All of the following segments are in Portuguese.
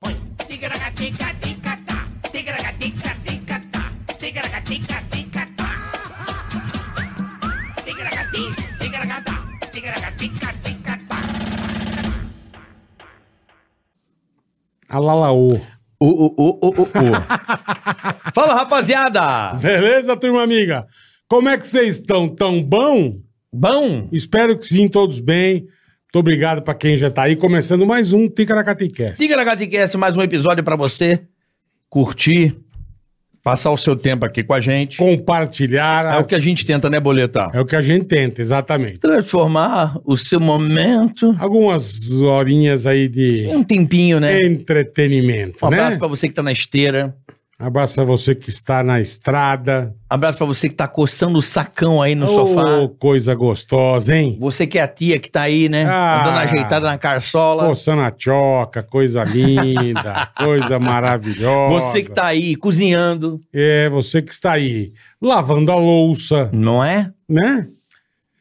Põe. Ticaracatica-ticatá. Alalaô. O, o, o, o, o, o. Fala, rapaziada! Beleza, turma amiga? Como é que vocês estão? Tão bom? Bom? Espero que sim, todos bem. Muito obrigado pra quem já tá aí. Começando mais um Ticaracaticast. Ticaracatiquece, mais um episódio pra você curtir, passar o seu tempo aqui com a gente. Compartilhar. É o que a gente tenta, né, Boleta? É o que a gente tenta, exatamente. Transformar o seu momento Algumas horinhas aí de em um tempinho, né? entretenimento, Um né? abraço pra você que tá na esteira. Abraço a você que está na estrada. Abraço pra você que tá coçando o sacão aí no Ô, sofá. coisa gostosa, hein? Você que é a tia que tá aí, né? Ah. Dando ajeitada na carçola. Coçando a choca, coisa linda, coisa maravilhosa. Você que tá aí cozinhando, É, você que está aí lavando a louça, não é? né?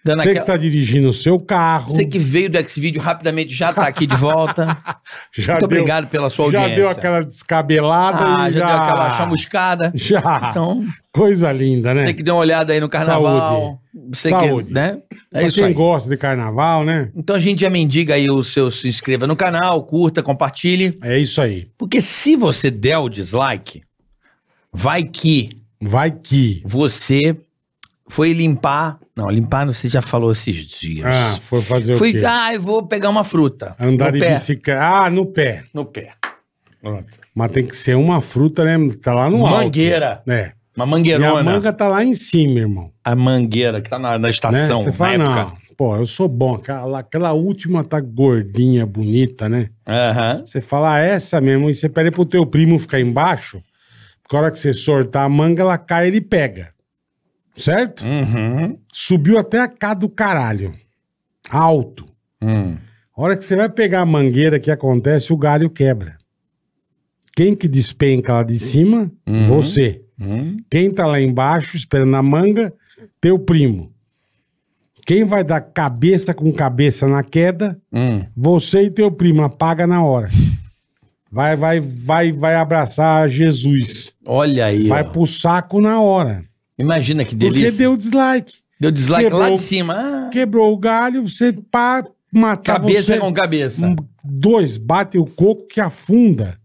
Dando Você que aquela- está dirigindo o seu carro. Você que veio do X-Video rapidamente já tá aqui de volta. já Muito deu, obrigado pela sua Já audiência. deu aquela descabelada Ah, já, já... deu aquela chamuscada. Já. Então, Coisa linda, né? você que deu uma olhada aí no carnaval. Você Saúde. que, né? É pra isso quem aí. gosta de carnaval, né? Então a gente já mendiga aí o seu se inscreva no canal, curta, compartilhe. É isso aí. Porque se você der o dislike, vai que Vai que. você foi limpar. Não, limpar você já falou esses dias. Ah, foi fazer o Fui, quê? ah, eu vou pegar uma fruta. Andar de bicicleta. Ah, no pé. No pé. Mas tem que ser uma fruta, né? Tá lá no alto. Mangueira. É. Uma E mangueirona. a manga tá lá em cima, irmão. A mangueira que tá na, na Né? estação. Você fala, não. Pô, eu sou bom. Aquela, aquela última tá gordinha, bonita, né? Aham. Você fala ah, essa mesmo, e você pede pro teu primo ficar embaixo, porque a hora que você sortar a manga, ela cai e ele pega. Certo? Uhum. Subiu até a cá do caralho. Alto. Hum. A hora que você vai pegar a mangueira que acontece, o galho quebra. Quem que despenca lá de cima? Uhum. Você. Hum. Quem tá lá embaixo esperando a manga? Teu primo. Quem vai dar cabeça com cabeça na queda? Hum. Você e teu primo apaga na hora. Vai, vai, vai, vai abraçar Jesus. Olha aí. Vai ó. pro saco na hora. Imagina que Porque delícia. deu dislike. Deu dislike Quebrou. lá de cima. Ah, Quebrou o galho, você pá, matar cabeça você. com cabeça. Dois, bate o coco que afunda.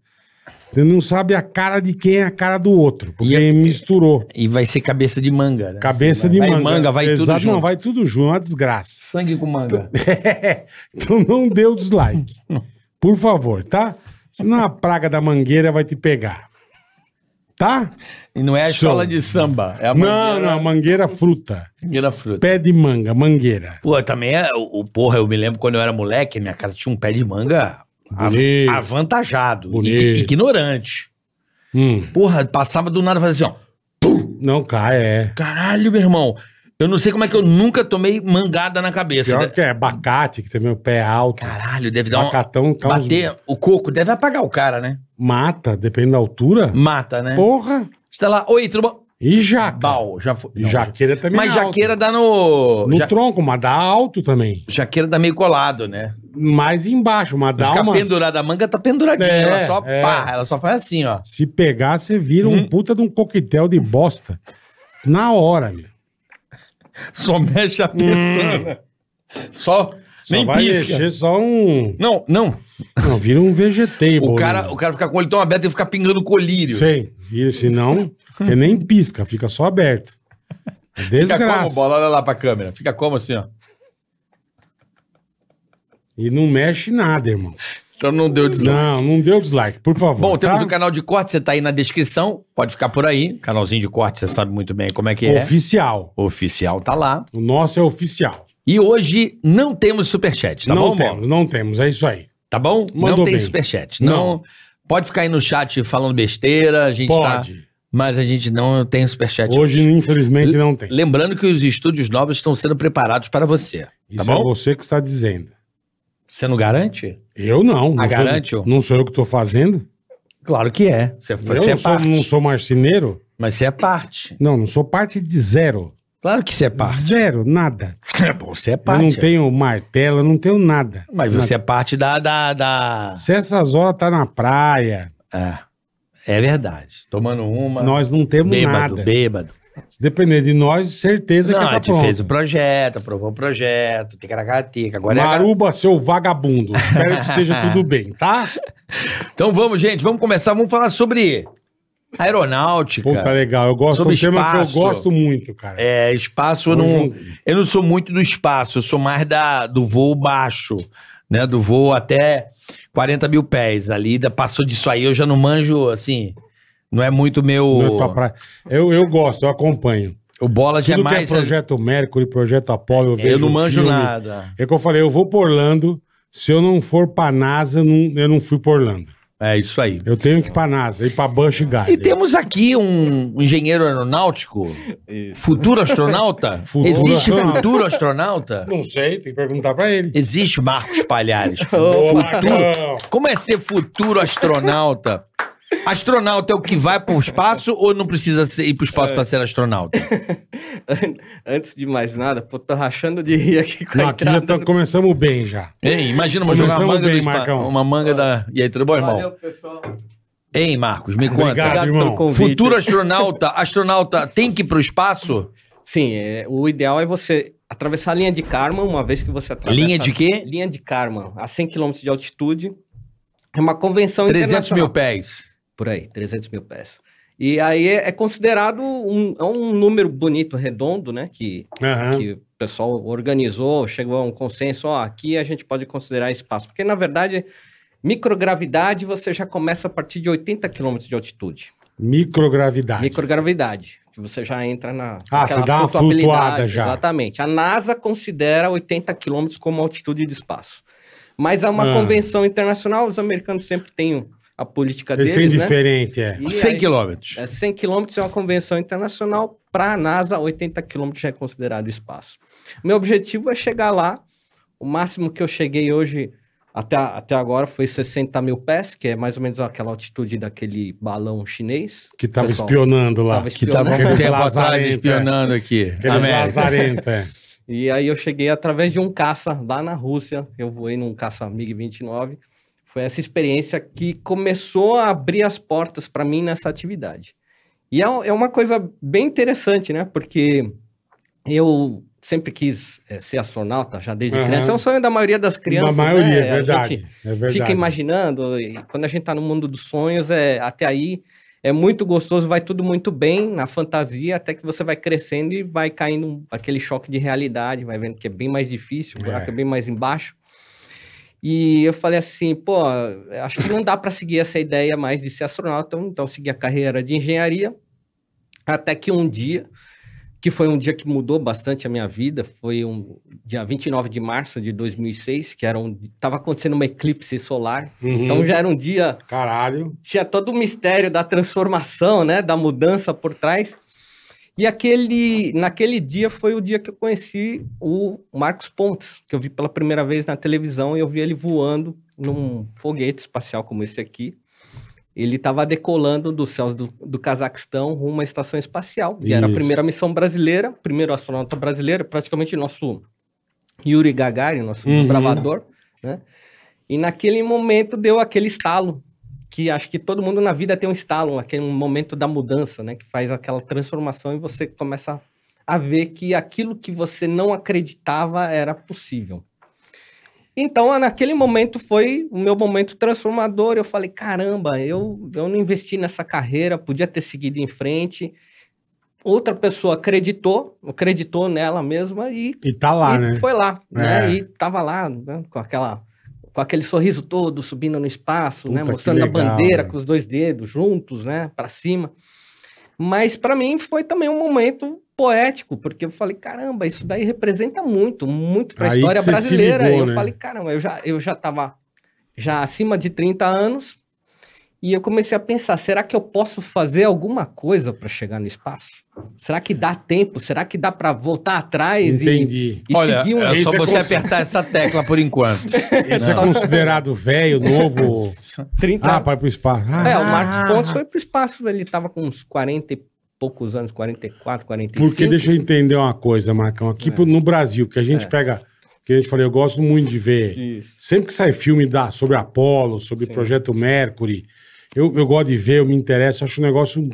Você não sabe a cara de quem é a cara do outro. Porque E- misturou. E vai ser cabeça de manga, né? Cabeça de vai manga. manga, vai tudo Exato, junto. Não, vai tudo junto, uma desgraça. Sangue com manga. então não dê o dislike. Por favor, tá? Senão a praga da mangueira vai te pegar. Tá? E não é a Show. escola de samba. É a Não, mangueira, não, mangueira fruta. mangueira fruta. Pé de manga, mangueira. Pô, também é. O, o- porra, eu me lembro quando eu era moleque, minha casa tinha um pé de manga av- Bonito. avantajado. Bonito. ign- ignorante. Hum, Porra, passava do nada e fazia assim, ó. não cai, é. Caralho, meu irmão. Eu não sei como é que eu nunca tomei mangada na cabeça. Pior que é abacate, que também o pé é alto. Caralho, deve dar um. Abacatão causa- Bater o coco, deve apagar o cara, né? Mata, depende da altura. Mata, né? Porra. Você tá lá, oi, tudo bom? E jaca. Bal, já foi. Não, jaqueira também Mas é alto. jaqueira dá no. No ja- tronco, mas dá alto também. Jaqueira dá meio colado, né? Mais embaixo, mas dá Ficar umas... pendurada, a manga tá penduradinha. É, ela só é. pá, ela só faz assim, ó. Se pegar, você vira um Hum. puta de um coquetel de bosta. Na hora, meu. Só mexe a pestana. Só. Hum. Só nem vai pisca. mexer só um... Não, não. Não, vira um vegetable. O cara, o cara fica com o olho tão aberto e fica pingando colírio. Sei, vira, senão, ele nem pisca, fica só aberto. É Fica como, Desgraça. bola? Olha lá pra câmera. Fica como assim, ó. E não mexe nada, irmão. Então não deu dislike. Não, não deu dislike, por favor. Bom, temos tá? um canal de corte, você tá aí na descrição. Pode ficar por aí. Canalzinho de corte, você sabe muito bem como é que é. Oficial. Oficial tá lá. O nosso é oficial. E hoje não temos superchat, tá não bom, temos, Bola? não temos, é isso aí. Tá bom? Mandou não tem bem. superchat. Não. Não. Pode ficar aí no chat falando besteira, a gente tá. Pode. Mas a gente não tem superchat. Hoje, infelizmente, não tem. Lembrando que os estúdios novos estão sendo preparados para você. Tá Isso bom? é você que está dizendo. Você não garante? Eu não. não Ah, sou- garante, ô? Não sou eu que estou fazendo. Claro que é. Você, Eu você é não sou, parte. não sou marceneiro. Mas você é parte. Não, não sou parte de zero. Claro que você é parte. Zero, nada. você é Eu parte. não tenho martelo, eu não tenho nada. Mas você é parte da. da, da... Se essas horas tá na praia, É. É verdade. Tomando uma. nós não temos bêbado, nada. bêbado. Se depender de nós, certeza Não, que a tá gente pronto. fez o projeto, aprovou o projeto, ticaracatica. Agora é Maruba, seu vagabundo. Espero que esteja tudo bem, tá? Então vamos, gente, vamos começar. Vamos falar sobre aeronáutica. Puta, legal. Eu gosto Sobre um tema que eu gosto muito, cara. É, espaço, eu não, eu não sou muito do espaço, eu sou mais da, do voo baixo, né? Do voo até 40 mil pés. Ali da- passou disso aí, eu já não manjo, assim, não é muito meu. É. Eu, eu gosto, eu acompanho. O bola já é Tudo que é mais. projeto Mercury, projeto Apollo, eu vejo eu não manjo filme. nada. É que eu falei, eu vou por Orlando. Se eu não for pra NASA, eu não, eu não fui por Orlando. É isso aí. Eu tenho que ir pra NASA, ir pra Bush Gardens. E temos aqui um engenheiro aeronáutico, futuro astronauta? Futuro Existe astronauta. futuro astronauta? Não sei, tem que perguntar pra ele. Existe Marcos Palhares. Ô, futuro. Marcão. Como é ser futuro astronauta? Astronauta é o que vai pro espaço ou não precisa ser- ir pro espaço pra ser astronauta? Antes de mais nada, pô, tô rachando de rir aqui com a Não, aqui já tá- começamos bem já. Hein, imagina uma jogar uma manga bem, Marcão. uma manga da. E aí, tudo bom, irmão? Valeu, pessoal. Hein, Marcos, me conta. Obrigado, Obrigado irmão. pelo convite. Futuro astronauta, astronauta tem que ir pro espaço? Sim, é, o ideal é você atravessar a linha de Karman, uma vez que você atravessa... Linha de quê? Linha de Karman, a 100 km de altitude. É uma convenção 300 mil internacional. pés. Por aí, 300 mil pés. E aí é, é considerado um, é um número bonito, redondo, né? Que, Aham. que o pessoal organizou, chegou a um consenso, ó, aqui a gente pode considerar espaço. Porque, na verdade, microgravidade você já começa a partir de 80 km de altitude. Microgravidade. Microgravidade, que você já entra na. Ah, você dá uma flutuada já. Exatamente. A NASA considera 80 km como altitude de espaço. Mas é uma Ah. convenção internacional, os americanos sempre têm a política Eles têm deles, né? diferente, é. E 100 aí- quilômetros. é 100 km é uma convenção internacional, para a NASA, 80 km já é considerado espaço. Meu objetivo é chegar lá. O máximo que eu cheguei hoje, até, até agora, foi 60 mil pés, que é mais ou menos aquela altitude daquele balão chinês. Que tava Pessoal, espionando lá. tava Que tava um Aqueles tempo atrás lazarento, espionando aqui. Aqueles é. E aí eu cheguei através de um caça lá na Rússia. Eu voei num caça MiG-29. Foi essa experiência que começou a abrir as portas para mim nessa atividade. E é, é uma coisa bem interessante, né? Porque eu sempre quis eh, ser astronauta, já desde Aham. criança. É um sonho da maioria das crianças, Na maioria, né? é verdade. É verdade. fica imaginando, e quando a gente tá no mundo dos sonhos, é até aí é muito gostoso, vai tudo muito bem na fantasia, até que você vai crescendo e vai caindo aquele choque de realidade, vai vendo que é bem mais difícil, o buraco É. é, bem mais embaixo. E eu falei assim, pô, acho que não dá para seguir essa ideia mais de ser astronauta, então, segui a carreira de engenharia, até que um dia, que foi um dia que mudou bastante a minha vida, foi um dia 29 de março de 2006, que era um, tava acontecendo uma eclipse solar, Uhum. então já era um dia Caralho. tinha todo o mistério da transformação, né, da mudança por trás. E aquele, naquele dia foi o dia que eu conheci o Marcos Pontes, que eu vi pela primeira vez na televisão e eu vi ele voando num foguete espacial como esse aqui. Ele estava decolando dos céus do, do Cazaquistão rumo à estação espacial. E era a Isso. primeira missão brasileira, primeiro astronauta brasileiro, praticamente nosso Yuri Gagarin, nosso Uhum. desbravador, né? E naquele momento deu aquele estalo que acho que todo mundo na vida tem um estalo, aquele momento da mudança, né? Que faz aquela transformação e você começa a ver que aquilo que você não acreditava era possível. Então, naquele momento foi o meu momento transformador. Eu falei, caramba, eu, eu não investi nessa carreira, podia ter seguido em frente. Outra pessoa acreditou, acreditou nela mesma e E tá lá, e né? foi lá, né? É. E tava lá, né? com aquela com aquele sorriso todo, subindo no espaço, né? Puta, que Mostrando a legal, bandeira velho. com os dois dedos juntos, né? Para cima. Mas para mim foi também um momento poético, porque eu falei, caramba, isso daí representa muito, muito para a história brasileira. ligou, eu né? falei, caramba, eu já eu já tava já acima de 30 anos e eu comecei a pensar, será que eu posso fazer alguma coisa para chegar no espaço? Será que dá tempo? Será que dá para voltar atrás e, Entendi. e Olha, seguir um é só é você cons- apertar essa tecla por enquanto. Esse é considerado velho, novo. 30 Ah, vai pro espaço. Ah, É, o Marcos Pontes foi pro espaço, ele tava com uns 40 e poucos anos, 44, 45. Porque deixa eu entender uma coisa, Marcão. Aqui É. pro- no Brasil, que a gente É. pega. Que a gente falou, eu gosto muito de ver. Isso. Sempre que sai filme da, sobre Apolo, sobre Sim. Projeto Mercury, eu, eu gosto de ver, eu me interesso, acho um negócio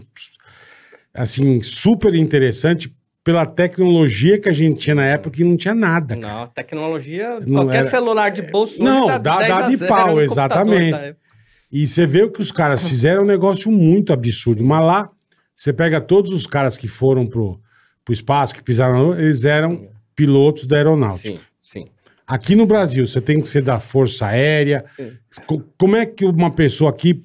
assim, super interessante pela tecnologia que a gente tinha na época que não tinha nada. cara. Não, tecnologia, Não qualquer era- celular de bolso Não, hoje dá- 10 dá de 0 pau, exatamente. tá? E você vê o que os caras fizeram, é um negócio muito absurdo. Mas lá, você pega todos os caras que foram pro, pro espaço, que pisaram na eles eram pilotos da aeronáutica. Sim, sim. Aqui no Brasil, você tem que ser da Força Aérea. Sim. Co- Como é que uma pessoa aqui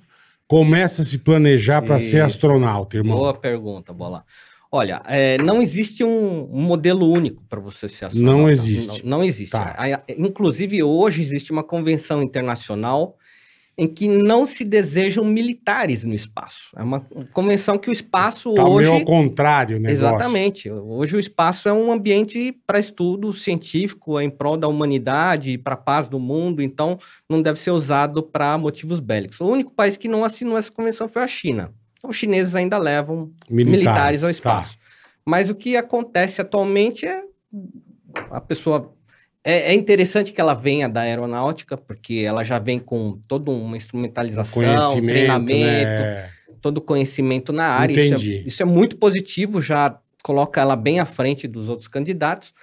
começa a se planejar para ser astronauta, irmão? Boa pergunta, Bola. Olha, é, não existe um, um modelo único para você ser astronauta. Não existe. Não, não existe. Tá. Inclusive, hoje existe uma convenção internacional em que não se desejam militares no espaço. É uma convenção que o espaço Tá hoje... meio ao contrário negócio. Exatamente. Hoje o espaço é um ambiente para estudo científico em prol da humanidade, para a paz do mundo, então não deve ser usado para motivos bélicos. O único país que não assinou essa convenção foi a China. Então, os chineses ainda levam militares, ao tá. espaço. Mas o que acontece atualmente é a pessoa. É, é interessante que ela venha da aeronáutica, porque ela já vem com toda uma instrumentalização, treinamento, né? todo o conhecimento na área. Isso Entendi. é, isso é muito positivo, já coloca ela bem à frente dos outros candidatos,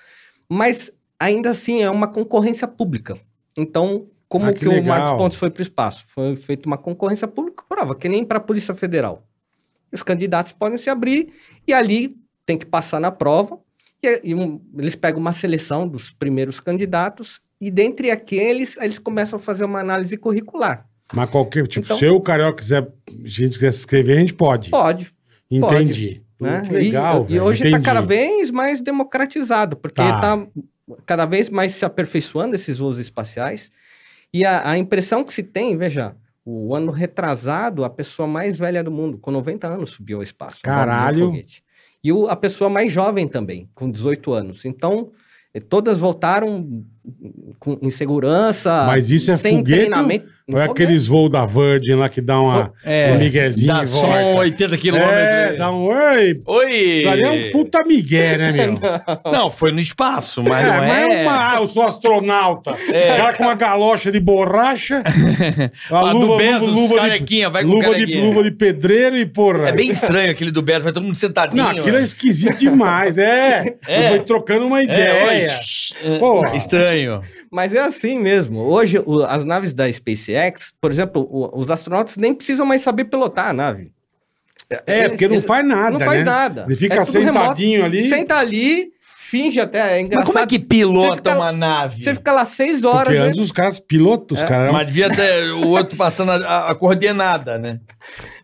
mas ainda assim é uma concorrência pública. Então, como Ah, que, que o. Marcos Pontes foi para o espaço? Foi feita uma concorrência pública, prova, que nem para a Polícia Federal. Os candidatos podem se abrir e ali tem que passar na prova. E, e um- eles pegam uma seleção dos primeiros candidatos e dentre aqueles eles começam a fazer uma análise curricular. Mas qualquer, tipo, Então- se eu, carioca, quiser, a gente quiser se inscrever, a gente pode. Pode, Entendi. né? Que legal, e, velho. e hoje está cada vez mais democratizado, porque Tá. está cada vez mais se aperfeiçoando esses voos espaciais. E a, a impressão que se tem, veja, o ano retrasado, a pessoa mais velha do mundo, com 90 anos, subiu ao espaço. um Caralho. foguete. E o- a pessoa mais jovem também, com 18 anos. Então, eh, todas voltaram com insegurança, Mas isso é sem foguete treinamento. Ou é aqueles voos da Virgin lá que dá uma, É, um miguezinho dá e som volta? 80 É, quilômetros. dá um... Oi! Oi! Ali é um puta migué, né, meu? Não, foi no espaço, mas é, não mas é. é uma... Ah, eu sou astronauta. O cara com uma galocha de borracha. A do Bezos, luva carequinha, vai com luva de, luva de pedreiro e porra. É bem estranho aquele do Beto, vai todo mundo sentadinho. Não, aquilo é esquisito demais. É, É. eu vou trocando uma É, ideia. oi, Porra. Estranho. Mas é assim mesmo. Hoje, o- as naves da SpaceX, por exemplo, o- os astronautas nem precisam mais saber pilotar a nave. É, porque não faz nada, Não faz né? nada. Ele fica É sentadinho ali. Senta ali, finge até. É engraçado. Mas como é que pilota fica- uma nave? Você fica lá seis horas. Porque né? antes os caras pilotos, os É. caras... Mas devia ter o outro passando a- a coordenada, né?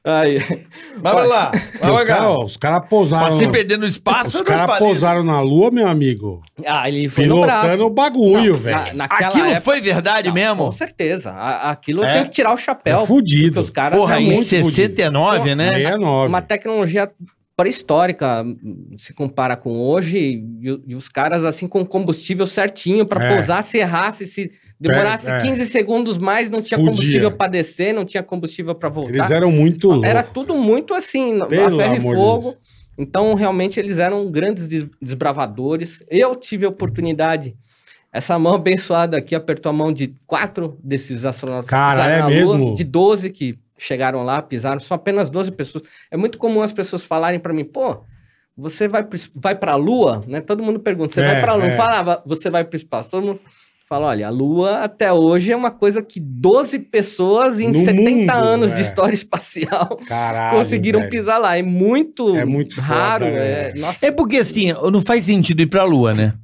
Aí. Mas vai lá, vai Os lá. caras os caras pousaram... Pra se perder no espaço, Os não caras pousaram na lua, meu amigo. Ah, ele foi no Pilotando braço. o bagulho, Não, velho. na- Aquilo época- foi verdade Não, mesmo? Com certeza. A- aquilo É? tem que tirar o chapéu. É fudido. os caras Porra, em muito- 69, né? 69. uma tecnologia pré-histórica se compara com hoje e, e os caras assim com combustível certinho para É. pousar, se errasse, se demorasse É, é. 15 segundos mais, não tinha Fudia. combustível para descer, não tinha combustível para voltar. Eles eram muito loucos. Era tudo muito assim, a Pelo ferro e fogo. Deus. Então, realmente, eles eram grandes des- desbravadores. Eu tive a oportunidade. Essa mão abençoada aqui apertou a mão de quatro desses astronautas Cara, é na mesmo? de 12 que chegaram lá, pisaram, são apenas 12 pessoas. É muito comum as pessoas falarem para mim, pô, você vai pro, vai para a Lua, né? Todo mundo pergunta, você É, vai para a Lua? é. Não falava, você vai para o espaço. Todo mundo fala, olha, a Lua até hoje é uma coisa que 12 pessoas em No 70 mundo, anos é. de história espacial Caralho, conseguiram velho. pisar lá. É muito, É muito foda, raro. né? é- nossa, É porque assim, não faz sentido ir pra Lua, né?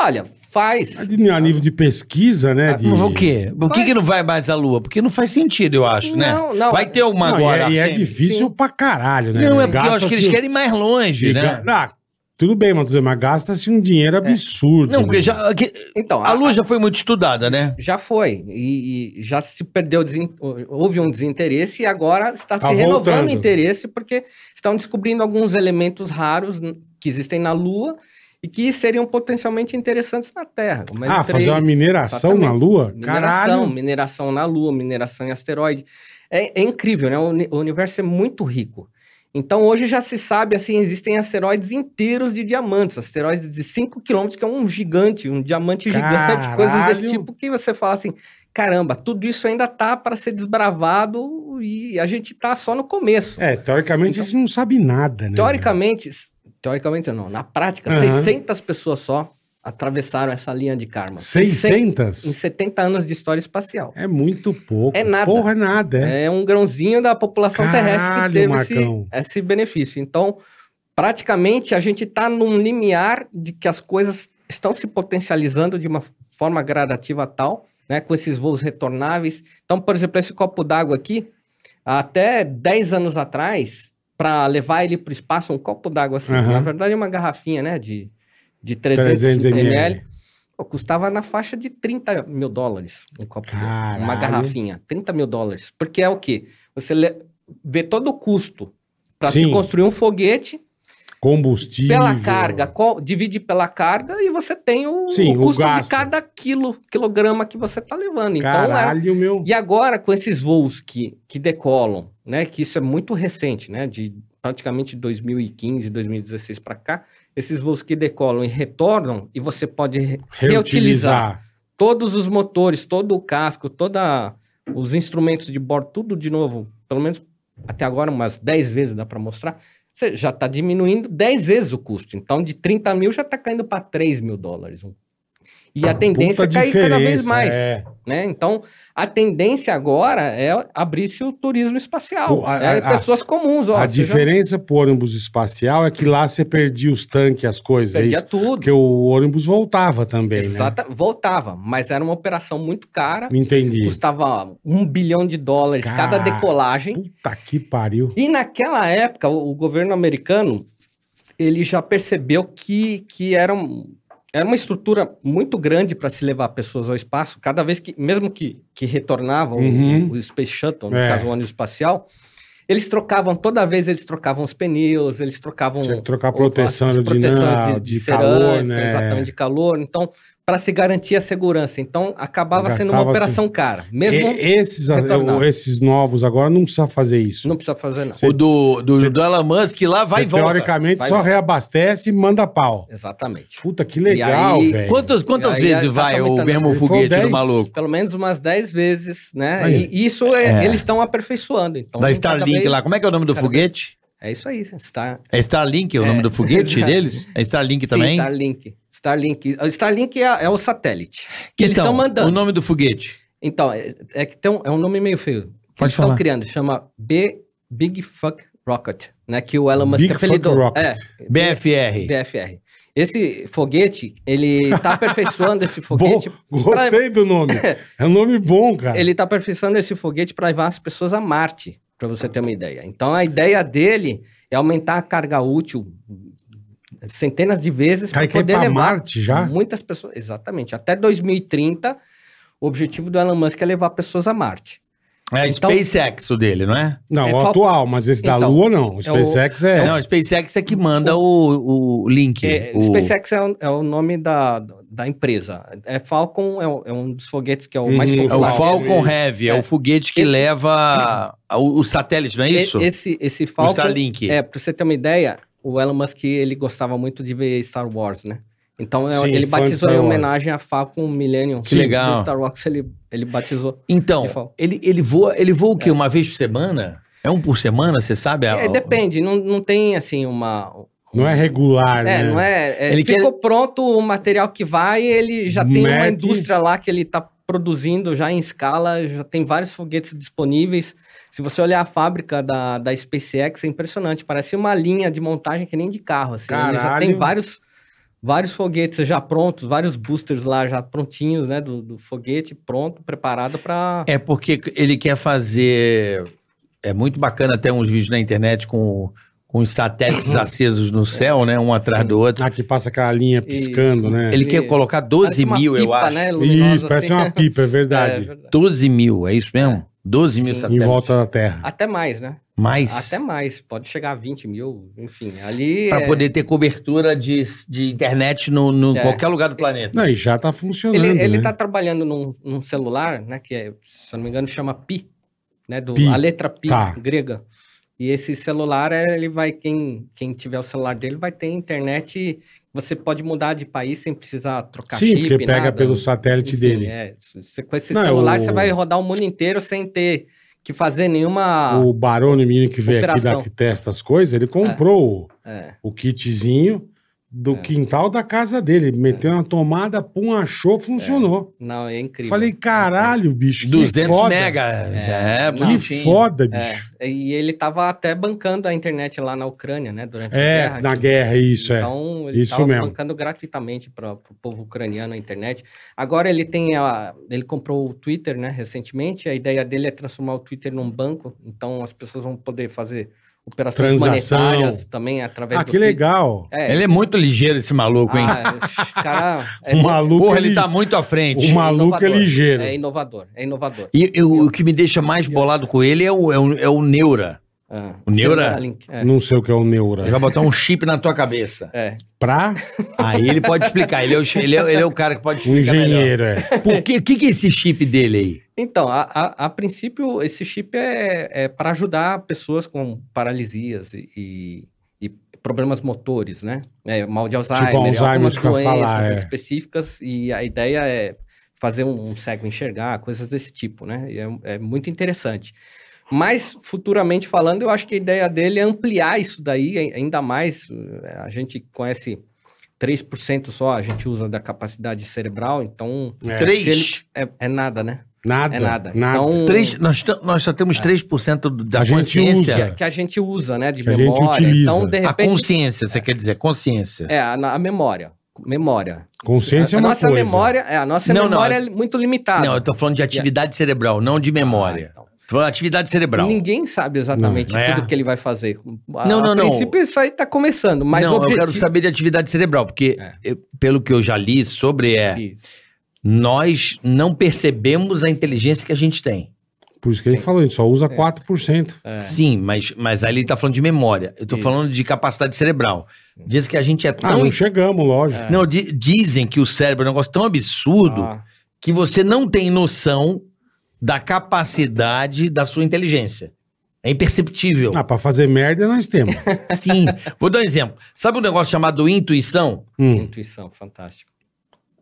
olha, faz. A de- nível de pesquisa, né? De... Mas O quê? Por que, que não vai mais à Lua? Porque não faz sentido, eu acho, né? Não, não. Vai ter uma Não, agora. e é, e é difícil Sim. pra caralho, né? Não, é porque eu acho que eles Gasta-se- querem ir mais longe, e né? ga- Ah, tudo bem, mas, mas gasta-se um dinheiro absurdo. Não, porque né? já, que- Então, a Lua já foi muito estudada, né? Já foi. E, e já se perdeu, desen- houve um desinteresse e agora está Tá se renovando voltando. o interesse porque estão descobrindo alguns elementos raros n- que existem na Lua e que seriam potencialmente interessantes na Terra. Ah, fazer L3, uma mineração exatamente. na Lua? Mineração, Caralho. mineração na Lua, mineração em asteroide. É, é incrível, né? O, uni- o universo é muito rico. Então hoje já se sabe, assim, existem asteroides inteiros de diamantes, asteroides de 5 km, que é um gigante, um diamante gigante, coisas desse Caralho! tipo que você fala assim, caramba, tudo isso ainda tá para ser desbravado e a gente tá só no começo. É, teoricamente a gente não sabe nada, né? Teoricamente, teoricamente não, na prática, Aham. 600 pessoas só atravessaram essa linha de karma. Em 600? 70 anos de história espacial. É muito pouco. É nada. Porra, é nada. É. É um grãozinho da população terrestre que Caralho, teve esse, esse benefício. Então, praticamente, a gente está num limiar de que as coisas estão se potencializando de uma forma gradativa tal, né, com esses voos retornáveis. Então, por exemplo, esse copo d'água aqui, até 10 anos atrás, para levar ele para o espaço, um copo d'água assim, Aham. na verdade é uma garrafinha, né, de, de 300, 300 ml, ml. pô, custava na faixa de 30 mil dólares um copo. Caralho. Uma garrafinha, 30 mil dólares. Porque é o quê? Você vê todo o custo para se construir um foguete Combustível. pela carga, divide pela carga e você tem o, Sim, o o custo gasto. de cada quilo, quilograma que você está levando. Então, é- Caralho, meu. e agora, com esses voos que, que decolam, né? Que isso é muito recente, né? De praticamente 2015, 2016 para cá, esses voos que decolam e retornam, e você pode re- reutilizar Reutilizar. todos os motores, todo o casco, todos os instrumentos de bordo, tudo de novo, pelo menos até agora umas 10 vezes dá para mostrar, você já está diminuindo 10 vezes o custo. Então, de 30 mil já está caindo para 3 mil dólares. E a tendência é cair cada vez diferença, mais. É. Né? Então, a tendência agora é abrir-se o turismo espacial. O- a- é a- pessoas comuns. Ó, a você já diferença pro ônibus espacial é que lá você perdia os tanques, as coisas. é perdia tudo. Porque o ônibus voltava também, Exata, Voltava, mas era uma operação muito cara. né? Entendi. Custava um bilhão de dólares cada Cara, decolagem. Puta que pariu. E naquela época, o, o governo americano ele já percebeu que, que era, um- era uma estrutura muito grande para se levar pessoas ao espaço. Cada vez que, mesmo que, que retornava o- Uhum. o, Space Shuttle, no É. caso o ônibus espacial, eles trocavam, toda vez eles trocavam os pneus, eles trocavam Tinha que trocar o- proteção as- as aerodinâmica, de calor, né? Exatamente, de calor. Então, para se garantir a segurança. Então, acabava sendo uma Gastava, operação cara. Mesmo E- esses, retornado. esses novos agora não precisa fazer isso. não precisa fazer nada. Cê- O do, do, cê- do Elon Musk lá vai e volta. teoricamente, Vai só volta. reabastece e manda pau. Exatamente. Puta, que legal, velho. Quantas, quantas aí, vezes vai o mesmo Ele falou foguete do 10. maluco? Pelo menos umas 10 vezes, né? Aí. E isso é- É. eles estão aperfeiçoando. Então, Da Starlink vez- lá. Como é que é o nome do foguete? É isso aí. Star... É Starlink o É, nome do foguete deles? É Starlink Sim, também? Starlink. Starlink. O Starlink é, é o satélite. Que eles então, estão mandando. o nome do foguete. Então, é, é que tem um, é um nome meio feio. Que Pode eles estão criando. Chama B, Big Fuck Rocket. Né, que o Elon Musk Big Fuck apelidou. Rocket. É, BFR. BFR. Esse foguete, ele tá aperfeiçoando esse foguete. Gostei do nome. É um nome bom, cara. Ele tá aperfeiçoando esse foguete para levar as pessoas a Marte, para você ter uma ideia. Então a ideia dele é aumentar a carga útil centenas de vezes Cara, para poder levar Marte já? muitas pessoas. Exatamente. Até 2030, o objetivo do Elon Musk é levar pessoas a Marte. É Então- SpaceX o dele, não é? Não, É o fal- não, mas esse da Então, Lua não. O é o- SpaceX é. Não, SpaceX é que manda o, o link. É, o... SpaceX é o, é o nome da, da empresa. É Falcon, é, o- é um dos foguetes que é o mais Uhum, É o popular. Falcon Heavy, é, É. o foguete que Esse- leva o, o satélite, não é isso? Esse, esse o Falcon, Starlink. É, pra você ter uma ideia, o Elon Musk, ele gostava muito de ver Star Wars, né? Então, é- Sim, ele batizou em homenagem a Falcon Millennium. Que legal. Do Star Wars, ele, ele batizou. Então, ele, ele voa, ele voa o quê? Uma vez por semana? É um por semana, você sabe? A- É, depende, não, não tem, assim, uma... Não é regular, É, né? não é... é Ele ficou pronto o material que vai, ele já tem uma indústria lá que ele tá produzindo já em escala, já tem vários foguetes disponíveis. Se você olhar a fábrica da, da SpaceX, é impressionante, parece uma linha de montagem que nem de carro, assim. Ele já tem vários, vários foguetes já prontos, vários boosters lá já prontinhos, né, do, do foguete pronto, preparado para... É porque ele quer fazer. É muito bacana até uns vídeos na internet com, com os satélites acesos no céu, né? Um atrás do outro. Ah, que passa aquela linha piscando, né? Ele E- quer colocar 12 Parece uma mil, eu pipa, acho. Né, luminosa, Isso, parece assim. uma pipa, é É, verdade. verdade. 12 mil, é isso mesmo? 12 mil Sim. em satélites. volta da Terra. Até mais, né? Mais. Até mais, pode chegar a 20 mil, enfim, ali... Para é- poder ter cobertura de, de internet no, no É. qualquer lugar do planeta. Não, e já tá funcionando. Ele, ele né? tá trabalhando num, num celular, né? Que, é, se eu não me engano, chama Pi, né? Do, Pi. A letra Pi Tá. grega. E esse celular, é, ele vai, quem, quem tiver o celular dele vai ter internet. Você pode mudar de país sem precisar trocar Sim, chip, porque pega nada. pelo satélite Enfim, dele. é, você, com esse Não, celular, o- você vai rodar o mundo inteiro sem ter que fazer nenhuma. O Barone, menino que veio aqui da que testa as coisas, ele comprou o- É, o kitzinho do É. quintal da casa dele. Meteu na tomada, pum, achou, funcionou. não, é incrível. Falei, caralho, bicho. que 200 foda. mega. é, Que bonitinho. foda, É, bicho. e ele tava até bancando a internet lá na Ucrânia, né? Durante a É, guerra. na tipo, guerra, isso é. Então, ele Isso estava mesmo. bancando gratuitamente para o povo ucraniano a internet. Agora ele tem a. Ele comprou o Twitter, né, recentemente. A ideia dele é transformar o Twitter num banco. Então as pessoas vão poder fazer operações Transação. monetárias também através Ah, do que legal. É, Ele é muito ligeiro, esse maluco, hein? ah, cara é, o maluco, Porra, ele ele, tá muito à frente. o maluco é inovador. ligeiro. é inovador, é inovador. E eu- o que me deixa mais bolado com ele é o, é o, é o Neura. Ah, O Neura? É, Não sei o que é o Neura. Ele vai botar um chip na tua cabeça. é. Pra Aí ele pode explicar. Ele é o, ele é, ele é o cara que pode explicar melhor. engenheiro, é. Por que, que, que é esse chip dele aí? Então, a, a, a princípio, esse chip é, é para ajudar pessoas com paralisias e, e- e problemas motores, né? É, mal de Alzheimer, Tipo Alzheimer, algumas doenças falar, é. específicas, e a ideia é fazer um, um cego enxergar, coisas desse tipo, né? E é, é muito interessante. Mas, futuramente falando, eu acho que a ideia dele é ampliar isso daí ai- ainda mais. eh, A gente conhece 3% só, a gente usa da capacidade cerebral, então É. Três. se ele- é, é nada, né? Nada. É nada. nada. Então, Três, nós, nós só temos 3% da A gente consciência. usa. que a gente usa, né, de Que a gente memória. utiliza. Então, de A repente, consciência, você quer dizer, consciência. é a, a memória, memória. Consciência é a uma nossa coisa. memória, é a nossa Não, não, memória é- é muito limitada. Não, eu tô falando de atividade cerebral, não de memória. Ah, então. Tô falando de atividade cerebral. Ninguém sabe exatamente Não. É. tudo que ele vai fazer. A, Não, não, a não. princípio, isso aí tá começando, mas não, objetivo... eu quero saber de atividade cerebral, porque É. eu- pelo que eu já li sobre é, Isso. Nós não percebemos a inteligência que a gente tem. Por isso que ele Sim. falou, a gente só usa 4%. É. Sim, mas, mas aí ele tá falando de memória. Eu tô Isso. falando de capacidade cerebral. Diz que a gente é Ah, tão. não chegamos, lógico. É. Não, di- dizem que o cérebro é um negócio tão absurdo Ah, que você não tem noção da capacidade da sua inteligência. É imperceptível. Ah, pra fazer merda nós temos. Sim. Vou dar um exemplo. Sabe um negócio chamado intuição? Hum. intuição, fantástico.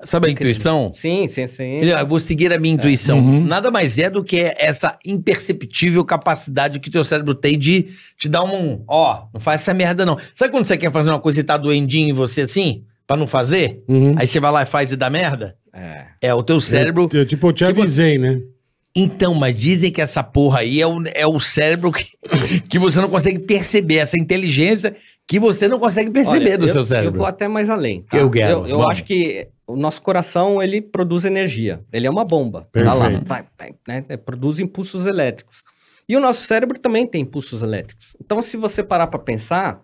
Sabe a Incrível. intuição? Sim, sim, sim. Ele, Eu vou seguir a minha intuição. Uhum. Nada mais é do que essa imperceptível capacidade que teu cérebro tem de te dar um. Ó, não faz essa merda não. Sabe quando você quer fazer uma coisa e tá doendinho em você assim? Pra não fazer? Uhum. Aí você vai lá e faz e dá merda? É. É o teu cérebro. Eu, eu, tipo, eu te você- avisei, né? Então, mas dizem que essa porra aí é o, é o cérebro que, que você não consegue perceber, essa inteligência que você não consegue perceber Olha, do eu- seu cérebro. Eu vou até mais além. tá? Eu quero, Eu, eu acho que o nosso coração, ele produz energia. Ele é uma bomba. Tá lá, né? É, Produz impulsos elétricos. E o nosso cérebro também tem impulsos elétricos. Então, se você parar para pensar,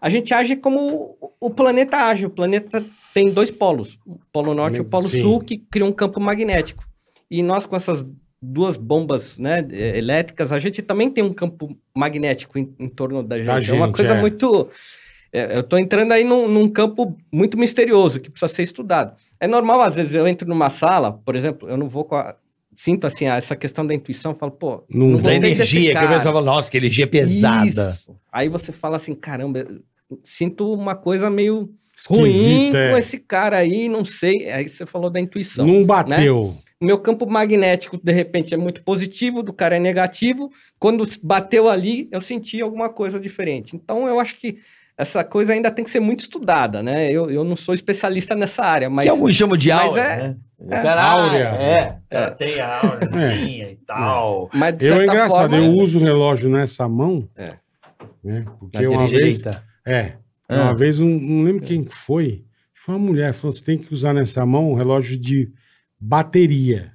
a gente age como o- planeta age. O planeta tem dois polos, o polo norte e o polo Sim. sul, que criam um campo magnético. E nós, com essas duas bombas né, eh, elétricas, a gente também tem um campo magnético em, em torno da gente. é uma gente, coisa é. muito. É, eu estou entrando aí num, num campo muito misterioso que precisa ser estudado. É normal, às vezes, eu entro numa sala, por exemplo, eu não vou com a. Sinto assim, essa questão da intuição, falo, pô, Não da gostei desse energia, que eu pensava, nossa, que energia pesada. Isso. Aí você fala assim, caramba, sinto uma coisa meio ruim Esquisito, é. com esse cara aí, não sei. Aí você falou da intuição. Não bateu. O meu campo magnético, de repente, é muito positivo, do cara é negativo. Quando bateu ali, eu senti alguma coisa diferente. Então, eu acho que essa coisa ainda tem que ser muito estudada, né? Eu, eu não sou especialista nessa área, mas... que alguns chamam de mas aura, é- né? É. cara, Áurea. É, ela tem a aurazinha e tal. mas de Eu é engraçado, forma, eu uso o relógio nessa mão. É. Né? Porque Na uma vez. Direita. É. Ah. Uma vez, um, não lembro quem que foi. Foi uma mulher. Falou: você tem que usar nessa mão um relógio de bateria.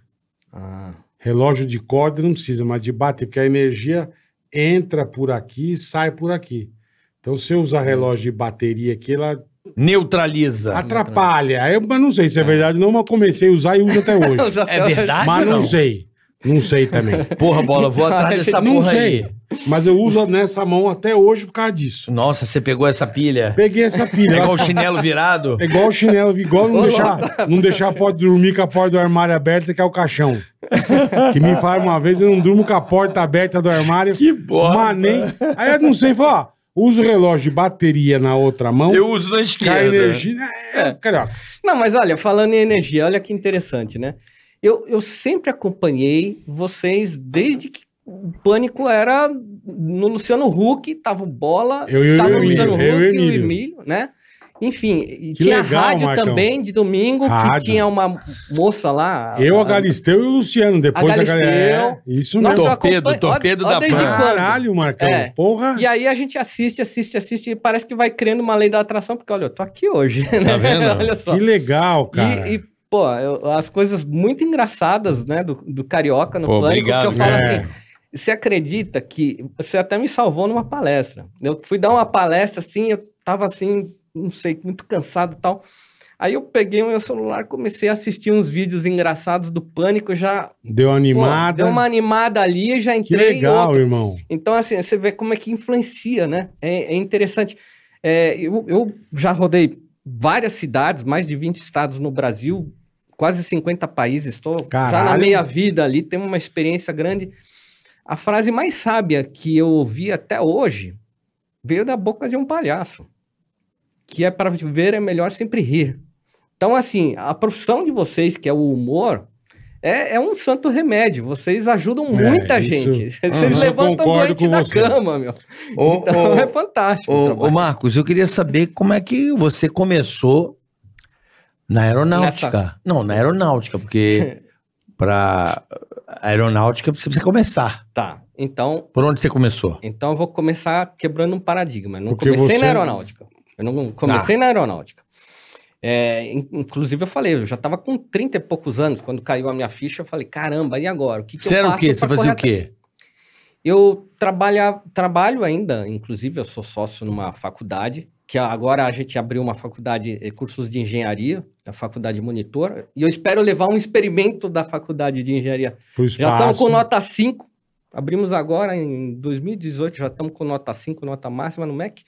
Ah, Relógio de corda não precisa, mas de bateria, porque a energia entra por aqui e sai por aqui. Então, se eu usar relógio de bateria aqui, ela Neutraliza. atrapalha. Eu mas não sei se é verdade, não, mas comecei a usar e uso até hoje. É verdade mas ou não não? sei. Não sei também. Porra, bola, vou atrás dessa não porra sei. aí. Mas eu uso nessa mão até hoje por causa disso. Nossa, você pegou essa pilha? Peguei essa pilha. É igual o chinelo virado? É igual o chinelo, igual não deixar, não deixar a porta dormir com a porta do armário aberta, que é o caixão. Que me falaram uma vez, eu não durmo com a porta aberta do armário. Que bosta. Mas nem. Aí eu não sei, falar, ó, uso o relógio de bateria na outra mão, Eu uso na cai esquerda. energia. É, carioca. Não, mas olha, falando em energia, olha que interessante, né? Eu, eu sempre acompanhei vocês desde que o pânico era no Luciano Huck, tava o Bola, Eu e o tava o Luciano eu o Huck e o. Emílio, né? Enfim, Que tinha legal, rádio Marcão. também de domingo, Rádio. que tinha uma moça lá. Eu, a Galisteu e o Luciano. Depois A a, galera. É, Galisteu. isso mesmo. Torpedo, torpedo olha- da olha desde Pan. quando. Caralho, Marcão. É. Porra. E aí a gente assiste, assiste, assiste, e parece que vai criando uma lei da atração, porque olha, eu tô aqui hoje. Tá vendo? olha só. Que legal, cara. E, e, pô, eu- as coisas muito engraçadas, né, do, do Carioca no Pô, Pânico, obrigado, que eu falo É. assim, você acredita que você até me salvou numa palestra. Eu fui dar uma palestra, assim, eu tava assim, não sei, muito cansado e tal. Aí eu peguei o meu celular, comecei a assistir uns vídeos engraçados do Pânico, já Deu pô, animada. deu uma animada ali e já Que entrei em legal, irmão. Então, assim, você vê como é que influencia, né? É, é interessante. É, eu, eu já rodei várias cidades, mais de 20 estados no Brasil, quase 50 países, estou já na meia vida ali, tenho uma experiência grande. A frase mais sábia que eu ouvi até hoje veio da boca de um palhaço, que é para viver é melhor sempre rir. Então, assim, a profissão de vocês, que é o humor, é, é um santo remédio. Vocês ajudam muita É, isso- gente. Vocês Isso eu levantam doente da você. cama, meu. Ô, Então ô, é fantástico. o ô, trabalho. ô, Marcos, eu queria saber como é que você começou na aeronáutica. Nessa- Não, na aeronáutica, porque pra aeronáutica você precisa começar. Tá. Então, Por onde você começou? então eu vou começar quebrando um paradigma. Não Porque comecei você- na aeronáutica. Eu não comecei Tá. na aeronáutica. É, in- inclusive, eu falei, eu já estava com 30 e poucos anos, quando caiu a minha ficha, eu falei, caramba, e agora? O que, que Você eu era o quê? Você fazia o quê? Eu trabalha, trabalho ainda, inclusive eu sou sócio numa faculdade, que agora a gente abriu uma faculdade, eh, cursos de engenharia, a faculdade monitor, e eu espero levar um experimento da faculdade de engenharia. Já estamos com nota 5, abrimos agora em 2018, já estamos com nota 5, nota máxima no MEC.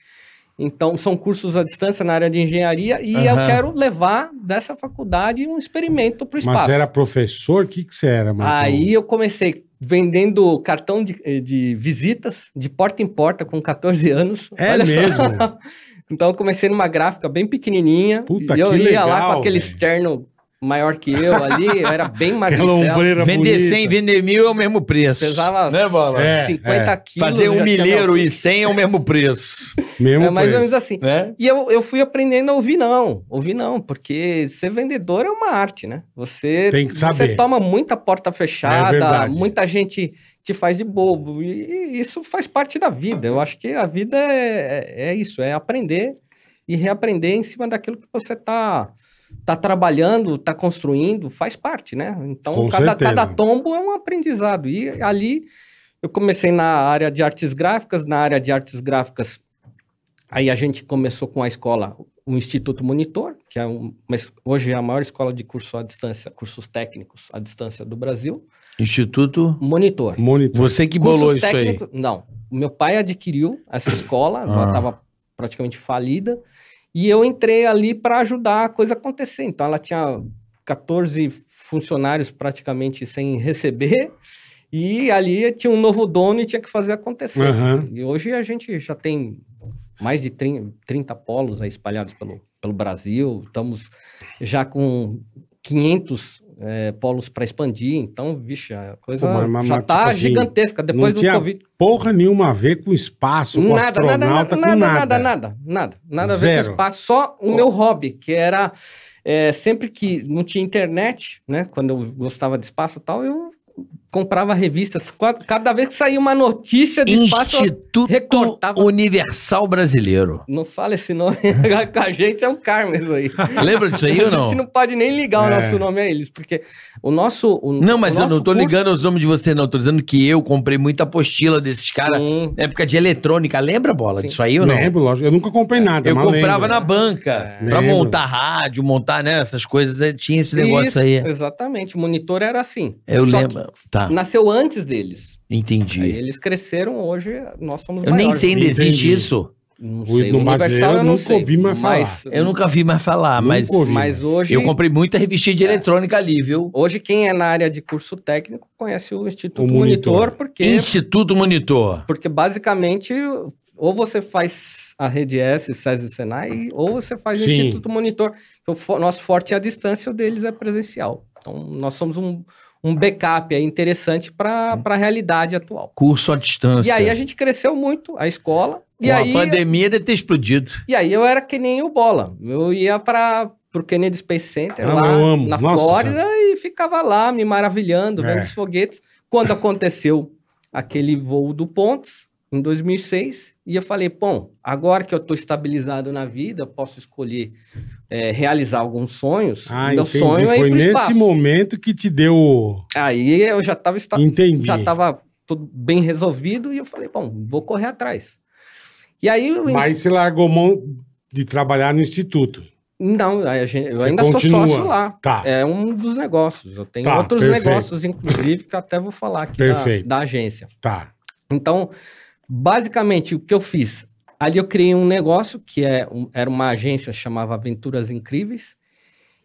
Então, são cursos à distância na área de engenharia e eu Aham. quero levar dessa faculdade um experimento para o Mas espaço. você era professor? O que, que você era? Aí eu comecei vendendo cartão de, eh, de visitas, de porta em porta, com 14 anos. É Olha só. mesmo? Então eu comecei numa gráfica bem pequenininha. Puta, e eu ia lá legal, com aquele velho. externo maior que eu ali, eu era bem magricelo. Vender bonita. 100, vender mil é o mesmo preço. Pesava Né, Bola? É, 50 é. quilos. Fazer um tinha milheiro e 100 é o mesmo preço. Mesmo É mais ou preço. menos assim. Né? E eu, eu fui aprendendo a ouvir não, ouvir não, porque ser vendedor é uma arte, né? Você Tem que Você saber. toma muita porta É fechada, verdade. muita gente te faz de bobo, e, e isso faz parte da vida. Eu acho que a vida é, é, é isso, é aprender e reaprender em cima daquilo que você tá, tá trabalhando, tá construindo, faz parte, né? Então, cada, cada tombo é um aprendizado. E ali eu comecei na área de artes gráficas, na área de artes gráficas Aí a gente começou com a escola, o Instituto Monitor, que é um, hoje é a maior escola de curso à distância, cursos técnicos à distância do Brasil. Instituto. Monitor. Monitor. Você que bolou Cursos isso aí. técnicos- Não, o meu pai adquiriu essa escola, ela Ah. estava praticamente falida, e eu entrei ali para ajudar a coisa acontecer. Então ela tinha 14 funcionários praticamente sem receber, e ali tinha um novo dono e tinha que fazer acontecer. Aham. E hoje a gente já tem mais de 30, 30 polos espalhados pelo, pelo Brasil, estamos já com 500 eh, polos para expandir, então, vixe, a coisa Pô, mas- mas- já está tipo assim, gigantesca depois não do tinha Covid. Porra nenhuma a ver com espaço, com Nada, nada, nada, nada, com nada. nada, nada, nada, nada a ver Zero. com espaço, só o meu hobby, que era eh, sempre que não tinha internet, né, quando eu gostava de espaço e tal, eu comprava revistas, cada vez que saía uma notícia de espaço, Instituto recortava- Universal Brasileiro. não fala esse nome, com a gente é um isso aí. Lembra disso aí ou A não? gente não pode nem ligar o É. nosso nome a eles, porque o nosso. o- Não, mas o eu não tô curso- ligando os nomes de você, não. Tô dizendo que eu comprei muita apostila desses caras. Na época de eletrônica. Lembra, Bola, Sim. disso aí ou não? Lembro, lógico. Eu nunca comprei nada, Eu mas comprava lembro. na banca. É. Pra Lembro. montar rádio, montar, né, essas coisas. eh, Tinha esse negócio Isso, aí. Exatamente. O monitor era assim. Eu Só lembro. que Tá. Tá. nasceu antes deles. Aí Entendi. eles cresceram, hoje nós somos Eu nem maiores. sei ainda Entendi. existe isso. Não O- sei, no o Universal eu eu não nunca sei. ouvi mais falar. mas, Eu nunca vi mais falar, mas ouvi. mas hoje, eu comprei muita revistinha de eletrônica ali, viu? hoje quem é na área de curso técnico conhece o Instituto O Monitor. Monitor, porque, Instituto Monitor. porque basicamente ou você faz a rede S, SESI e Senai, ou você faz o Sim. Instituto Monitor. O nosso forte é a distância, o deles é presencial. Então, nós somos um, um backup aí interessante para a realidade atual. Curso à distância. E aí a gente cresceu muito, a escola. Com E a aí, pandemia deve ter explodido. e aí eu era que nem o Bola. Eu ia para o Kennedy Space Center Ah, lá eu amo. na Nossa Flórida e ficava lá me maravilhando, É. vendo os foguetes. Quando aconteceu aquele voo do Pontes, em 2006, e eu falei, bom, agora que eu estou estabilizado na vida, posso escolher é, realizar alguns sonhos. Ah, Meu entendi. sonho é ir Foi nesse espaço. momento que te deu. Aí eu já estava Entendi. já estava tudo bem resolvido e eu falei, bom, vou correr atrás. E aí eu Mas você largou mão de trabalhar no instituto. Não, a gente- eu ainda continua. sou sócio lá. Tá. É um dos negócios. Eu tenho Tá, outros perfeito. negócios, inclusive, que eu até vou falar aqui da, da agência. Tá. Então, basicamente, o que eu fiz? Ali eu criei um negócio que é um- era uma agência chamava Aventuras Incríveis.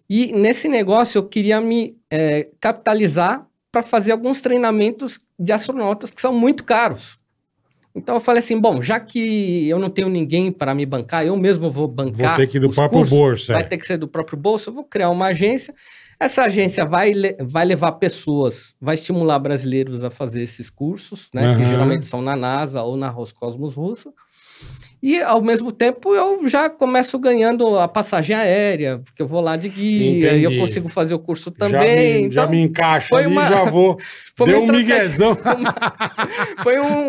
E nesse negócio eu queria me eh, capitalizar para fazer alguns treinamentos de astronautas que são muito caros. Então eu falei assim, bom, já que eu não tenho ninguém para me bancar, eu mesmo vou bancar Vou ter que ir do próprio cursos, bolso. vai é. ter que ser do próprio bolso, eu vou criar uma agência. Essa agência vai, vai levar pessoas, vai estimular brasileiros a fazer esses cursos, né? Que Aham. geralmente são na NASA ou na Roscosmos Russa. E, ao mesmo tempo, eu já começo ganhando a passagem aérea, porque eu vou lá de guia, e eu consigo fazer o curso Já também. me, já então, me encaixo foi ali uma- já vou. foi Deu um miguezão. foi um,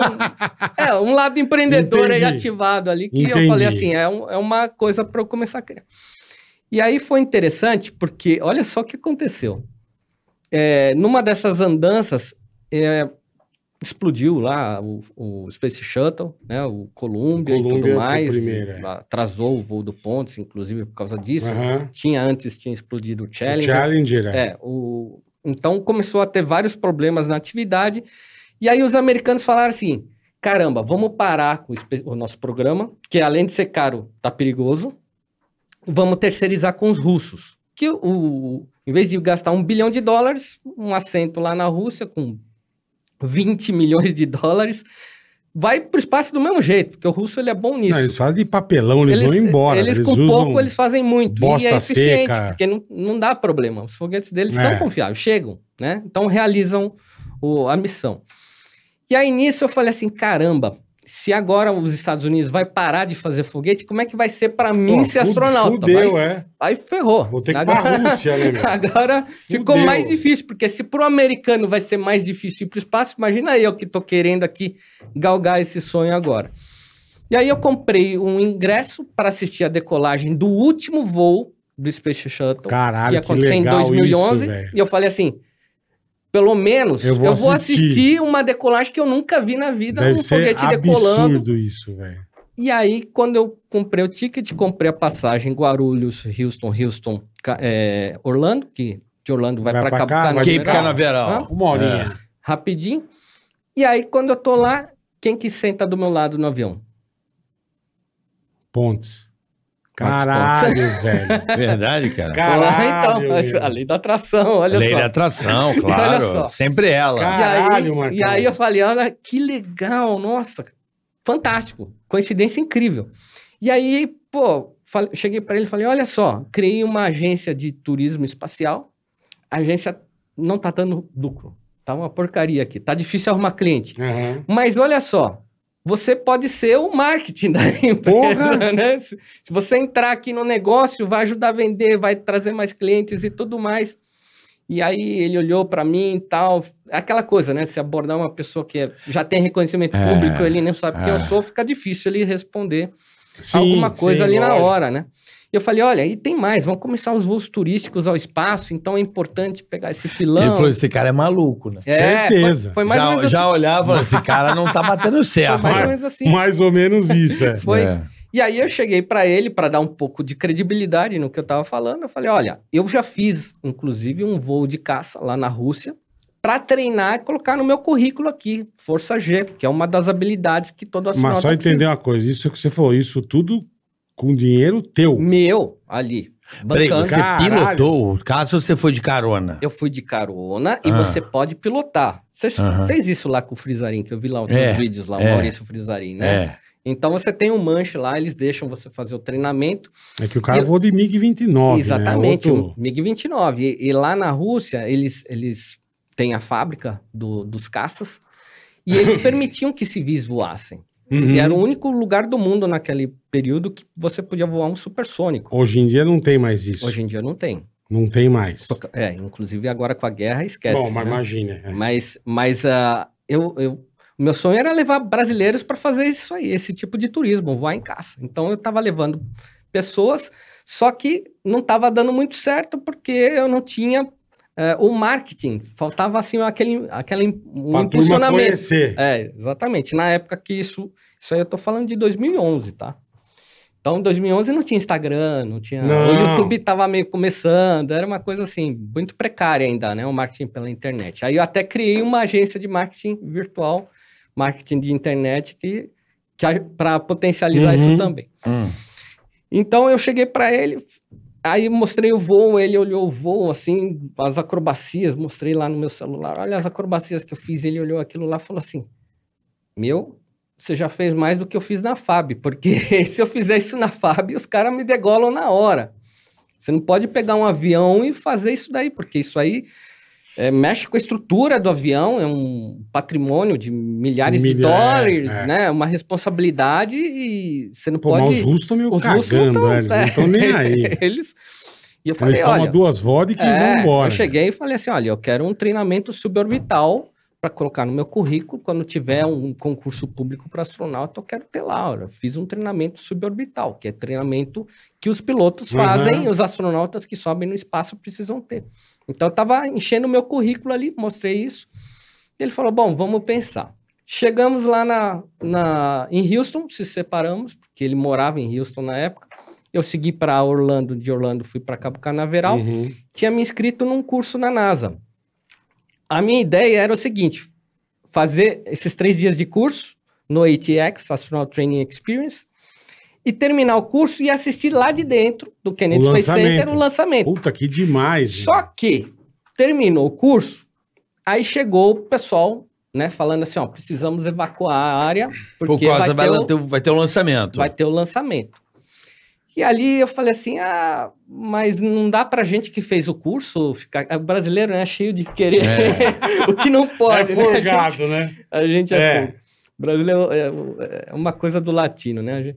é, um lado empreendedor aí ativado ali, que Entendi. eu falei assim, é, um- é uma coisa para eu começar a criar. E aí foi interessante, porque olha só o que aconteceu. É, numa dessas andanças, é, explodiu lá o, o Space Shuttle, né, o Columbia, e Columbia tudo foi o mais. primeiro, é. Atrasou o voo do Pontes, inclusive, por causa disso. Aham. Tinha antes, tinha explodido o O Challenger. Challenger. é. É, o... então começou a ter vários problemas na atividade. E aí os americanos falaram assim: caramba, vamos parar com o, nosso programa, que além de ser caro, tá perigoso. Vamos terceirizar com os russos. Que o, o- em vez de gastar um bilhão de dólares, um assento lá na Rússia com 20 milhões de dólares, vai para o espaço do mesmo jeito, porque o russo ele é bom nisso. Não, eles fazem de papelão, eles, vão embora. Eles, Eles, com pouco eles fazem muito. bosta e é eficiente, seca. porque não, não dá problema. Os foguetes deles É. são confiáveis, chegam, né? Então realizam o- a missão. E aí nisso eu falei assim, caramba, se agora os Estados Unidos vai parar de fazer foguete, como é que vai ser para mim Pô, ser astronauta? Fudeu, vai, é. aí ferrou. Vou ter que ir agora, pra Rússia, né, meu? agora ficou Fudeu. mais difícil, porque se pro americano vai ser mais difícil ir pro espaço, imagina eu que tô querendo aqui galgar esse sonho agora. E aí eu comprei um ingresso para assistir a decolagem do último voo do Space Shuttle, Caralho, que ia que acontecer em legal 2011, isso, e eu falei assim, pelo menos Eu eu vou vou, assistir. assistir. uma decolagem que eu nunca vi na vida, Deve um ser foguete decolando. absurdo isso, velho. E aí, quando eu comprei o ticket, comprei a passagem Guarulhos, Houston, Houston, Ca- é, Orlando, que de Orlando vai, Vai para pra Cabo cá, vai Cape. Canaveral. Uma horinha. rapidinho. E aí, quando eu tô lá, quem que senta do meu lado no avião? Pontes. Caralho, velho. Verdade, cara. Caralho, então, meu. a lei da atração, olha Lei só. da atração, Olha claro. só. Sempre ela. Cara, E aí, Caralho, Marcão. e aí eu falei, olha, que legal, nossa, fantástico, coincidência incrível. E aí, pô, falei- cheguei para ele e falei, olha só, criei uma agência de turismo espacial, a agência não tá dando lucro, tá uma porcaria aqui, tá difícil arrumar cliente. Aham. Mas olha só, você pode ser o marketing da empresa, né? Se, você entrar aqui no negócio, vai ajudar a vender, vai trazer mais clientes e tudo mais. E aí ele olhou para mim e tal, aquela coisa, né? Se abordar uma pessoa que é- já tem reconhecimento É, público, ele nem sabe quem é. eu sou, fica difícil ele responder Sim, alguma coisa sim, ali na lógico. hora, né? E eu falei, olha, e tem mais, vão começar os voos turísticos ao espaço, então é importante pegar esse filão. Ele falou: esse cara é maluco, né? É, Certeza. Foi, foi mais ou já, menos já assim. olhava, esse cara não tá batendo Foi certo. mais ou menos assim. Mais ou menos isso, é. Foi. É. E aí eu cheguei para ele para dar um pouco de credibilidade no que eu estava falando. Eu falei, olha, eu já fiz inclusive um voo de caça lá na Rússia para treinar e colocar no meu currículo aqui, Força G, que é uma das habilidades que todo astronauta Mas só precisa. entender uma coisa, isso que você falou, isso tudo com dinheiro teu. Meu, ali, Peraí, bancando. você Caralho. pilotou, caso você foi de carona. Eu fui de carona e Ah. você pode pilotar. Você Aham. fez isso lá com o Frizarin, que eu vi lá os É, vídeos lá, o é. Maurício Frizarin, né? É. Então você tem um manche lá, eles deixam você fazer o treinamento. É que o cara E- voou de MiG-29, Exatamente, né? o Outro... MiG-29. E, e lá na Rússia, eles, eles têm a fábrica do- dos caças e eles permitiam que civis voassem. Uhum. E era o único lugar do mundo naquele período que você podia voar um supersônico. Hoje em dia não tem mais isso. Hoje em dia não tem. Não tem mais. É, inclusive agora com a guerra, esquece. Bom, mas né? imagina. é. Mas, mas ah, eu, eu, o meu sonho era levar brasileiros para fazer isso aí, esse tipo de turismo, voar em caça. Então eu estava levando pessoas, só que não estava dando muito certo porque eu não tinha eh, o marketing, faltava assim aquele, aquele um Pra impulsionamento. conhecer. É, exatamente. Na época que isso, isso aí eu tô falando de 2011, tá? Então, em 2011 não tinha Instagram, não tinha. Não. O YouTube tava meio começando, era uma coisa assim, muito precária ainda, né? O marketing pela internet. Aí eu até criei uma agência de marketing virtual, marketing de internet, que, que para potencializar Uhum. isso também. Hum. Então eu cheguei para ele, aí mostrei o voo, ele olhou o voo, assim, as acrobacias, mostrei lá no meu celular, olha as acrobacias que eu fiz, ele olhou aquilo lá e falou assim, meu, você já fez mais do que eu fiz na FAB, porque se eu fizer isso na FAB, os caras me degolam na hora. Você não pode pegar um avião e fazer isso daí, porque isso aí é, mexe com a estrutura do avião, é um patrimônio de milhares de Milha- é, dólares, é. né? Uma responsabilidade e você não Pô, mas pode... os russos estão meio Os russos não cagando, tão- é, eles não estão nem aí. Eles... E eu falei, Eles tomam olha... duas vodka e é, vão embora. Eu cheguei e falei assim, olha, eu quero um treinamento suborbital para colocar no meu currículo quando tiver um concurso público para astronauta, eu quero ter lá. Olha, fiz um treinamento suborbital, que é treinamento que os pilotos Uhum. fazem e os astronautas que sobem no espaço precisam ter. Então eu estava enchendo o meu currículo ali, mostrei isso. Ele falou, bom, vamos pensar. Chegamos lá na, na, em Houston, se separamos, porque ele morava em Houston na época. Eu segui para Orlando, de Orlando fui para Cabo Canaveral Uhum. tinha me inscrito num curso na NASA. A minha ideia era o seguinte: fazer esses três dias de curso no ATX, Astronaut Training Experience, e terminar o curso e assistir lá de dentro do Kennedy Space. Center o lançamento. Puta, que demais. Só que terminou o curso, aí chegou o pessoal, né, falando assim, ó, precisamos evacuar a área Por porque causa vai, vai, ter o, vai ter o lançamento. vai ter o lançamento. E ali eu falei assim, ah, mas não dá pra gente que fez o curso ficar... O brasileiro é cheio de querer o que não é pode, né? A gente, forgado, né? a gente é, É. Brasileiro é, é uma coisa do latino, né?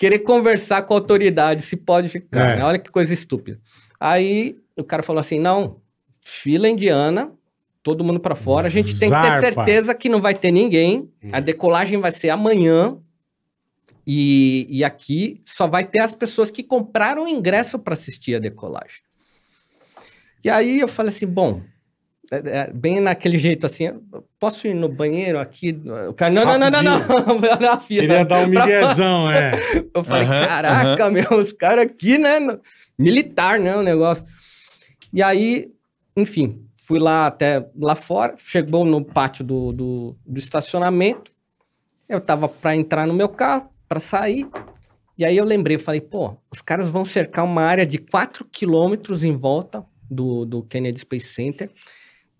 Querer conversar com a autoridade, se pode ficar, É. né? Olha que coisa estúpida. Aí o cara falou assim, não, fila indiana, todo mundo pra fora, a gente tem que ter certeza que não vai ter ninguém, a decolagem vai ser amanhã, e, e aqui só vai ter as pessoas que compraram o ingresso para assistir a decolagem. E aí eu falei assim, bom, é- é, bem naquele jeito assim, posso ir no banheiro aqui? O cara, não, não, não, não, não, fila. Queria dar um pra- miguezão, é. Eu falei, Aham, caraca, meu, os caras aqui, né? no- Militar, né? O negócio. E aí, enfim, fui lá até lá fora, chegou no pátio do, do, do estacionamento. Eu tava para entrar no meu carro, para sair. E aí eu lembrei, eu falei, pô, os caras vão cercar uma área de 4 quilômetros em volta do, do Kennedy Space Center.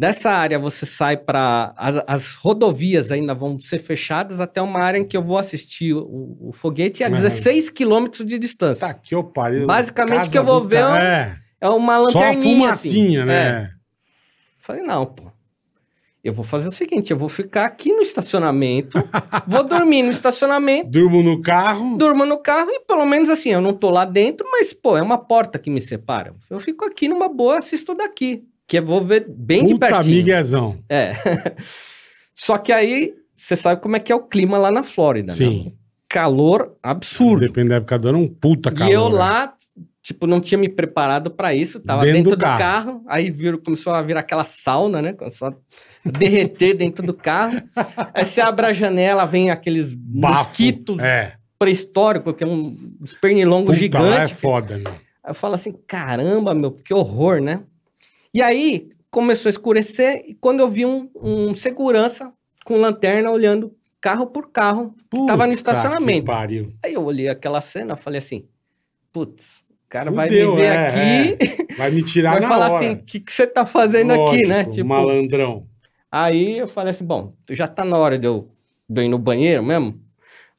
Dessa área você sai para. As, as rodovias ainda vão ser fechadas até uma área em que eu vou assistir o, o foguete a Aham. 16 quilômetros de distância. Tá que eu pariu. Basicamente, que eu vou ver é É. É uma Só a lanterninha. assim. fumacinha, É. né? Falei, não, pô. Eu vou fazer o seguinte: eu vou ficar aqui no estacionamento, vou dormir no estacionamento, Durmo no carro. durmo no carro e pelo menos assim, eu não tô lá dentro, mas, pô, é uma porta que me separa. Eu fico aqui numa boa, assisto daqui. Que eu vou ver bem de Puta pertinho. miguezão. É. Só que aí, você sabe como é que é o clima lá na Flórida, né? Sim. Calor absurdo. Depende da época do ano, um puta calor. e eu né? lá, tipo, não tinha me preparado para isso, tava Dentro dentro, do do, carro. carro. aí virou, começou a virar aquela sauna, né? Começou a derreter dentro do carro. Aí você abre a janela, vem aqueles Bafo. mosquitos É. pré-históricos, que é um uns pernilongos Puta, é gigantes. foda, meu. Aí eu falo assim, caramba, meu, que horror, né? E aí, começou a escurecer e quando eu vi um, um segurança com lanterna olhando carro por carro, que tava no estacionamento. Aí eu olhei aquela cena, falei assim, putz, o cara Fudeu, vai me ver é, aqui, Vai me tirar vai na falar hora. assim, o que, que você tá fazendo aqui, né? Lógico, Tipo, malandrão. Aí eu falei assim, bom, já tá na hora de eu, de eu ir no banheiro mesmo.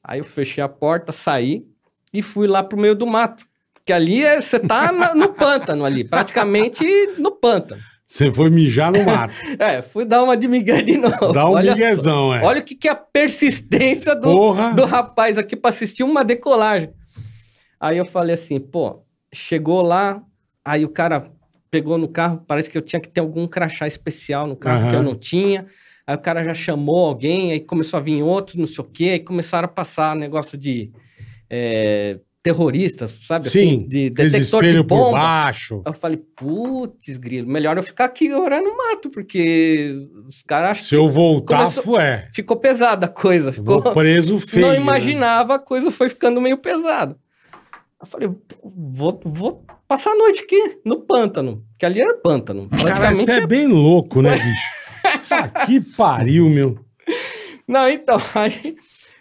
Aí eu fechei a porta, saí e fui lá pro meio do mato. Porque ali é- você tá na- no pântano ali, praticamente no pântano. Você foi mijar no mato. É, fui dar uma de migué de novo. Dá um Olha miguezão, é. Olha o que, que é a persistência do, Porra. do rapaz aqui pra assistir uma decolagem. Aí eu falei assim, pô, chegou lá, aí o cara pegou no carro, parece que eu tinha que ter algum crachá especial no carro que eu não tinha. Aí o cara já chamou alguém, aí começou a vir outros, não sei o quê, aí começaram a passar negócio de é, terroristas, sabe? Sim, assim, de detector de espelhos por bomba. baixo. Eu falei, putz, grilo, melhor eu ficar aqui agora no mato, porque os caras acham Se eu voltar, Começou- é. ficou pesada a coisa. Ficou... Vou preso feio. não né? imaginava, a coisa foi ficando meio pesada. Eu falei, vou, vou passar a noite aqui no pântano, que ali era pântano. Cara, você é bem louco, né, bicho? Tá que pariu, meu. Não, então, aí,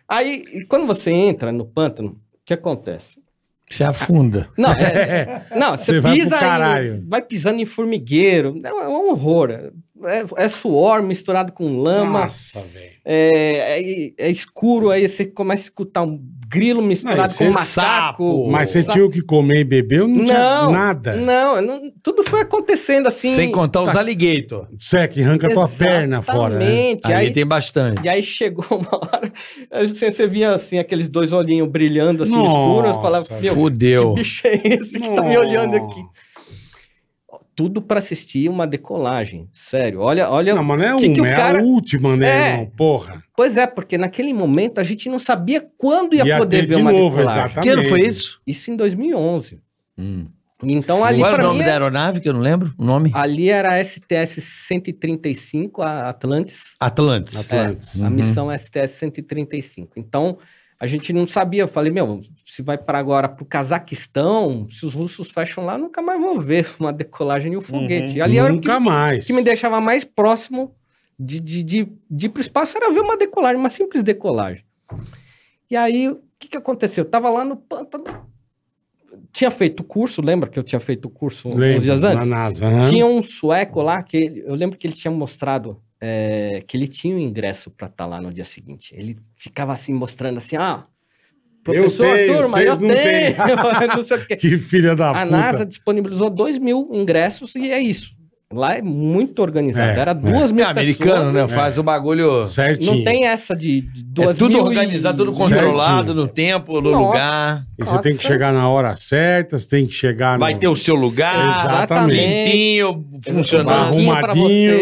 aí quando você entra no pântano, que acontece? Você afunda. Não, é- não você, Você vai pisa caralho. em, vai pisando em formigueiro, é um horror. É, é suor misturado com lama, Nossa, velho. é, é- é escuro, aí você começa a escutar um grilo misturado Não, com um é macaco. Mas você tinha o que comer e beber não, tinha Não, nada? Não, não, tudo foi acontecendo assim. Sem contar os alligator. Você que arranca a tua perna fora, né? Exatamente. Ali Aí, tem bastante. E aí chegou uma hora, assim, você via assim, aqueles dois olhinhos brilhando assim, Nossa, escuros, eu falava, meu, Fudeu. que bicho é esse que tá me olhando aqui? Tudo pra assistir uma decolagem, sério. Olha, olha. Não, mas não é que uma, que o é cara- a última, né, É. irmão? Porra. Pois é, porque naquele momento a gente não sabia quando ia, Ia poder ver de uma novo, decolagem. exatamente. Que ano foi isso? Isso em 2011. Hum. Então ali Qual é o pra nome mim, da aeronave que eu não lembro? O nome? ali era a STS 135, a Atlantis. Atlantis. Atlantis. A Uhum. missão STS 135. Então, a gente não sabia. Eu falei, meu, se vai para agora para o Cazaquistão, se os russos fecham lá, nunca mais vou ver uma decolagem e o foguete. E ali era o que, Nunca mais. que me deixava mais próximo de, de, de, de ir para o espaço, era ver uma decolagem, uma simples decolagem. E aí, o que, que aconteceu? Eu tava lá no pântano, tinha feito o curso, lembra que eu tinha feito o curso uns dias antes? Na NASA. aham. Tinha um sueco lá que ele- eu lembro que ele tinha mostrado é, que ele tinha o ingresso para estar lá no dia seguinte. Ele ficava assim mostrando assim, ah, professor, tenho, turma, eu não tenho, não sei o quê. Que filha da A puta. NASA disponibilizou dois mil ingressos e é isso. Lá é muito organizado. É, Era é. duas É mil americano, pessoas. né? Faz o bagulho. Certinho. Não tem essa de, de É duas tudo mil e- organizado, tudo Certinho. controlado no tempo, no Nossa. lugar. E você tem que Nossa. chegar na hora certa, você tem que chegar Vai no... ter o seu lugar, Exatamente. limpinho, Um funcionando. Arrumadinho.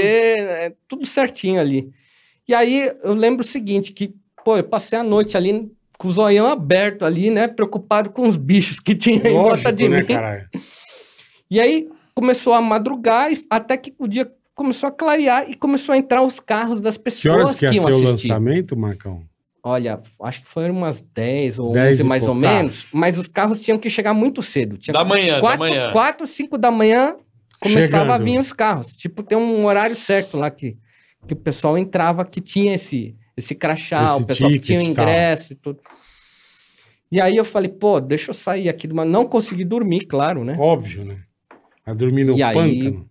É tudo certinho ali. E aí eu lembro o seguinte, que, pô, eu passei a noite ali com o zoião aberto ali, né, preocupado com os bichos que tinha em volta Lógico, de né, mim. caralho? E aí começou a madrugar e até que o dia começou a clarear e começou a entrar os carros das Que horas pessoas que que, ia iam ser o assistir. lançamento, Marcão? Olha, acho que foram umas 10 ou 10 11 e mais ou pouco, tá. menos, mas os carros tinham que chegar muito cedo. Tinha Da manhã, da quatro, manhã. 4, 5 da manhã começava a Chegando. vir os carros. Tipo, tem um horário certo lá que, que o pessoal entrava que tinha esse, esse crachá, Esse o pessoal que tinha o ingresso e tudo. E aí eu falei, pô, deixa eu sair aqui. do ma- Não consegui dormir, claro, né? Óbvio, né? Vai dormir no E aí- pântano.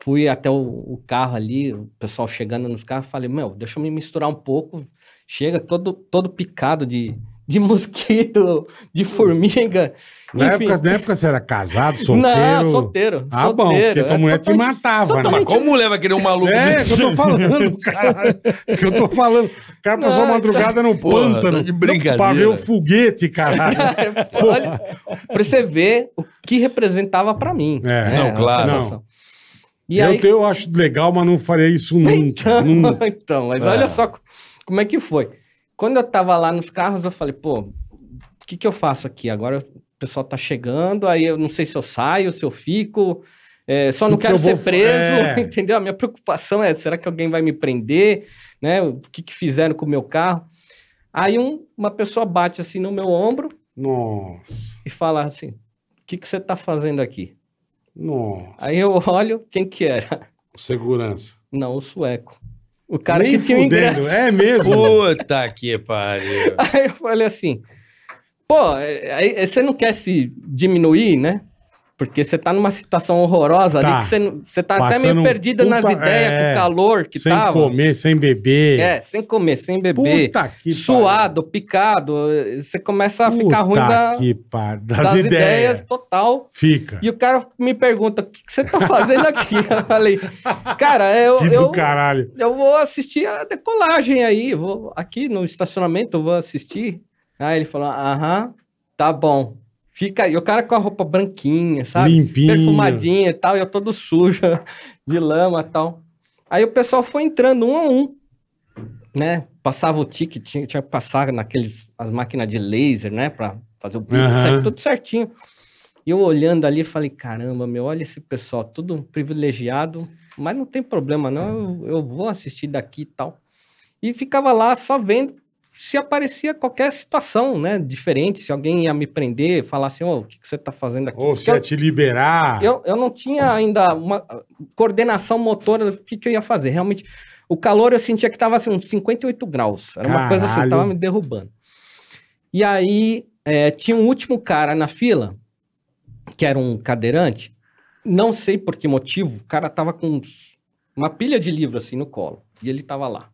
Fui até o, o carro ali, o pessoal chegando nos carros, falei, meu, deixa eu me misturar um pouco. Chega todo, todo picado de, de mosquito, de formiga. Na enfim. época, na época você era casado, solteiro? Não, solteiro. Ah, solteiro. bom, porque tua É mulher te totalmente- matava, né? Mas como leva aquele um maluco É, que eu tô falando, caralho. É que eu tô falando. O cara passou a Não, madrugada no Porra, pântano. tá de brincadeira. Pra ver o foguete, caralho. Olha, pra você ver o que representava pra mim. É, né, não, claro. sensação. E eu, aí, eu acho legal, mas não faria isso nunca. nunca. então, mas É. olha só co- como é que foi. Quando eu tava lá nos carros, eu falei, pô, o que que eu faço aqui? Agora o pessoal tá chegando, aí eu não sei se eu saio, se eu fico, é, só não Que que quero vou ser fa- preso, é. entendeu? A minha preocupação é, será que alguém vai me prender? Né? O que que fizeram com o meu carro? Aí um- uma pessoa bate assim no meu ombro Nossa, e fala assim, o que que você tá fazendo aqui? nossa. Aí eu olho, quem que era? Segurança. Não, o sueco. O cara Nem que tinha o fudendo, ingresso. É mesmo? Puta que pariu. Aí eu falei assim, pô, é- aí você não quer se diminuir, né? Porque você tá numa situação horrorosa Tá. ali, que você, você tá até Passando meio perdido nas puta- ideias, é, com o calor que sem tava. comer, sem beber. É, sem comer, sem beber. Puta que suado, picado, você começa a pariu. ficar ruim Puta da- pariu. Das, das, ideias. ideias. total. Fica. E o cara me pergunta, o que, que você tá fazendo aqui? eu falei, cara, eu, Que do eu, caralho. eu vou assistir a decolagem aí, vou aqui no estacionamento, eu vou assistir. Aí ele falou, aham, tá bom. Fica aí, o cara com a roupa branquinha, sabe? Limpinho. Perfumadinha e tal, e eu todo sujo de lama e tal. Aí o pessoal foi entrando um a um, né? Passava o ticket, tinha, tinha que passar naqueles, as máquinas de laser, né? Pra fazer o Aham. certo, tudo certinho. E eu olhando ali, falei, caramba, meu, olha esse pessoal, tudo privilegiado, mas não tem problema não, eu, eu vou assistir daqui e tal. E ficava lá só vendo se aparecia qualquer situação, né, diferente, se alguém ia me prender, falar assim, ô, o que, que você tá fazendo aqui? Ou Porque se eu- ia te liberar. eu, eu não tinha ainda uma coordenação motora do que, que eu ia fazer. Realmente, o calor eu sentia que estava assim, uns 58 graus. Era uma coisa assim, Caralho. tava me derrubando. E aí, é, tinha um último cara na fila, que era um cadeirante. Não sei por que motivo, o cara tava com uma pilha de livros assim no colo. E ele tava lá.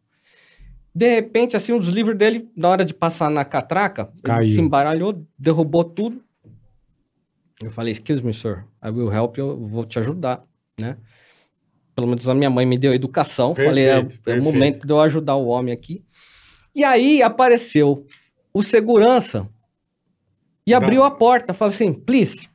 De repente, assim, um dos livros dele, na hora de passar na catraca, Caiu. ele se embaralhou, derrubou tudo. Eu falei, excuse me, sir, I will help you, eu vou te ajudar, né? Pelo menos a minha mãe me deu educação. falei, é, Perfeito, é o perfeito. momento de eu ajudar o homem aqui. E aí apareceu o segurança e abriu a porta. Falei assim, please.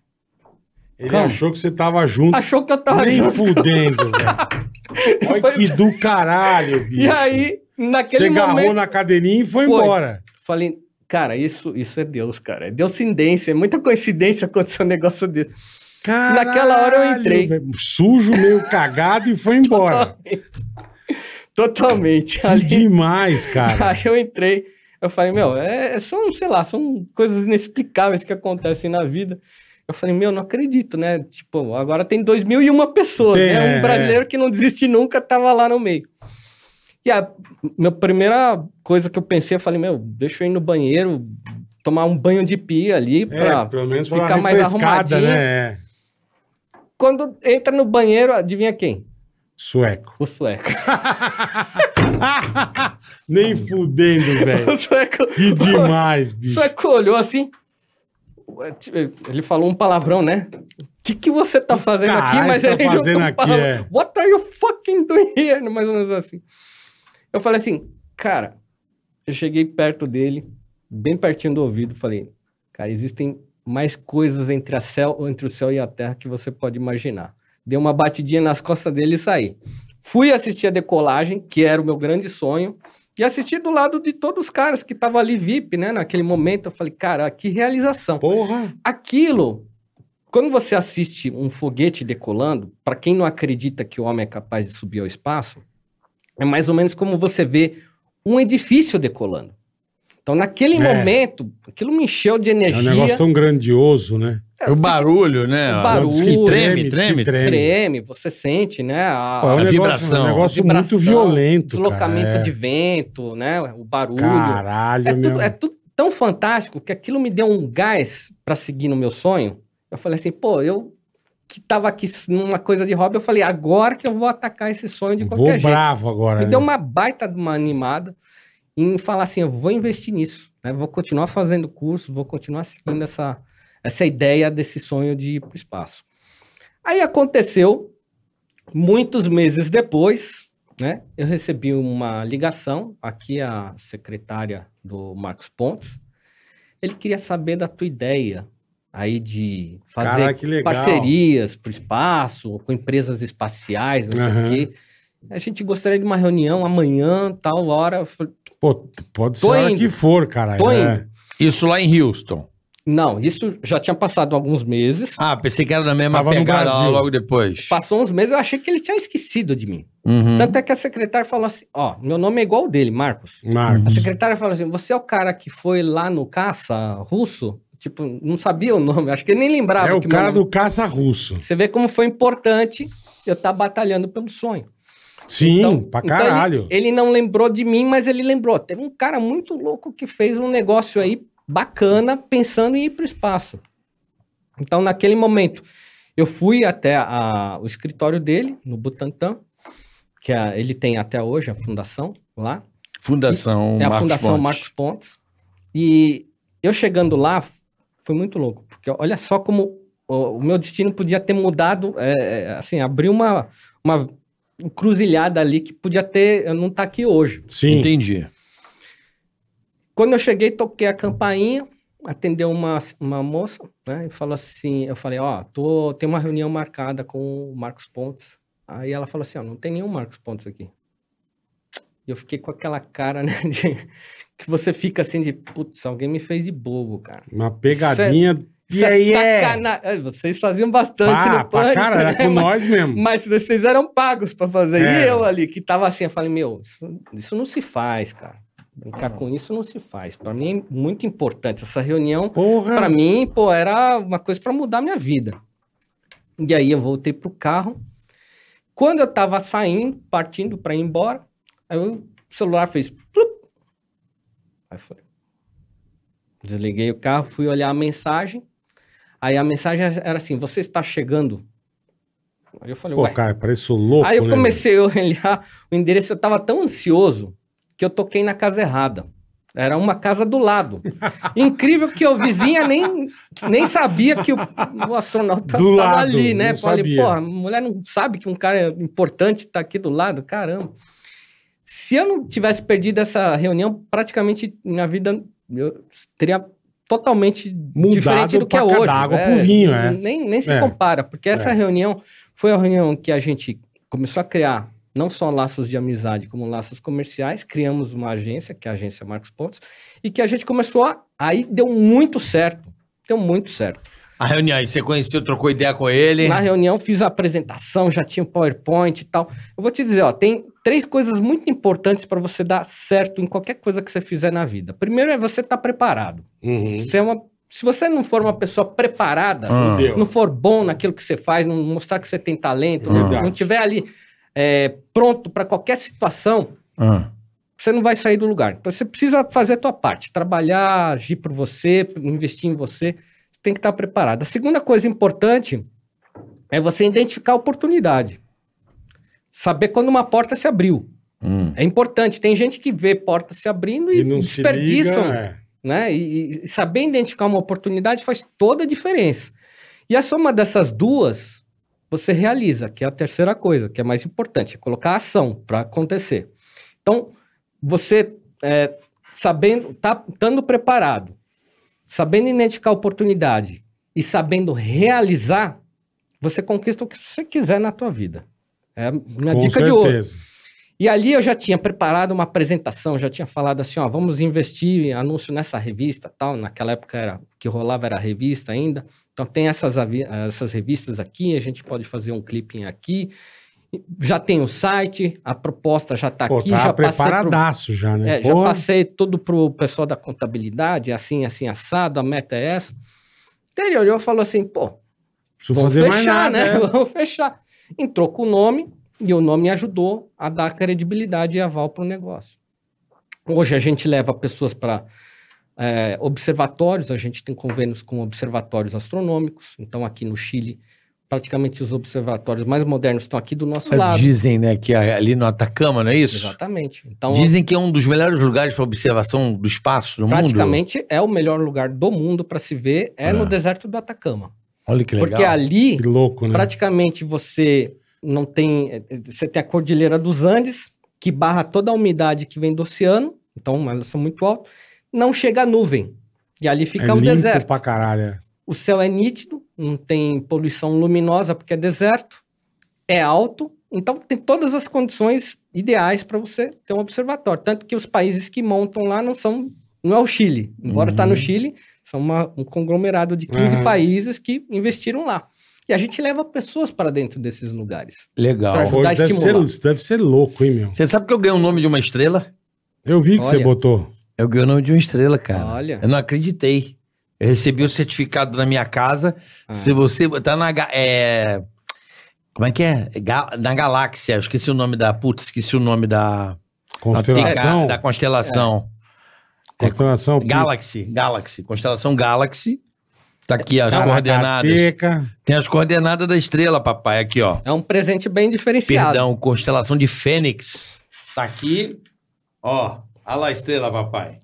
Ele Calma. achou que você tava junto. Achou que eu tava Nem junto. fudendo, velho. Olha que do caralho, bicho. E aí, naquele Você agarrou momento, na cadeirinha e foi, Foi. embora. falei, cara, isso, isso é Deus, cara. É Deuscindência, é muita coincidência acontecer um negócio desse. Caralho, Naquela hora eu entrei. velho. Sujo, meio cagado e foi embora. Totalmente. Que Ali, demais, cara. Aí eu entrei, eu falei, meu, é, são, sei lá, são coisas inexplicáveis que acontecem na vida. Eu falei, meu, não acredito, né? Tipo, agora tem 2001 pessoas, Tem, né? é, Um brasileiro que não desiste nunca tava lá no meio. E a minha primeira coisa que eu pensei, eu falei, meu, deixa eu ir no banheiro, tomar um banho de pia ali É, pra... ficar mais arrumadinho. né? É. Quando entra no banheiro, adivinha quem? Sueco. O sueco. Nem fudendo, velho. o sueco... Que demais, O bicho. sueco olhou assim. Ele falou um palavrão, né? O que, que você tá fazendo aqui? caralho Mas você tá ele fazendo aqui, é? What are you fucking doing here? Mais ou menos assim. Eu falei assim, cara, eu cheguei perto dele, bem pertinho do ouvido, falei, cara, existem mais coisas entre, a céu, entre o céu e a terra que você pode imaginar. Dei uma batidinha nas costas dele e saí. Fui assistir a decolagem, que era o meu grande sonho, e assisti do lado de todos os caras que estavam ali VIP, né? Naquele momento, eu falei, cara, que realização. Porra. Aquilo, quando você assiste um foguete decolando, para quem não acredita que o homem é capaz de subir ao espaço, é mais ou menos como você vê um edifício decolando. Então, naquele É. momento, aquilo me encheu de É um energia. negócio tão grandioso, né? O barulho, né? O barulho. Diz que treme, que treme. treme, você sente, né? A, Pô, é um A negócio, vibração. um negócio vibração, muito violento. deslocamento cara. de vento, né? O barulho. Caralho, É meu. tudo, é tudo tão fantástico que aquilo me deu um gás para seguir no meu sonho. Eu falei assim, pô, eu que tava aqui numa coisa de hobby, eu falei, agora que eu vou atacar esse sonho de Vou qualquer jeito. bravo agora. Me né? deu uma baita de uma animada em falar assim, eu vou investir nisso, né? Vou continuar fazendo curso, vou continuar seguindo essa, essa ideia desse sonho de ir para o espaço. Aí aconteceu, muitos meses depois, né? Eu recebi uma ligação, aqui a secretária do Marcos Pontes, ele queria saber da tua ideia aí de fazer legal. parcerias para o espaço, com empresas espaciais, não Aham. sei o quê. A gente gostaria de uma reunião amanhã, tal hora. Eu falei, Pô, pode ser a que for, cara. Tô é. indo. Isso lá em Houston. Não, isso já tinha passado alguns meses. Ah, pensei que era da mesma Tava pegada Brasil. logo depois. Passou uns meses, eu achei que ele tinha esquecido de mim. Uhum. Tanto é que a secretária falou assim: ó, meu nome é igual o dele, Marcos. A Marcos. secretária falou assim: você é o cara que foi lá no caça russo? Tipo, não sabia o nome, acho que ele nem lembrava. É o que cara do caça russo. Você vê como foi importante eu estar batalhando pelo sonho. Sim, pra então caralho. ele, ele não lembrou de mim, mas ele lembrou. Teve um cara muito louco que fez um negócio aí bacana, pensando em ir para o espaço. Então, naquele momento, eu fui até a- o escritório dele, no Butantã, que é- ele tem até hoje a fundação lá. Fundação É a Marcos Fundação Pontes. Marcos Pontes. E eu chegando lá, foi muito louco, porque olha só como o, o meu destino podia ter mudado, é, é, assim, abriu uma, uma encruzilhada ali que podia ter, eu não estar aqui hoje. Sim. Entendi. Quando eu cheguei, toquei a campainha, atendeu uma, uma moça, né, e falou assim, eu falei, ó, tô, tem uma reunião marcada com o Marcos Pontes. Aí ela falou assim, ó, não tem nenhum Marcos Pontes aqui. E eu fiquei com aquela cara, né, de- que você fica assim de, putz, alguém me fez de bobo, cara. Uma pegadinha. Isso E aí é. sacana- É, Vocês faziam bastante Pá, no pânico, cara, era né, com mas- nós mesmo. mas vocês eram pagos pra fazer. É. E eu ali, que tava assim, eu falei, meu, isso, isso não se faz, cara. Brincar com isso não se faz. Pra mim é muito importante. Essa reunião, Porra. pra mim, pô, era uma coisa pra mudar minha vida. E aí eu voltei pro carro. Quando eu tava saindo, partindo pra ir embora, aí o celular fez. Aí foi. Desliguei o carro, fui olhar a mensagem. Aí a mensagem era assim: você está chegando. Aí eu falei, Pô, ué. cara, parece louco. Aí eu né, comecei a olhar o endereço, eu tava tão ansioso que eu toquei na casa errada. Era uma casa do lado. Incrível que o vizinha nem, nem sabia que o, o astronauta Do tava lado, ali, né? Falei, pô, a mulher não sabe que um cara importante tá aqui do lado, caramba. Se eu não tivesse perdido essa reunião, praticamente minha vida eu teria totalmente Mudado diferente do que é hoje. água pro vinho, é. Nem, nem se É. compara, porque essa É. reunião foi a reunião que a gente começou a criar não só laços de amizade, como laços comerciais. Criamos uma agência, que é a agência Marcos Pontes, e que a gente começou a. Aí deu muito certo. Deu muito certo. A reunião aí, você conheceu, trocou ideia com ele. Na reunião fiz a apresentação, já tinha o PowerPoint e tal. Eu vou te dizer, ó, tem três coisas muito importantes para você dar certo em qualquer coisa que você fizer na vida. Primeiro é você estar preparado. Uhum. Você é uma, se você não for uma pessoa preparada, Ah. Não for bom naquilo que você faz, não mostrar que você tem talento, não tiver ali é, pronto para qualquer situação, Ah. você não vai sair do lugar. Então você precisa fazer a tua parte, trabalhar, agir por você, investir em você. Tem que estar preparado. A segunda coisa importante é você identificar a oportunidade. Saber quando uma porta se abriu. Hum. É importante. Tem gente que vê portas se abrindo e, E não se desperdiçam liga, é. né? E, e saber identificar uma oportunidade faz toda a diferença. E a soma dessas duas, você realiza, que é a terceira coisa, que é mais importante, é colocar a ação para acontecer. Então, você é, sabendo, tá, estando preparado, sabendo identificar a oportunidade e sabendo realizar, você conquista o que você quiser na tua vida. É a minha Com dica de ouro. certeza. E ali eu já tinha preparado uma apresentação, já tinha falado assim, ó, vamos investir em anúncio nessa revista, tal. Naquela época era que rolava era revista ainda. Então tem essas, essas revistas aqui, a gente pode fazer um clipping aqui. Já tem o site, a proposta já está aqui, tava já passei pro, preparadaço já, né? é, já passei tudo pro pessoal da contabilidade, assim, assim, assado, a meta é essa. Então ele olhou e falou assim, pô, Preciso Vamos fazer fechar, nada. né? é. Vamos fechar. Entrou com o nome e o nome ajudou a dar credibilidade e aval para o negócio. Hoje a gente leva pessoas para observatórios, a gente tem convênios com observatórios astronômicos. Então, aqui no Chile, praticamente os observatórios mais modernos estão aqui do nosso lado. Dizem, né, que ali no Atacama, não é isso? Exatamente. Então, Dizem que é um dos melhores lugares para observação do espaço no mundo. praticamente é o melhor lugar do mundo para se ver, é, É. no deserto do Atacama. Olha que legal. Porque ali Que louco, né? praticamente você não tem. Você tem a Cordilheira dos Andes, que barra toda a umidade que vem do oceano, então elas são muito altas, não chega a nuvem. E ali fica é o limpo deserto. pra caralho. O céu é nítido, não tem poluição luminosa porque é deserto, é alto, então tem todas as condições ideais para você ter um observatório. Tanto que os países que montam lá não são. Não é o Chile. Embora está Uhum. no Chile, são uma- um conglomerado de 15 Aham. países que investiram lá. E a gente leva pessoas para dentro desses lugares. Legal. Pra a deve, ser, estimular. deve ser louco, hein, meu? Você sabe que eu ganhei o nome de uma estrela? Eu vi que você Olha. botou. Eu ganhei o nome de uma estrela, cara. Olha. Eu não acreditei. Eu recebi o certificado na minha casa. Ah. Se você botar na. É, Como é que é? Na galáxia, eu esqueci o nome da. Putz, esqueci o nome da. Constelação. Da constelação. Constelação. Galaxy, Galaxy. Constelação Galaxy. Tá aqui as Caracateca. coordenadas. Tem as coordenadas da estrela, papai. Aqui, ó. É um presente bem diferenciado. Perdão, constelação de Fênix. Tá aqui. Ó. Olha lá a estrela, papai.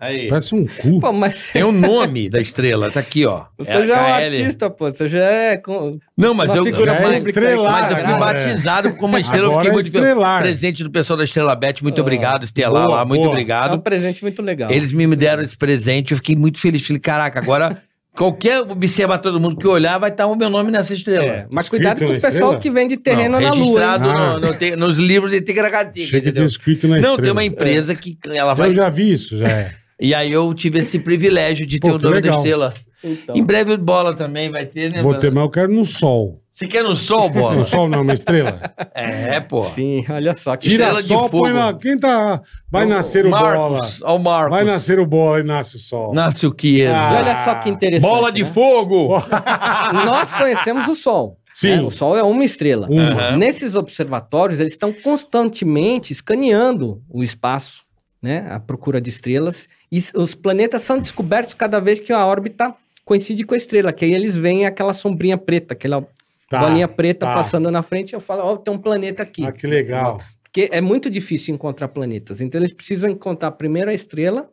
Aí. Parece um cu. Pô, mas Tem o nome da estrela, tá aqui, ó. você já é um artista, pô. Você já é. com- Não, mas Uma eu, figura Já é estrelar, mas eu fui né? batizado com uma estrela. eu Agora fiquei é muito estrelar. presente do pessoal da Estrela Bet. Muito Ah, obrigado, Estelar boa, lá. Muito boa. É um obrigado. presente muito legal. Eles me deram esse presente. Eu fiquei muito feliz. Falei, caraca, agora qualquer observa todo mundo que olhar vai estar o meu nome nessa estrela. É, mas Escrito cuidado com o pessoal estrela? que vende terreno Não, na lua. registrado Ah. no- nos livros de Tigragatica, Chega de escrito na Não, estrela. tem uma empresa que ela vai. Eu já vi isso, já é. E aí eu tive esse privilégio de ter Pô, o nome da estrela. Então. Em breve o bola também vai ter, né? Vou mano? ter, mas eu quero no sol. Você quer no sol, bola? No sol não, uma estrela. é, pô. Sim, olha só. Que Tira Estrela de sol, põe fogo. na. Quem tá. Vai nascer o bola. Marcos. Ó, o Marcos. Vai nascer o bola e nasce o sol. Nasce o Chiesa. Ah. Olha só que interessante. Bola de né? fogo! Nós conhecemos o Sol. Sim. né? O Sol é uma estrela. Uma. Aham. Nesses observatórios, eles estão constantemente escaneando o espaço, né? A procura de estrelas. E os planetas são descobertos cada vez que a órbita coincide com a estrela, que aí eles veem aquela sombrinha preta, aquela Tá, bolinha preta tá. passando na frente. Eu falo, ó, tem um planeta aqui. Ah, que legal. Porque é muito difícil encontrar planetas. Então eles precisam encontrar primeiro a estrela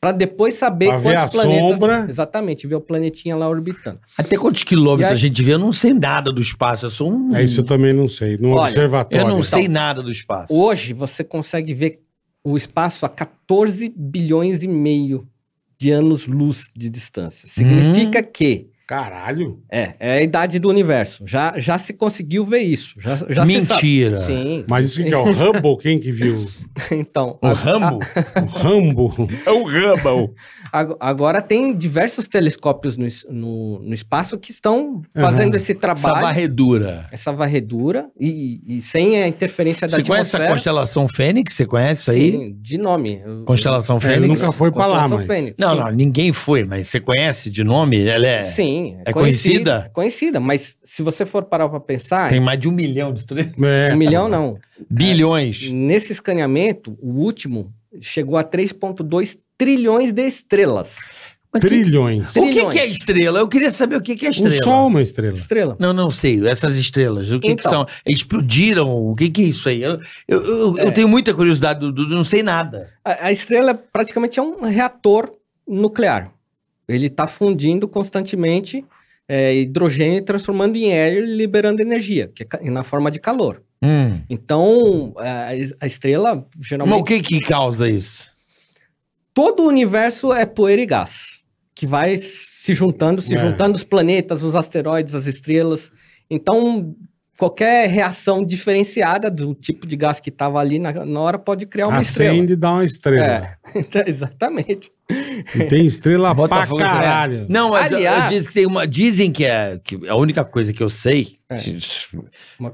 para depois saber Pra ver quantos a planetas. sombra. Exatamente, ver o planetinha lá orbitando. Até quantos quilômetros aí- a gente vê? Eu não sei nada do espaço. Eu sou um. É isso eu também não sei. No Olha, observatório. Eu não sei nada do espaço. Hoje você consegue ver o espaço a 14 bilhões e meio de anos-luz de distância. Significa que Caralho. é, é a idade do universo. Já, já se conseguiu ver isso. Já, já. Mentira. Sim. Mas isso que é o Hubble, quem que viu? Então, O a- Rambo? O Rambo. é o Rambo. a- agora tem diversos telescópios no, no, no espaço que estão fazendo Uhum. esse Essa trabalho, varredura. essa varredura, e, e sem a interferência da Você conhece a constelação Fênix? Você conhece isso aí? Sim, de nome. Constelação É, Fênix? nunca foi pra lá, Constelação mas. Fênix, Não, sim. não, ninguém foi, mas você conhece de nome? Ela é. Sim. É conhecida? É conhecida, mas se você for parar para pensar, Tem mais de um milhão de estrelas. É. um milhão não. Bilhões. Nesse escaneamento, o último chegou a 3,2 trilhões de estrelas. Que- Trilhões. O que, Trilhões. que é estrela? Eu queria saber o que, que é O estrela. sol é uma estrela. Estrela. Não, não sei. Essas estrelas, o que, que Então. são? Explodiram? O que, que é isso aí? Eu, eu, eu- eu É. tenho muita curiosidade, do, do- não sei nada. A, a estrela praticamente é um reator nuclear. Ele está fundindo constantemente é, hidrogênio e transformando em hélio e liberando energia, que é na forma de calor. Hum. Então, a, es- a estrela, Mas geralmente, o que que causa isso? todo o universo é poeira e gás, que vai se juntando, se É. juntando os planetas, os asteroides, as estrelas. Então, qualquer reação diferenciada do tipo de gás que estava ali na, na hora pode criar uma Acende e dá uma estrela. estrela. Exatamente. E tem estrela pra Botafogo, caralho. Não, mas Aliás- eu, disse que tem uma. Dizem que é. Que a única coisa que eu sei. É.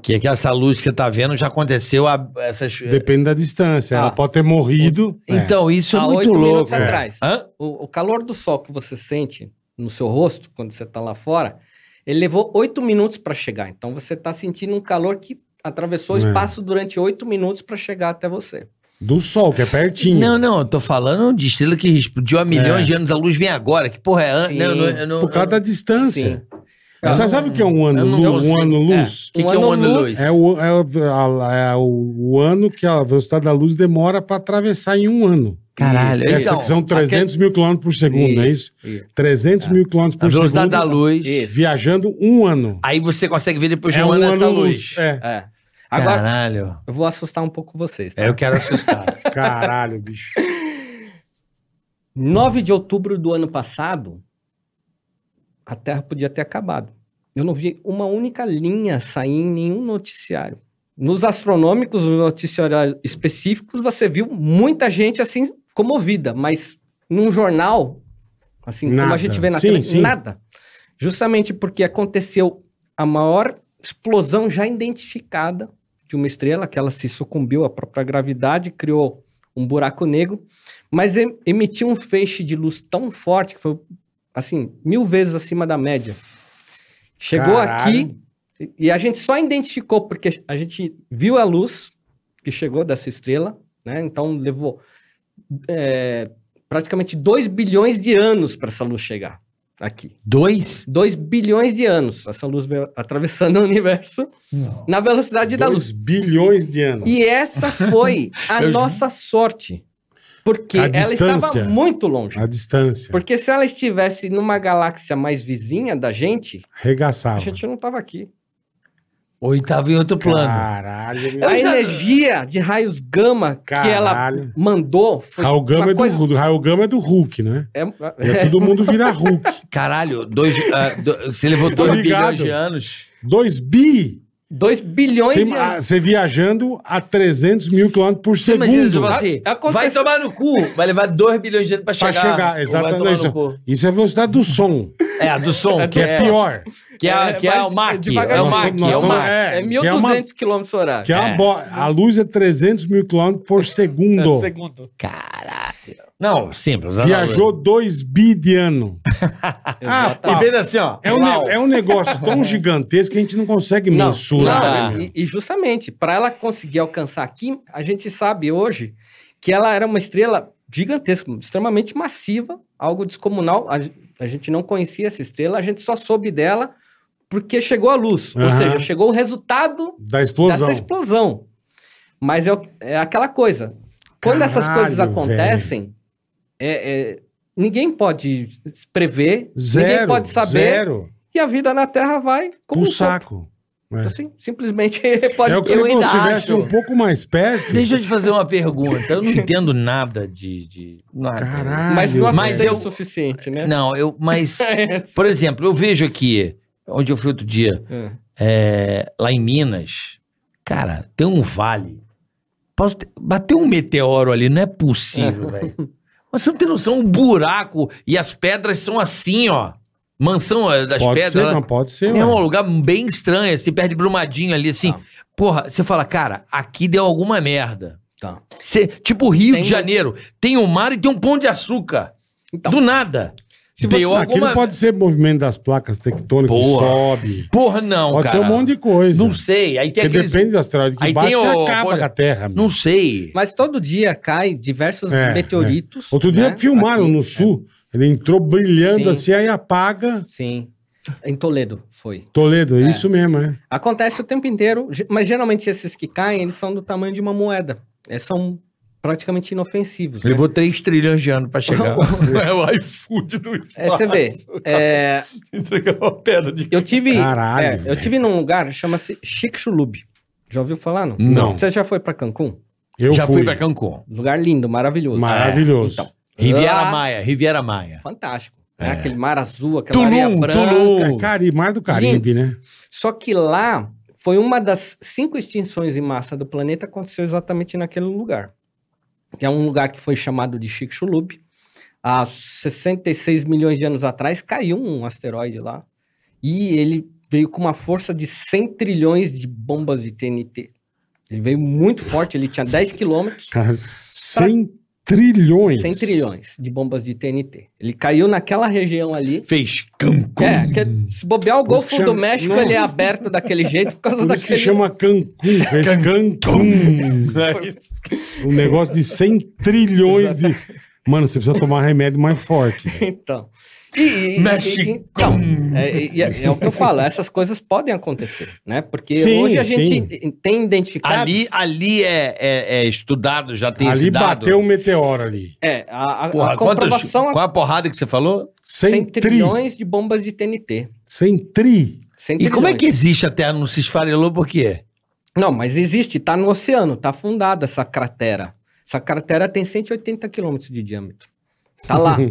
Que é que essa luz que você tá vendo já aconteceu a essas. Depende da distância. Ela Ah. pode ter morrido. É. Então, isso é Há muito oito louco. minutos é. atrás. Hã? O, o calor do sol que você sente no seu rosto, quando você está lá fora, ele levou oito minutos para chegar. Então você está sentindo um calor que atravessou o É. espaço durante oito minutos para chegar até você. Do sol, que é pertinho. Não, não, eu tô falando de estrela que explodiu há milhões É. de anos, a luz vem agora. Que porra é? an- Sim. Não, não, eu não, Por causa da distância. Sim. Você sabe o que é um ano, eu não lu- um ano luz? O que, que é um ano luz? É, o, é, o, a- é o, o ano que a velocidade da luz demora para atravessar em um ano. Caralho, Essa então, que são 300 mil quilômetros por segundo, não é isso? Isso. 300 mil quilômetros A por velocidade segundo. da luz. Isso. Viajando um ano. Aí você consegue ver depois de é um, um ano ano essa luz. luz. É. Agora, Caralho. eu vou assustar um pouco vocês. Tá? É, eu quero assustar. Caralho, bicho. 9 de outubro do ano passado, a Terra podia ter acabado. Eu não vi uma única linha sair em nenhum noticiário. Nos astronômicos, nos noticiários específicos, você viu muita gente assim comovida, mas num jornal, assim como Nada. a gente vê na Sim, tele, sim. nada. Justamente porque aconteceu a maior explosão já identificada de uma estrela, que ela se sucumbiu à própria gravidade, criou um buraco negro, mas em- emitiu um feixe de luz tão forte que foi, assim, mil vezes acima da média. Chegou Caralho. aqui, E- E a gente só identificou porque a gente viu a luz que chegou dessa estrela, né? Então levou é, praticamente 2 bilhões de anos para essa luz chegar aqui. Dois? 2 bilhões de anos essa luz atravessando o universo na velocidade da luz. 2 bilhões de anos. E essa foi a nossa sorte. Porque A ela distância. estava muito longe. A distância. Porque se ela estivesse numa galáxia mais vizinha da gente, Arregaçava. a gente não estava aqui. Ou estava em outro plano. Caralho. meu. a já- energia de raios gama que ela Caralho. mandou foi Raul Gama, uma é do, coisa... Hulk. Raul Gama é do Hulk, né? É, Já todo mundo vira Hulk. Caralho, dois, ah, do- você levou Tô 2 ligado. bilhões de anos. 2 bi. 2 bilhões Você, de anos. você viajando a 300 mil quilômetros por Você imagina, segundo. tipo assim, Acontece- vai tomar no cu, vai levar 2 bilhões de anos pra Pra chegar. chegar, Ou exatamente. Isso, isso é a velocidade do som, É, a do som, que é, pior. Que é, É, que é mas o Mach. É o Mach, é o Mach. é, É que é uma- 1.200 km horário. Que é uma É. bo- A luz é 300 mil quilômetros por segundo. segundo. Caralho. Não, simples. Viajou 2 bi de ano. Ah. E fez assim, ó. é, um, ne- é um negócio tão gigantesco que a gente não consegue Não, mensurar. né, meu? E, e justamente, para ela conseguir alcançar aqui, a gente sabe hoje que ela era uma estrela gigantesca, extremamente massiva, algo descomunal. A, ge- a gente não conhecia essa estrela, a gente só soube dela porque chegou a luz. Ou Aham. seja, chegou o resultado Da explosão. dessa explosão. Mas é, o- é aquela coisa. Quando essas Caralho, coisas acontecem, é- é, ninguém pode prever, Zero. ninguém pode saber, Zero. e a vida na Terra vai como um saco. É. Assim, simplesmente pode É o que eu se você ainda estivesse acho. um pouco mais perto. Deixa eu te fazer uma pergunta. Eu não entendo nada de. de nada. Caralho. Mas não Mas eu- o suficiente, né? Não, eu. Mas, por exemplo, eu vejo aqui, onde eu fui outro dia, É. é, lá em Minas, cara, tem um vale. Ter- Bateu um meteoro ali, não é possível, velho. Mas você não tem noção, um buraco e as pedras são assim, ó. Mansão é, das Pode pedras. ser, lá. não pode ser. É um ué. lugar bem estranho, assim, perto de Brumadinho ali, assim. Tá. Porra, você fala, cara, aqui deu alguma merda. Tá. Cê- tipo Rio Tem de um- Janeiro, tem um mar e tem um pão de açúcar. Então, Do nada. Se deu você- Aquilo alguma... pode ser movimento das placas tectônicas que Porra. sobe. Porra, não, pode cara. ser um monte de coisa. Não sei. Aí tem Porque aqueles... depende das asteroide que Aí bate, tem você o- acaba olha, com a Terra. meu. Não sei. Mas todo dia cai diversos É, meteoritos. Outro dia né? filmaram Aqui. no sul. Ele entrou brilhando Sim. assim, aí apaga. Sim. Em Toledo foi. Toledo, É. isso mesmo, é. Acontece o tempo inteiro, mas geralmente esses que caem, eles são do tamanho de uma moeda. Eles são praticamente inofensivos. né? Levou 3 trilhões de anos pra chegar. é o iFood do É, você vê. É, Entregar uma pedra de... eu tive, Caralho, é, eu tive num lugar chama-se Chicxulub. Já ouviu falar? Não? Não. Você já foi para Cancún? Eu Já fui. fui pra Cancún. Lugar lindo, maravilhoso. Maravilhoso. Então, Riviera lá- Maia, Riviera Maia. Fantástico. É. né? Aquele mar azul, aquela Tulum, areia branca. Tulum. É Cari, Mar do Caribe, né? Só que lá foi uma das cinco extinções em massa do planeta aconteceu exatamente naquele lugar. Que é um lugar que foi chamado de Chicxulub. Há 66 milhões de anos atrás caiu um asteroide lá e ele veio com uma força de 100 trilhões de bombas de TNT. Ele veio muito forte, ele tinha 10 quilômetros, Cara, 100 trilhões. 100 trilhões de bombas de TNT. Ele caiu naquela região ali. Fez Cancún. É, que se bobear o Por Golfo que do chama- México, Não. ele é aberto daquele jeito por causa Por isso que daquele... chama Cancún. Fez Cancún. Um negócio de 100 trilhões de... Mano, você precisa tomar remédio mais forte. Então. E, e- e- México. então, é, é- é o que eu falo, essas coisas podem acontecer, né? Porque Sim, hoje a gente sim. tem identificado. Ali, ali é, é- é estudado, já tem Ali dado. bateu um meteoro ali. É, a, a- Porra, a comprovação quantas, qual a porrada que você falou? 100 100 tri. trilhões de bombas de TNT. 100 tri. 100 E como é que existe a Terra não se esfarelou por quê? Não, mas existe, tá no oceano, tá afundada essa cratera. Essa cratera tem 180 quilômetros de diâmetro. Tá lá.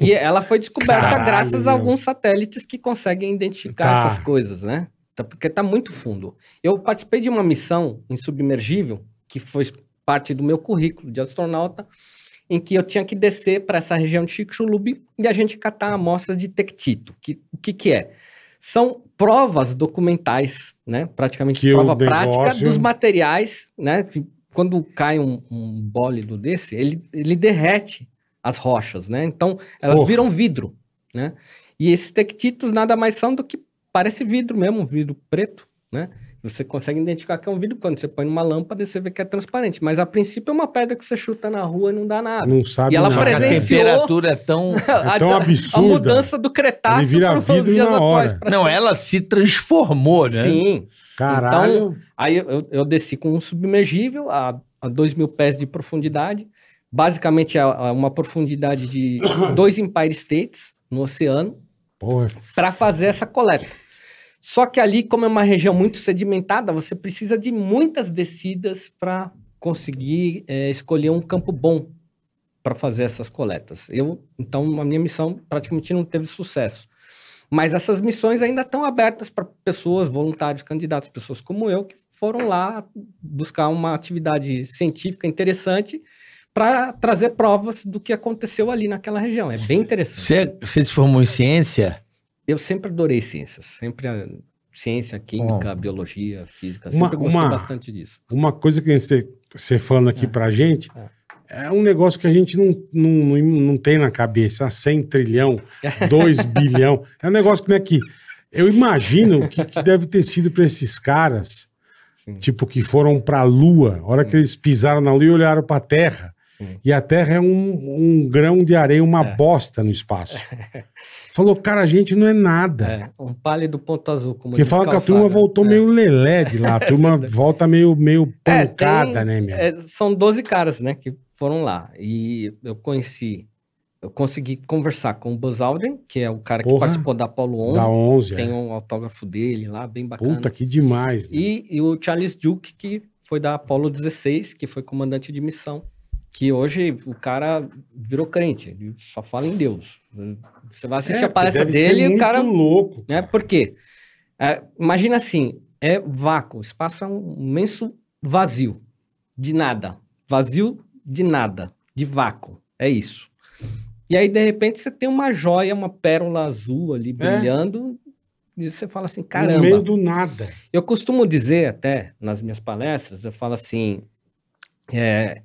E ela foi descoberta Caralho, graças a alguns satélites que conseguem identificar Tá. essas coisas, né? Tá- Porque tá muito fundo. Eu participei de uma missão em submergível, que foi parte do meu currículo de astronauta, em que eu tinha que descer para essa região de Chicxulub e a gente catar amostras de tectito. Que, o que que é? São provas documentais, né? Praticamente Que prova prática dos materiais, né? Que quando cai um, um bólido desse, ele, ele derrete as rochas, né? Então, elas Porra. viram vidro, né? E esses tectitos nada mais são do que parece vidro mesmo, um vidro preto, né? Você consegue identificar que é um vidro quando você põe numa lâmpada, você vê que é transparente. Mas a princípio é uma pedra que você chuta na rua e não dá nada. Não sabe E ela nada. A presenciou- temperatura é tão. É tão a, absurda. A mudança do Cretáceo Ele vira para os vidro dias na atuais. hora. Não, ela se transformou, né? Sim. Caralho. Aí eu, eu- desci com um submergível a, a 2 mil pés de profundidade. Basicamente, é é uma profundidade de dois Empire States no oceano para fazer essa coleta. Só que ali, como é uma região muito sedimentada, você precisa de muitas descidas para conseguir é, escolher um campo bom para fazer essas coletas. Eu, então, a minha missão praticamente não teve sucesso. Mas essas missões ainda estão abertas para pessoas, voluntários, candidatos, pessoas como eu, que foram lá buscar uma atividade científica interessante para trazer provas do que aconteceu ali naquela região. É bem interessante. Você, você se formou em ciência? Eu sempre adorei ciências, sempre a ciência, química, biologia, física, Uma- sempre gostei uma- bastante disso. uma coisa que você, você falando aqui pra gente É. é um negócio que a gente não, não, não, tem na cabeça. Ah, 100 trilhão, 2 bilhão. É um negócio que não é que. Eu imagino que, que deve ter sido pra esses caras, Sim, tipo, que foram pra Lua, a hora que eles pisaram na Lua e olharam pra Terra. Sim. E a Terra é um, um grão de areia, uma É. bosta no espaço. Falou, cara, a gente não é nada. É, um pálido ponto azul, como Porque fala que a turma voltou É. meio lelé de lá. A turma volta meio, meio É, pancada, tem- né, meu? É, são 12 caras, né, que foram lá. E eu conheci, eu consegui conversar com o Buzz Aldrin, que é o cara que Porra. participou da Apollo 11. Da 11, Tem é. um autógrafo dele lá, bem bacana. Puta, que demais. E, e o Charles Duke, que foi da Apollo 16, que foi comandante de missão. Que hoje o cara virou crente, ele só fala em Deus. Você vai assistir É, a palestra dele e o muito cara. louco. Né? Por quê? É, imagina assim: é vácuo, o espaço é um imenso vazio, de nada. Vazio de nada, de vácuo. É isso. E aí, de repente, você tem uma joia, uma pérola azul ali brilhando, e você fala assim: caramba. No meio do nada. Eu costumo dizer até nas minhas palestras, eu falo assim, é,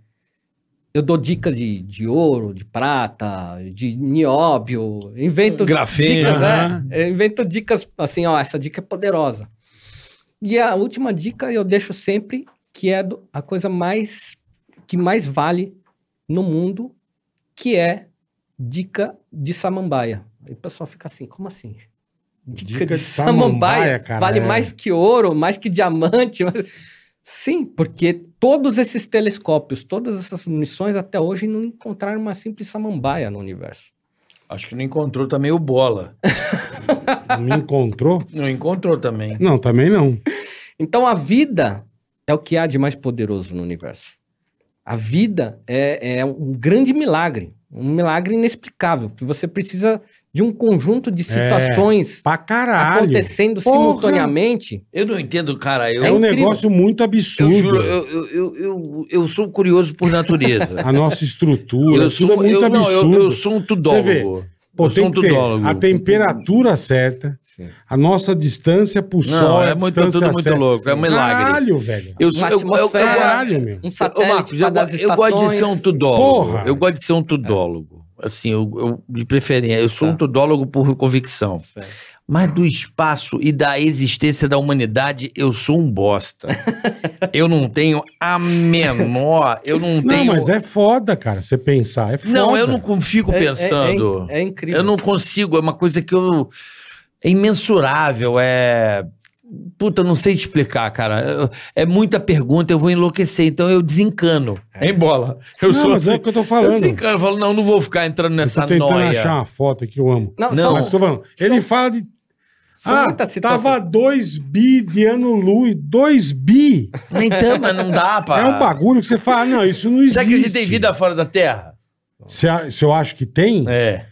eu dou dicas de, de ouro, de prata, de nióbio, invento Grafeno, dicas, aham. é, eu invento dicas assim, ó, essa dica é poderosa. E a última dica eu deixo sempre que é do- a coisa mais que mais vale no mundo, que é dica de samambaia. Aí o pessoal fica assim, como assim? Dica de samambaia, cara, vale é. mais que ouro, mais que diamante. Sim, porque todos esses telescópios, todas essas missões até hoje não encontraram uma simples samambaia no universo. Acho que não encontrou também o bola. Me encontrou? Não encontrou também. Não, também não. Então a vida é o que há de mais poderoso no universo. A vida é, é um grande milagre, um milagre inexplicável, que você precisa de um conjunto de situações Pra caralho. acontecendo Porra. simultaneamente. Eu não entendo, cara. Eu, É É um incrível. negócio muito eu absurdo. juro, eu, eu, eu, eu, eu sou curioso por natureza. A nossa estrutura, eu, tudo sou, é muito eu, não, absurdo. eu, eu sou um tudólogo. Pô, eu sou tem um que ter tudólogo. a temperatura certa, a nossa distância pro Não, sol, é muito- distância tudo muito certa. louco, é um milagre. Caralho, velho. Eu, sou, eu, eu, eu. Caralho, meu. Um Ô, satélite Marcos, eu, eu gosto de ser um tudólogo. Porra. Eu gosto de ser um tudólogo. Assim, eu, eu- de preferência. Eu sou Tá. um tudólogo por convicção. Mas do espaço e da existência da humanidade, eu sou um bosta. eu não tenho a menor. Eu não Não, tenho. mas é foda, cara, você pensar. É foda. Não, eu não fico É- é- pensando. É, é incrível. eu não consigo. É uma coisa que eu. É imensurável. É. Puta, eu não sei te explicar, cara. Eu- É muita pergunta, eu vou enlouquecer, então eu desencano. Em bola. Eu não, sou mas é assim. o que eu tô Eu falando. desencano, eu falo, não, não vou ficar entrando Eu nessa tô tentando noia. achar uma foto que eu amo. Não, Não, são, Mas tô falando, ele são- fala de. ah, tava 2 bi de ano luz. 2 bi? Então, mas não dá, pá. É um bagulho que você fala, não, isso não existe. Você acredita em vida fora da Terra? Se, a- se eu acho que tem, É.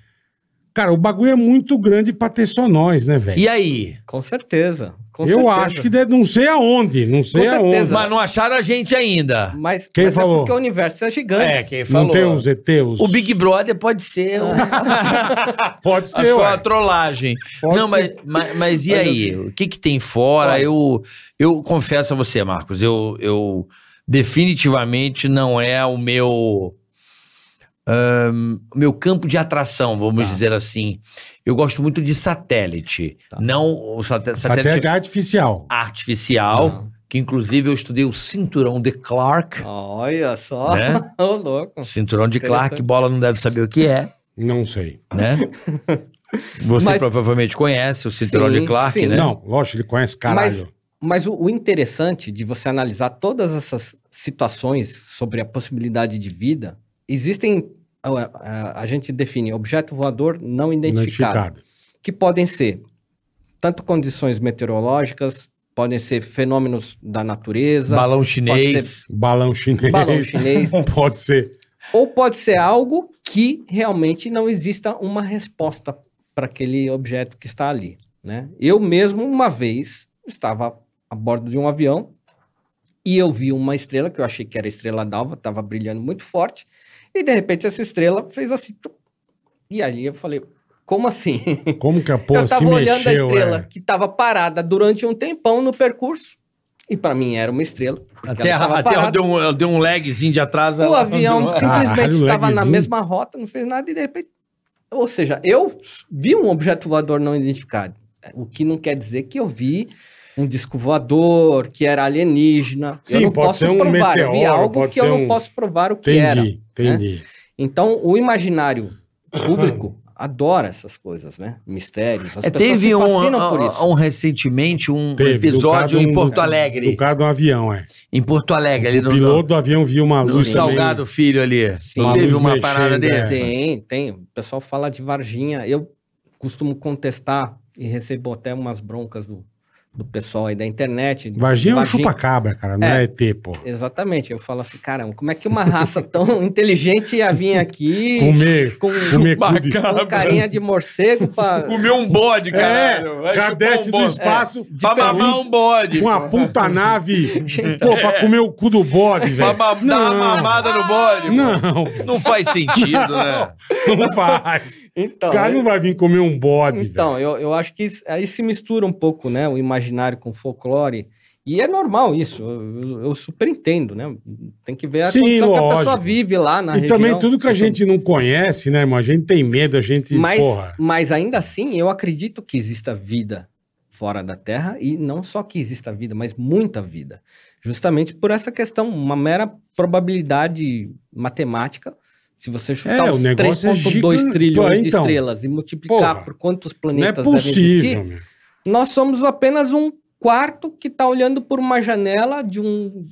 cara, o bagulho é muito grande pra ter só nós, né, velho? E aí? Com certeza. Com Eu certeza. acho que deve, não sei aonde, não sei Com aonde. Mas não acharam a gente ainda. Mas, Quem mas falou? é porque o universo é gigante. quem Não tem os ETs? O Big Brother pode ser. um- Pode ser, Foi uma trollagem. Pode não, mas, ser. mas, mas e aí? O que, que tem fora? Eu, eu confesso a você, Marcos, eu, eu definitivamente não é o meu o meu campo de atração, vamos Tá. dizer assim. Eu gosto muito de satélite. Tá. Não o satélite, Satélite artificial. artificial, Não. que inclusive eu estudei o cinturão de Clark. Olha só. Né? Ô, louco. Cinturão de Clark, bola não deve saber o que é, Não sei. né? Você Mas- provavelmente conhece o cinturão Sim, de Clark, sim. né? Não, lógico, ele conhece caralho. Mas, mas o, o interessante de você analisar todas essas situações sobre a possibilidade de vida, existem, a, a- a gente define objeto voador não identificado, Identificado. que podem ser tanto condições meteorológicas, podem ser fenômenos da natureza, Balão chinês. Balão chinês. balão chinês, Pode ser. ou pode ser algo que realmente não exista uma resposta para aquele objeto que está ali, né? Eu mesmo uma vez estava a bordo de um avião e eu vi uma estrela que eu achei que era a estrela d'alva, estava brilhando muito forte e de repente essa estrela fez assim e aí eu falei como assim? Como que a porra eu se estava olhando a mexeu, estrela é? que estava parada durante um tempão no percurso e para mim era uma estrela. A terra, a terra parada. deu, um, deu um lagzinho de atrás. O ela- avião simplesmente Caralho, estava na mesma rota, não fez nada e de repente. Ou seja, eu vi um objeto voador não identificado. O que não quer dizer que eu vi um disco voador, que era alienígena. Sim, eu não pode posso ser um provar. eu vi meteoro, algo pode que eu ser não um- posso provar o que era. Entendi, entendi. Então, o imaginário público adora essas coisas, né? Mistérios. As É, pessoas teve se um, fascinam por isso. um, recentemente um Teve, do episódio em um- Porto Alegre. Do cara de um avião, é. Em Porto Alegre, ali o no, piloto do avião viu uma luz no também. Salgado Filho ali. Sim. Não Uma teve uma mexendo, parada é. dessa? Tem, tem. O pessoal fala de Varginha. Eu costumo contestar e recebo até umas broncas do, do pessoal aí da internet. Varginha é um chupa-cabra, cara, não é, É. ET, pô. Exatamente. Eu falo assim, caramba, como é que uma raça tão inteligente ia vir aqui Comer, com, comer com carinha de morcego pra... Comeu um bode, É, caralho. Cara chupar desce um do espaço Pra mamar um bode. com uma puta nave, pô, pra comer o cu do bode, Pra velho. ma- dar uma mamada no bode. pô. Não, Não faz sentido, né? não faz. Então, O cara não vai vir comer um bode, Então, velho. eu, eu acho que isso- aí se mistura um pouco, né, o imaginário com o folclore. E é normal isso, eu, eu- super entendo, né? Tem que ver a Sim, condição que a pessoa lógico. vive lá na E região. também tudo que a Então, gente não conhece, né, irmão? A gente tem medo, a gente, Mas, porra... mas ainda assim, eu acredito que exista vida fora da Terra e não só que exista vida, mas muita vida. Justamente por essa questão, uma mera probabilidade matemática. Se você chutar É, o os negócio é 3,2 gigante. trilhões Pô, de então. estrelas e multiplicar Porra, por quantos Não é planetas devem existir, possível, meu. Nós somos apenas um quarto que está olhando por uma janela de um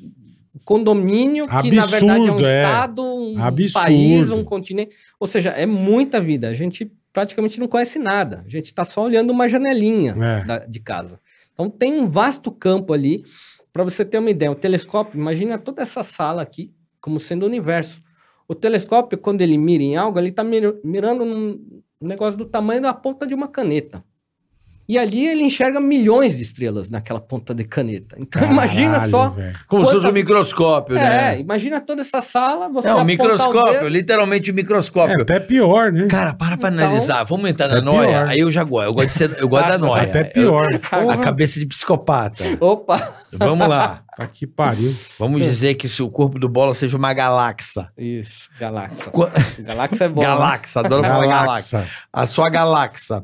condomínio que na verdade é um Absurdo, é. estado, um Absurdo. país, um continente. Ou seja, é muita vida. A gente praticamente não conhece nada. A gente está só olhando uma janelinha É. da- de casa. Então tem um vasto campo ali. Para você ter uma ideia, o telescópio, imagina toda essa sala aqui como sendo o universo. O telescópio, quando ele mira em algo, ele está mirando num negócio do tamanho da ponta de uma caneta. E ali ele enxerga milhões de estrelas naquela ponta de caneta. Então imagina Caralho, só. velho. Como se fosse um microscópio, É, né? imagina toda essa sala, você É um microscópio, dedo, literalmente um É microscópio. até pior, né? Cara, para pra Então- analisar. Vamos entrar na É noia. pior. Aí eu já gosto. Eu gosto, de ser, eu gosto da noia. Até pior. Eu- a cabeça de psicopata. Opa! Vamos lá. Tá que pariu. Vamos dizer que se o corpo do bola seja uma galáxia. Isso, galáxia. Qua- Galáxia é bom. né? Galáxia, adoro falar galáxia. Galáxia. A sua galáxia.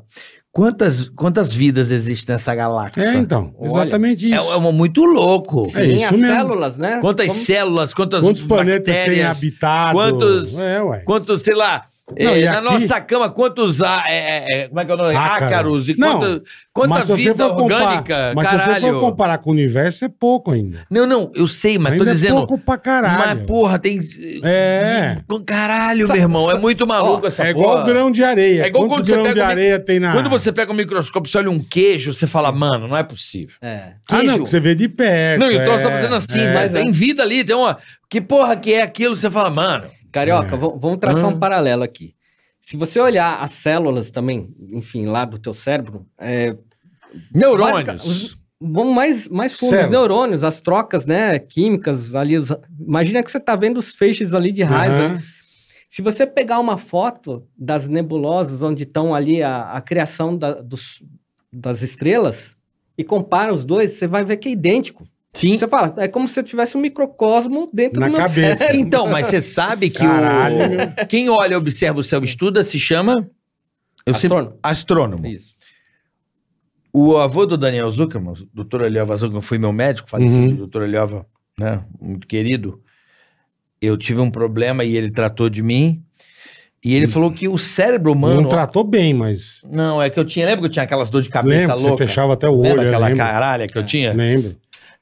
Quantas, quantas vidas existem nessa galáxia? É, então, Olha, exatamente É, isso. é uma muito louco. É Sim, isso as mesmo. células, né? Quantas Vamos- células, quantas Quantos planetas tem bactérias, habitado? quantos- É, ué. quantos, sei lá, Não, e na aqui- nossa cama, quantos, ah, é, é, é, como é que é o nome? Ácaro. Ácaros, e Não, quanta, você vida for comparar- orgânica, Mas se você caralho. for comparar com o universo, é pouco ainda. Não, não, eu sei, mas ainda tô é dizendo... pouco pra caralho. Mas, porra, tem... É. Caralho, Sa- meu irmão, é muito maluco Ó, essa é porra. igual grão de areia. É igual Quantos quando você grãos pega de mi- areia tem na... Quando você pega um microscópio, você olha um queijo, você fala, mano, não é possível. É. Ah, não, Queijo. que você vê de perto. Não, então é, você tá fazendo assim, é. mas tem vida ali, tem uma... Que porra que é aquilo? Você fala, mano... Carioca, É. vamos traçar Ah. um paralelo aqui. Se você olhar as células também, enfim, lá do teu cérebro, é, Neurônios. Os- Vamos mais, mais fundo, os neurônios, as trocas, né, químicas ali. os- imagina que você está vendo os feixes ali de raios. Né? Se você pegar uma foto das nebulosas, onde estão ali a, a criação da- dos- das estrelas, e compara os dois, você vai ver que é idêntico. Sim. Você fala, é como se você tivesse um microcosmo dentro Na do meu cabeça. cérebro. Então, mas você sabe que Caralho, o... quem olha, observa o céu, estuda, se chama... Eu sempre- Astrônomo. Astrônomo. Isso. O avô do Daniel Zuckerman, o doutor Eliova Zuckerman, foi meu médico, falecido, Uhum. doutor Eliova, né, muito querido. Eu tive um problema e ele tratou de mim. E ele falou que o cérebro humano... Não tratou bem, mas. Não, é que eu tinha... Lembra que eu tinha aquelas dor de cabeça Lembra que você louca? fechava até o olho. Lembra eu aquela lembro. caralha que eu tinha? Lembro.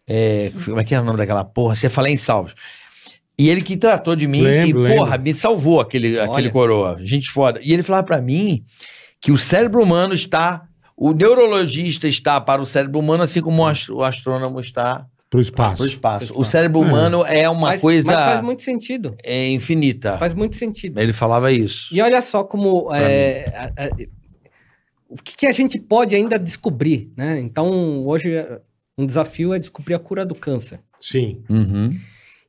É, como é que era o nome daquela porra? Você falei em salvos. E ele que tratou de mim Lembro, e, porra, lembro. me salvou aquele, aquele coroa. Gente foda. E ele falava pra mim que o cérebro humano está. O neurologista está para o cérebro humano, assim como o astro- o astrônomo está espaço. para o espaço. Pro O espaço. cérebro humano é uma mas, coisa mas faz muito sentido. é, infinita. Faz muito sentido. Ele falava isso. E olha só como é, a- a- o que, que a gente pode ainda descobrir, né? Então, hoje é, um desafio é descobrir a cura do câncer. Sim. Uhum.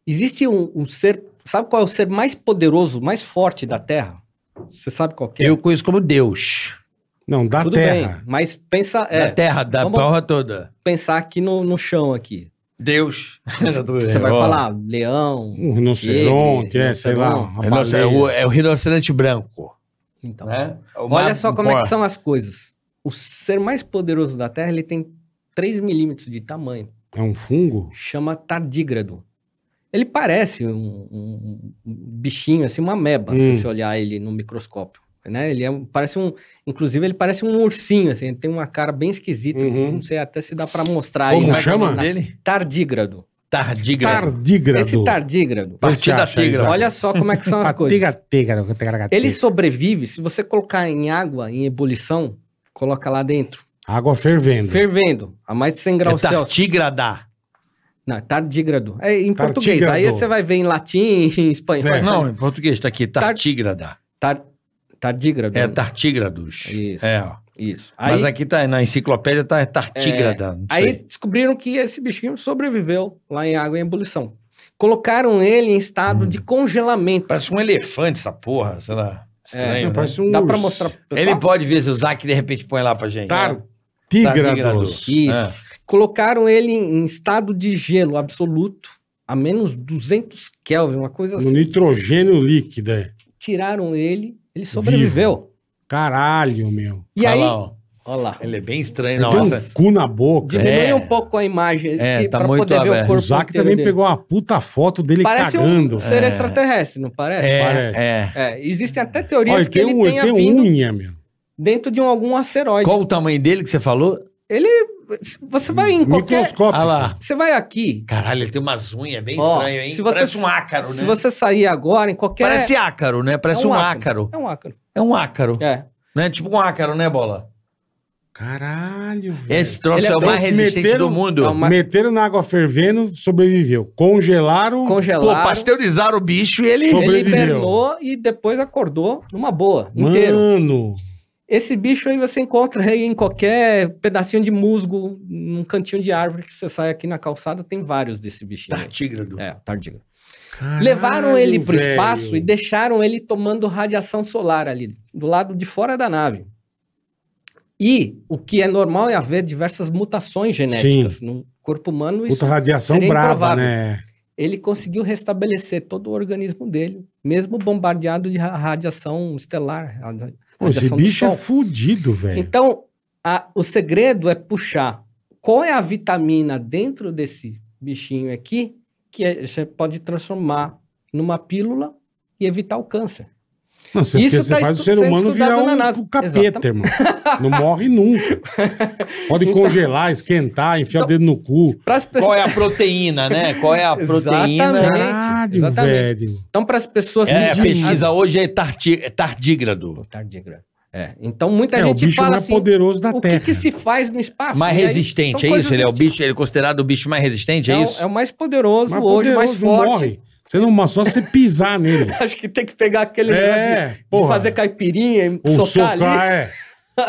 Existe um, um ser, sabe qual é o ser mais poderoso, mais forte da Terra? Você sabe qual que é? Eu conheço como Deus. Não, da Tudo terra. bem, mas pensa, é, Da terra, da porra toda. pensar aqui no, no chão aqui. Deus. Você vai falar leão, Um rinoceronte, é, sei lá. É, é, o, é o rinoceronte branco. então. O Olha só como é que são as coisas. O ser mais poderoso da Terra, ele tem 3 milímetros de tamanho. É um fungo? chama tardígrado. Ele parece um, um- um bichinho, assim, uma ameba, Hum. se você olhar ele no microscópio. Né? Ele é um- parece um. Inclusive, ele parece um ursinho, assim, ele tem uma cara bem esquisita. Uhum. Não sei até se dá para mostrar Como aí. chama? na- dele? Tardígrado. Tardígrado. Tardígrado. Esse tardígrado, Partida acha, tigra. Olha só como é que são as coisas. Ele sobrevive, se você colocar em água, em ebulição, coloca lá dentro, Água fervendo. fervendo, a mais de 100 É graus Celsius. tartígrada. Não, tardígrado. É em Tartígrado. português. Aí você vai ver em latim, em espanhol. É. Não, em português tá aqui, tartígrada. Tar, tardígrado. É tartígrados. Isso. É, ó. Isso. Aí, Mas aqui tá, na enciclopédia tá tartígrada. não aí descobriram que esse bichinho sobreviveu lá em água em ebulição. Colocaram ele em estado Hum. de congelamento. Parece um elefante essa porra, sei lá. Estranho, Não, né? parece um Dá pra urso. mostrar pro pessoal? Ele pode ver se o Zac de repente põe lá pra gente. Tartígrados. Isso. É. Colocaram ele em estado de gelo absoluto, a menos 200 Kelvin, uma coisa No assim. nitrogênio líquido, é. Tiraram ele, ele sobreviveu. Caralho, meu. E Olha aí, lá, ó. olha lá. Ele é bem estranho. Ele tem um cu na boca. Diminui É. um pouco a imagem É, que- tá pra muito poder ver aberto. o O corpo Zac inteiro também dele. pegou uma puta foto dele Parece cagando. um ser extraterrestre, não parece? É, parece. é. É, existem até teorias Olha, que tem, ele um, tenha tem vindo unha, meu. Dentro de um, algum asteroide. Qual o tamanho dele que você falou? Você vai em qualquer... Microscópio. Ah lá. Você vai aqui, Caralho, ele tem umas unhas bem Ó, estranhas, hein? se você- Parece um ácaro, se né? você sair agora em qualquer... Parece ácaro, né? Parece um, ácaro. É um ácaro. É um ácaro. É. Né? Tipo um ácaro, né, Bola? Caralho, velho. Esse troço Ele é, é o bem- mais resistente meteram- do mundo. É uma- Meteram na água fervendo, sobreviveu. Congelaram. Pô, Congelaram. pasteurizaram o bicho e ele... Sobre- Ele Sobreviveu. hibernou e depois acordou numa boa, inteiro. Mano. Esse bicho aí você encontra aí em qualquer pedacinho de musgo, num cantinho de árvore que você sai aqui na calçada, tem vários desse bichinho. aí. Tartígrado. É, tardígrado. Caralho, Levaram ele para o espaço e deixaram ele tomando radiação solar ali, do lado de fora da nave. E o que é normal é haver diversas mutações genéticas no corpo humano. Isso, Puta radiação seria braba, improvável. né? ele conseguiu restabelecer todo o organismo dele, mesmo bombardeado de ra- radiação estelar. Pô, esse bicho é fudido, velho. Então, a- o segredo é puxar qual é a vitamina dentro desse bichinho aqui que é- você pode transformar numa pílula e evitar o câncer. Não, você, Isso você tá faz o ser humano virar um, um capeta, irmão. Não morre nunca. Pode congelar, esquentar, enfiar o dedo no cu. Para as Qual pessoas, é a proteína, né? Qual é a proteína? Exatamente. Caralho, exatamente. velho. então para as pessoas É, a pesquisa hoje é, é tardígrado. Tardígrado. É, então muita É, o gente bicho fala mais assim, poderoso da o que, que se faz no espaço? Mais aí, resistente, é isso? Ele é o bicho, ele é considerado o bicho mais resistente, é, É, o- isso? é o mais poderoso Mais hoje, mais poderoso, forte. morre. Você não, só você pisar nele. Acho que tem que pegar aquele É, de, de fazer caipirinha e Ou socar, é.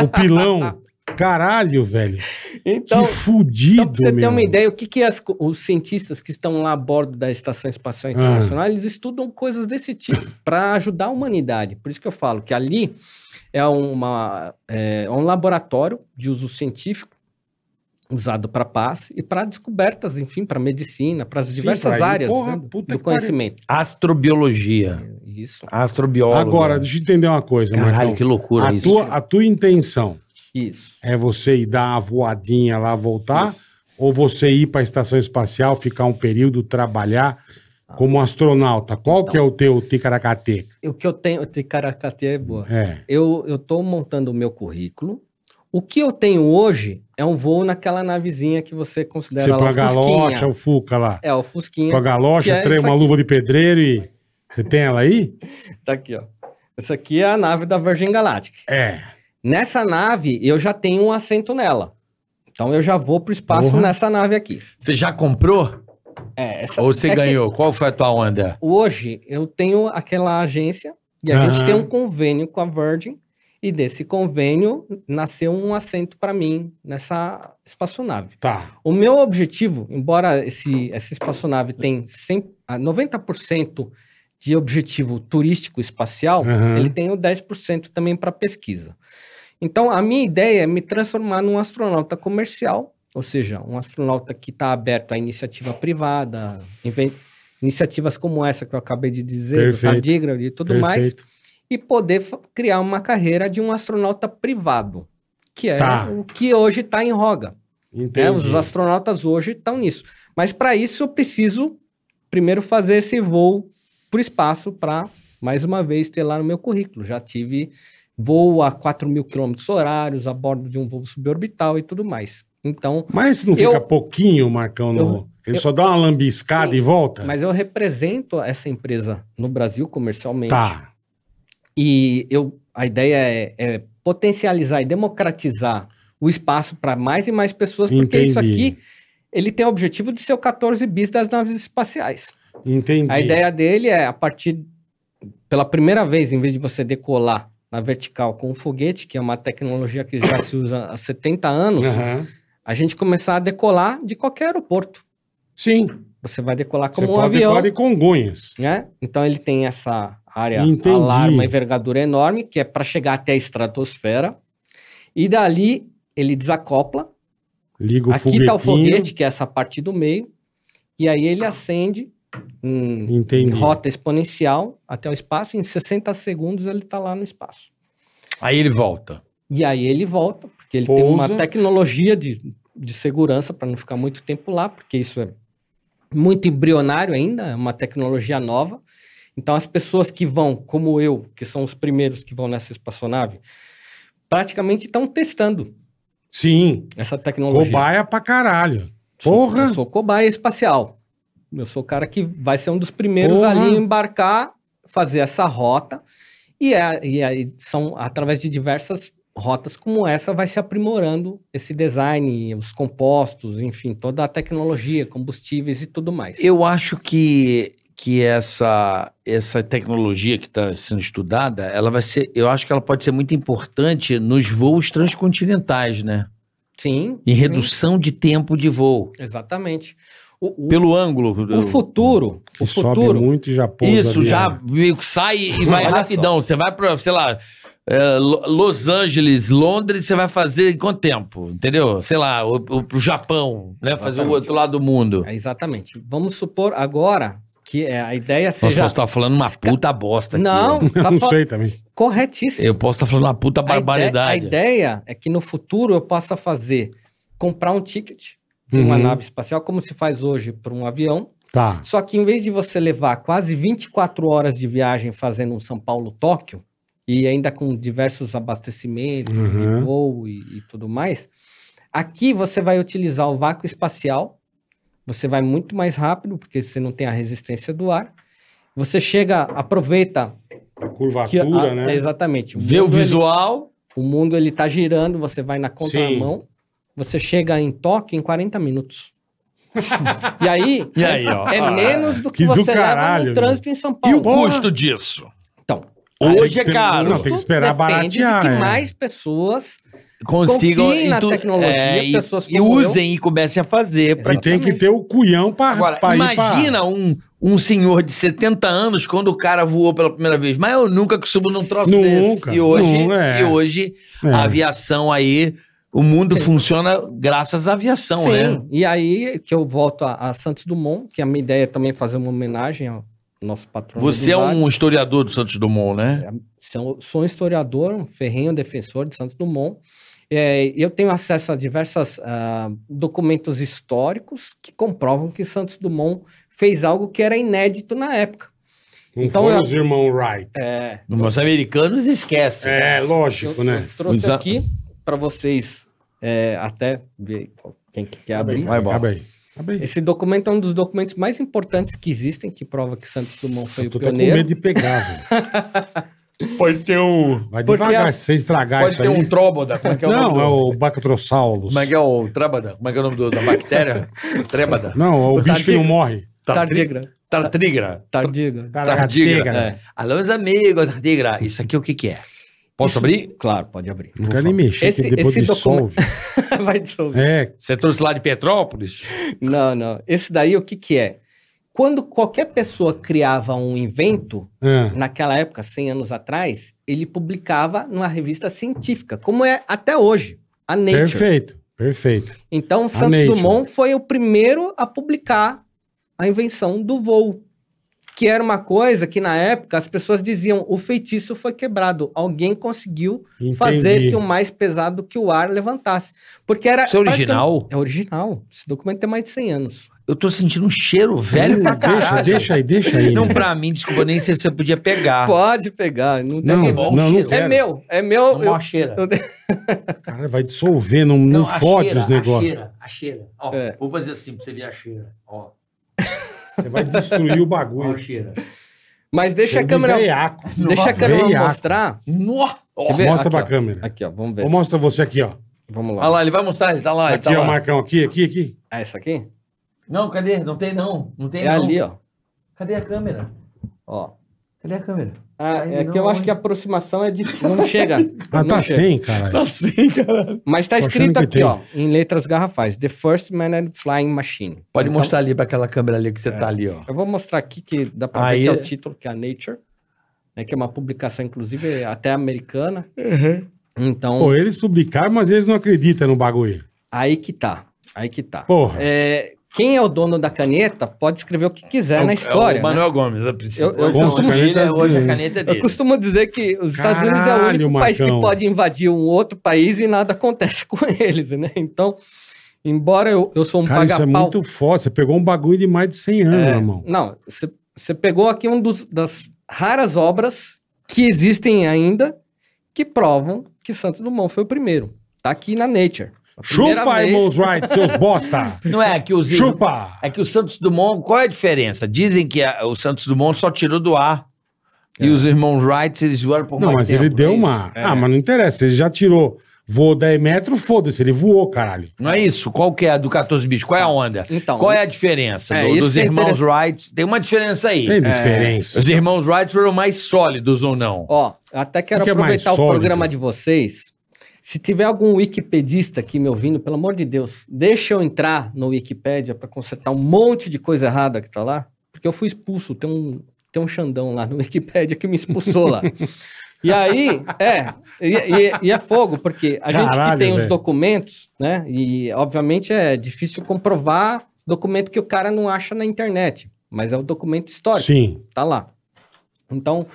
O pilão. Caralho, velho. Então, que fudido, então pra você ter uma ideia, o que, que as os cientistas que estão lá a bordo da Estação Espacial Ah. Internacional, eles estudam coisas desse tipo, para ajudar a humanidade. Por isso que eu falo que ali é, uma, é um laboratório de uso científico, usado para paz e para descobertas, enfim, para medicina, para as Sim, diversas pra ir, áreas porra, né, puta do conhecimento. Astrobiologia. Isso, Astrobiólogo. Agora, deixa eu entender uma coisa, Caralho, Marcão. que loucura a isso. tua, a tua intenção isso. é você ir dar uma voadinha lá, voltar? isso. Ou você ir para a estação espacial, ficar um período, trabalhar como astronauta? Qual que é o teu ticaracate? O que eu tenho, de Caracate é boa. É. Eu estou montando o meu currículo. O que eu tenho hoje é um voo naquela navezinha que você considera Você lá põe a o galocha, Fusquinha. o Fuca lá. É, o Fusquinha. Com a galocha, que é uma aqui. luva de pedreiro e. Você tem ela aí? Tá aqui, ó. Essa aqui é a nave da Virgin Galactic. É. Nessa nave, eu já tenho um assento nela. Então eu já vou pro espaço Porra. nessa nave aqui. Você já comprou? É, essa, Ou você é que ganhou? Qual foi a tua onda? Hoje eu tenho aquela agência e a Aham. gente tem um convênio com a Virgin e desse convênio nasceu um assento para mim nessa espaçonave. Tá. O meu objetivo, embora esse, essa espaçonave tenha 100, ah, 90% de objetivo turístico espacial, Aham. ele tem o 10% também para pesquisa. Então, a minha ideia é me transformar num astronauta comercial, ou seja, um astronauta que está aberto à iniciativa privada, iniciativas como essa que eu acabei de dizer, do Perfeito. Tardígrado e tudo mais, Perfeito. E poder criar uma carreira de um astronauta privado, que é Tá. o que hoje está em roga. né? Entendi. Os astronautas hoje estão nisso. Mas para isso eu preciso primeiro fazer esse voo para o espaço para, mais uma vez, ter lá no meu currículo. Já tive voo a 4 mil quilômetros horários a bordo de um voo suborbital e tudo mais. Então, Mas não fica Eu- pouquinho, Marcão, no... Eu- Ele eu- só dá uma lambiscada Sim, e volta? mas eu represento essa empresa no Brasil comercialmente. Tá. E eu, a ideia é, é potencializar e democratizar o espaço para mais e mais pessoas, porque isso Entendi. aqui ele tem o objetivo de ser o 14 bis das naves espaciais. Entendi. A ideia dele é, a partir, pela primeira vez, em vez de você decolar na vertical com um foguete, que é uma tecnologia que já se usa há 70 anos, Aham. a gente começar a decolar de qualquer aeroporto. Sim. Você vai decolar Você como um pode avião, decorar de Congonhas. né? Então ele tem essa área Entendi. alar, uma envergadura enorme, que é para chegar até a estratosfera. E dali ele desacopla. Liga o Aqui está o foguete, que é essa parte do meio. E aí ele acende em, em rota exponencial até o espaço. Em 60 segundos ele está lá no espaço. Aí ele volta. E aí ele volta, porque ele tem uma Pousa. tecnologia de, de segurança para não ficar muito tempo lá, porque isso é muito embrionário ainda, é uma tecnologia nova. Então as pessoas que vão, como eu, que são os primeiros que vão nessa espaçonave, praticamente estão testando Sim. essa tecnologia. Cobaia pra caralho. Sou- Porra. Eu sou cobaia espacial. Eu sou o cara que vai ser um dos primeiros Porra. ali a embarcar, fazer essa rota. E, é, e aí são através de diversas rotas como essa vai se aprimorando esse design, os compostos, enfim, toda a tecnologia, combustíveis e tudo mais. Eu acho que, que essa, essa tecnologia que está sendo estudada, ela vai ser. Eu acho que ela pode ser muito importante nos voos transcontinentais, né? Sim. Em sim, redução de tempo de voo. Exatamente. O, o- Pelo ângulo. o futuro, Que o sobe futuro, muito e já pousa Isso, ali, já meio que sai e vai rapidão. Você vai para, sei lá, é, Lo- Los Angeles, Londres, você vai fazer em quanto tempo? Entendeu? Sei lá, o, o, pro Japão, né? Fazer o Exatamente. outro lado do mundo. É, exatamente. Vamos supor agora que é, a ideia Nossa, seja... posso estar falando uma Esca- puta bosta aqui. Não, ó. tá Não sei também. corretíssimo. Eu posso estar falando uma puta A ide- barbaridade. A ideia é que no futuro eu possa fazer, comprar um ticket de uma Uhum. nave espacial, como se faz hoje para um avião, Tá. só que em vez de você levar quase 24 horas de viagem fazendo um São Paulo-Tóquio, e ainda com diversos abastecimentos Uhum. de voo e, e tudo mais, aqui você vai utilizar o vácuo espacial, você vai muito mais rápido, porque você não tem a resistência do ar, você chega, aproveita A que curvatura, a- né? exatamente Vê o mundo, ele- visual. o mundo ele tá girando, você vai na contramão, você chega em Tóquio em 40 minutos. e aí, E aí, ó. é menos do que, Que do você leva caralho, no trânsito em São E Paulo. o custo disso? Então, Hoje é caro. Não, tem que esperar depende baratear. de que é. mais pessoas Consigam confiem na tu- tecnologia, e, pessoas e como eu. usem e comecem a fazer. E tem que ter o cuião pra, Agora, pra imagina um, um senhor de 70 anos quando o cara voou pela primeira vez. Mas eu nunca costumo num troço Nunca, desse. E hoje, não, é. e hoje É. a aviação aí O mundo Sim. funciona graças à aviação, Sim, né? e aí que eu volto a, a Santos Dumont, que a minha ideia é também fazer uma homenagem ao nosso patrão. Você é um historiador do Santos Dumont, né? Sou, sou um historiador, um ferrenho defensor de Santos Dumont. É, eu tenho acesso a diversos documentos históricos que comprovam que Santos Dumont fez algo que era inédito na época. Não Então, foram eu- os irmãos Wright. É, Os americanos esquecem. É, eu, lógico, né? eu trouxe Exa- aqui para vocês é, até ver quem que quer abrir. Vai, bola. Abre aí. Abre aí. Esse documento é um dos documentos mais importantes que existem, que prova que Santos Dumont foi Eu o tô até com pioneiro. medo de pegar, velho. Pode ter um. Vai devagar, as- se você estragar Pode isso ter aí. um tróboda. Como é que é o Não, nome é o Bactrosaurus. Como é que é o trábada? Como é que é o nome do- da bactéria? Trébada. Não, é o, O bicho que tardigra. não morre. Tardigra. Tartígra. Tardigra. Tardigra. É. Alô, meus amigos, tartígra. Isso aqui o que que é? Posso Isso- abrir? Claro, pode abrir. Não quero nem mexer, Esse- que depois esse dissolve. Vai dissolver. É, Você trouxe lá de Petrópolis? Não, não. Esse daí, o que que é? Quando qualquer pessoa criava um invento, é. naquela época, 100 anos atrás, ele publicava numa revista científica, como é até hoje, a Nature. perfeito, perfeito. Então, Santos Nature. Dumont foi o primeiro a publicar a invenção do voo, que era uma coisa que na época as pessoas diziam: o feitiço foi quebrado, alguém conseguiu Entendi. fazer que o mais pesado que o ar levantasse. Porque era. Isso é original? É original. Esse documento tem mais de 100 anos. Eu tô sentindo um cheiro velho pra deixa, caralho. deixa aí, deixa aí. Não né? pra mim, desculpa, nem sei se você podia pegar. Pode pegar, não tem Não, que- não, não É quero. meu, é meu. Não, eu- a cheira. Cara, vai dissolver, não, não, a fode cheira, os negócios. A cheira, a cheira. Ó, É. Vou fazer assim pra você ver a cheira. Ó, Você vai destruir o ó a bagulho. cheira. Mas deixa a de câmera. veiaco. Deixa a câmera Veiaco. mostrar. Quer ver? Mostra Aqui, pra ó. câmera. Aqui, ó, vamos ver. Ou se- mostra você aqui, ó. Vamos lá. Olha lá, ele vai mostrar, ele tá lá, ele Aqui, tá ó, lá. Marcão. Aqui, aqui, aqui. Ah, essa aqui? Não, cadê? Não tem não. Não tem É não. ali, ó. Cadê a câmera? ó. Cadê a câmera? Ah, Ai, é não, que eu acho que a aproximação é de. Não chega. Ah, não tá chega. sem, cara. sim, cara. Mas tá Tô escrito aqui, tem. ó, em letras garrafais: The First Manned Flying Machine. Pode Então, mostrar ali pra aquela câmera ali que você tá ali, ó. Eu vou mostrar aqui que dá pra Aí- ver que é o título, que é a Nature, né, que é uma publicação, inclusive, até americana. Então, Pô, eles publicaram, mas eles não acreditam no bagulho. aí que tá. Aí que tá. Porra. É, quem é o dono da caneta pode escrever o que quiser É o- na história. É o né? Manuel Gomes, a princípio. Eu- eu costumo- Caneta hoje a caneta é dele. Eu costumo dizer que os Estados Unidos é o Caralho, único país que Marcão. pode invadir um outro país e nada acontece com eles, né? Então, embora eu, eu sou um Cara, isso é paga-pau... muito foda. Você pegou um bagulho de mais de 100 anos, É, irmão. Não, você- você pegou aqui um dos, das raras obras que existem ainda que provam que Santos Dumont foi o primeiro. Tá aqui na Nature. Chupa, vez- irmãos Wright, seus bosta. Não é que os Chupa. É que o Santos Dumont, qual é a diferença? Dizem que a- o Santos Dumont só tirou do ar. E É. os irmãos Wright, eles voaram por Não, mais mas tempo, ele deu é uma. isso? Ah, mas não interessa. Ele já tirou. Voou 10 metros, foda-se. Ele voou, caralho. Não é isso? Qual que é a do 14 bichos? Qual é a onda? Então, Qual é a diferença É, do- dos é irmãos interessante. Wright? Tem uma diferença aí. Tem diferença. Os irmãos Wright foram mais sólidos ou não? Ó, eu até quero que é aproveitar o sólido? programa de vocês. Se tiver algum wikipedista aqui me ouvindo, pelo amor de Deus, deixa eu entrar no Wikipédia para consertar um monte de coisa errada que tá lá, porque eu fui expulso, tem um, tem um Xandão lá no Wikipédia que me expulsou lá. E aí, é, e, e- é fogo, porque a gente que Caralho, tem os documentos, né, e obviamente é difícil comprovar documento que o cara não acha na internet, mas é o documento histórico Sim. tá lá. Então,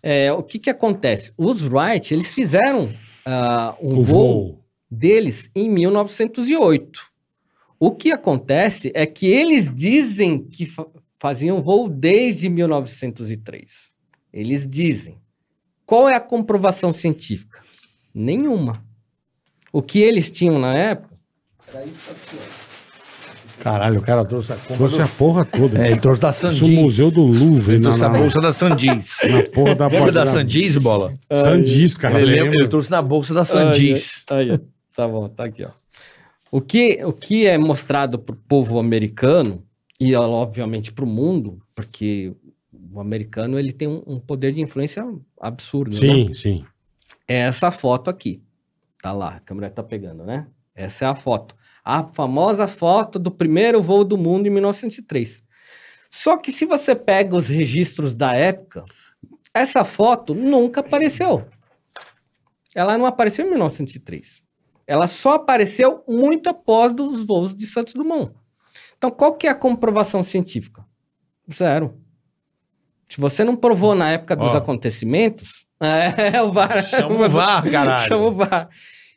é, o que que acontece? Os Wright, eles fizeram ah, um voo, voo. deles em 1908. O que acontece é que eles dizem que fa- faziam voo desde 1903. Eles dizem. Qual é a comprovação científica? Nenhuma. O que eles tinham na época... Era isso aqui, ó. Caralho, o cara trouxe a compra Trouxe a porra toda. É, ele trouxe da é Sandis. o Museu do Louvre Ele na, trouxe a na, bolsa da Sandis. na porra da Lembra da da- Sandis, Bola? Sandis, cara. ele, lembra- ele trouxe na bolsa da Sandis. Aí, ó. tá bom, tá aqui, ó. O que, o que é mostrado para o povo americano, e obviamente para o mundo, porque o americano ele tem um, um poder de influência absurdo, né? Sim, sim. É essa foto aqui. Tá lá, a câmera tá pegando, né? Essa é a foto. A famosa foto do primeiro voo do mundo em 1903. Só que se você pega os registros da época, essa foto nunca apareceu. Ela não apareceu em 1903. Ela só apareceu muito após dos voos de Santos Dumont. Então, qual que é a comprovação científica? Zero. Se você não provou na época dos Ó. acontecimentos, é, o VAR. Chama o VAR, caralho. Chama o VAR.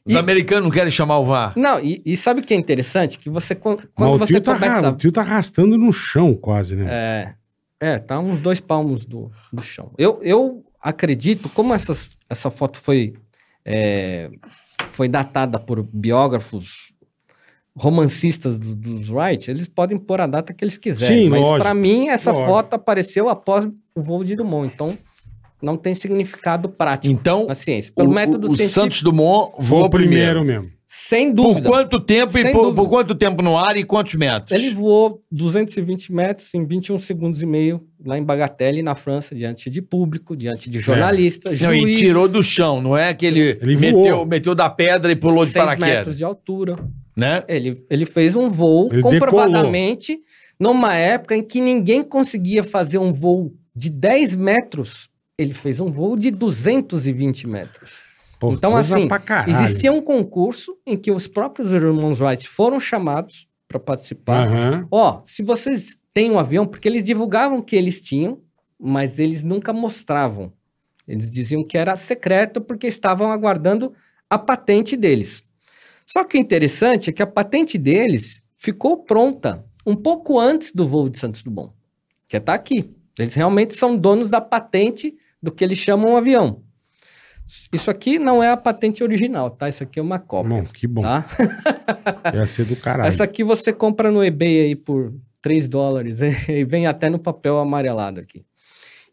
Os E- americanos não querem chamar o VAR. Não, e, e sabe o que é interessante? Que você, quan- Mas quando o você tio, tá, começa... ra- o tio tá arrastando no chão quase, né? É, é, tá uns dois palmos do, do chão. Eu, eu acredito, como essas, essa foto foi, é, foi datada por biógrafos romancistas do- dos Wright, eles podem pôr a data que eles quiserem. Sim, mas para mim, essa lógico. foto apareceu após o voo de Dumont. Então, não tem significado prático Então, na ciência. Pelo o, método o, o científico, Santos Dumont voou primeiro primeiro. mesmo. sem Por dúvida. quanto tempo e por, por quanto tempo no ar e quantos metros? Ele voou 220 metros em 21 segundos e meio, lá em Bagatelle, na França, diante de público, diante de jornalistas, Não, e juízes, tirou do chão, não é que ele, Ele meteu, voou. meteu da pedra e pulou de paraquedas, metros de altura. né? Ele, ele fez um voo, Ele comprovadamente, numa época em que ninguém conseguia fazer um voo de 10 metros, ele fez um voo de 220 metros. Pô, Então, assim. Existia um concurso em que os próprios irmãos Wright foram chamados para participar. Aham. Ó, se vocês têm um avião, porque eles divulgavam que eles tinham, mas eles nunca mostravam. Eles diziam que era secreto porque estavam aguardando a patente deles. Só que o interessante é que a patente deles ficou pronta um pouco antes do voo de Santos Dumont, que está aqui. Eles realmente são donos da patente do que eles chamam um avião. Isso aqui não é a patente original, tá? Isso aqui é uma cópia, Bom, que bom. tá? Ia ser do caralho. Essa aqui você compra no eBay aí por 3 dólares e vem até no papel amarelado aqui.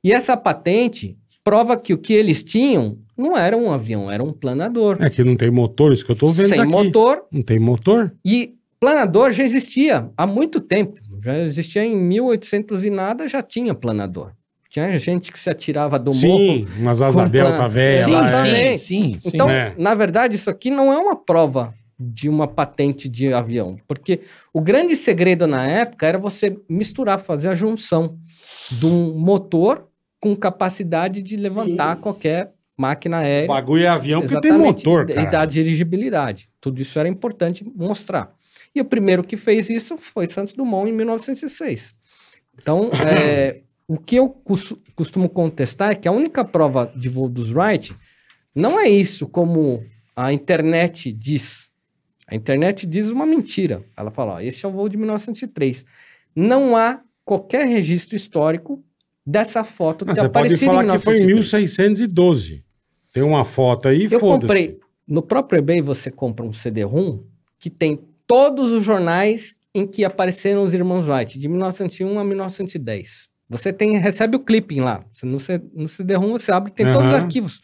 E essa patente prova que o que eles tinham não era um avião, era um planador. É que não tem motor, isso que eu tô vendo sem aqui. motor. Não tem motor? E planador já existia há muito tempo. Já existia em 1800 e nada, já tinha planador. Tinha gente que se atirava do morro. Sim, umas asa com delta plan- velha Sim, lá. sim. é. sim, sim. Então, É. na verdade, isso aqui não é uma prova de uma patente de avião, porque o grande segredo na época era você misturar, fazer a junção de um motor com capacidade de levantar qualquer máquina O aérea. bagulho é avião que tem motor, e- cara. E da dirigibilidade. Tudo isso era importante mostrar. E o primeiro que fez isso foi Santos Dumont em 1906. Então, é, o que eu cos- costumo contestar é que a única prova de voo dos Wright não é isso como a internet diz. A internet diz uma mentira. Ela fala, ó, esse é o voo de 1903. Não há qualquer registro histórico dessa foto Ah, ter você pode aparecido em falar que foi em 1903. 1612. Tem uma foto aí, Eu foda-se. comprei. No próprio eBay você compra um CD-ROM que tem todos os jornais em que apareceram os irmãos Wright, de 1901 a 1910. Você tem, recebe o clipping lá. Você, no, C- no CD-ROM você abre, tem todos os arquivos.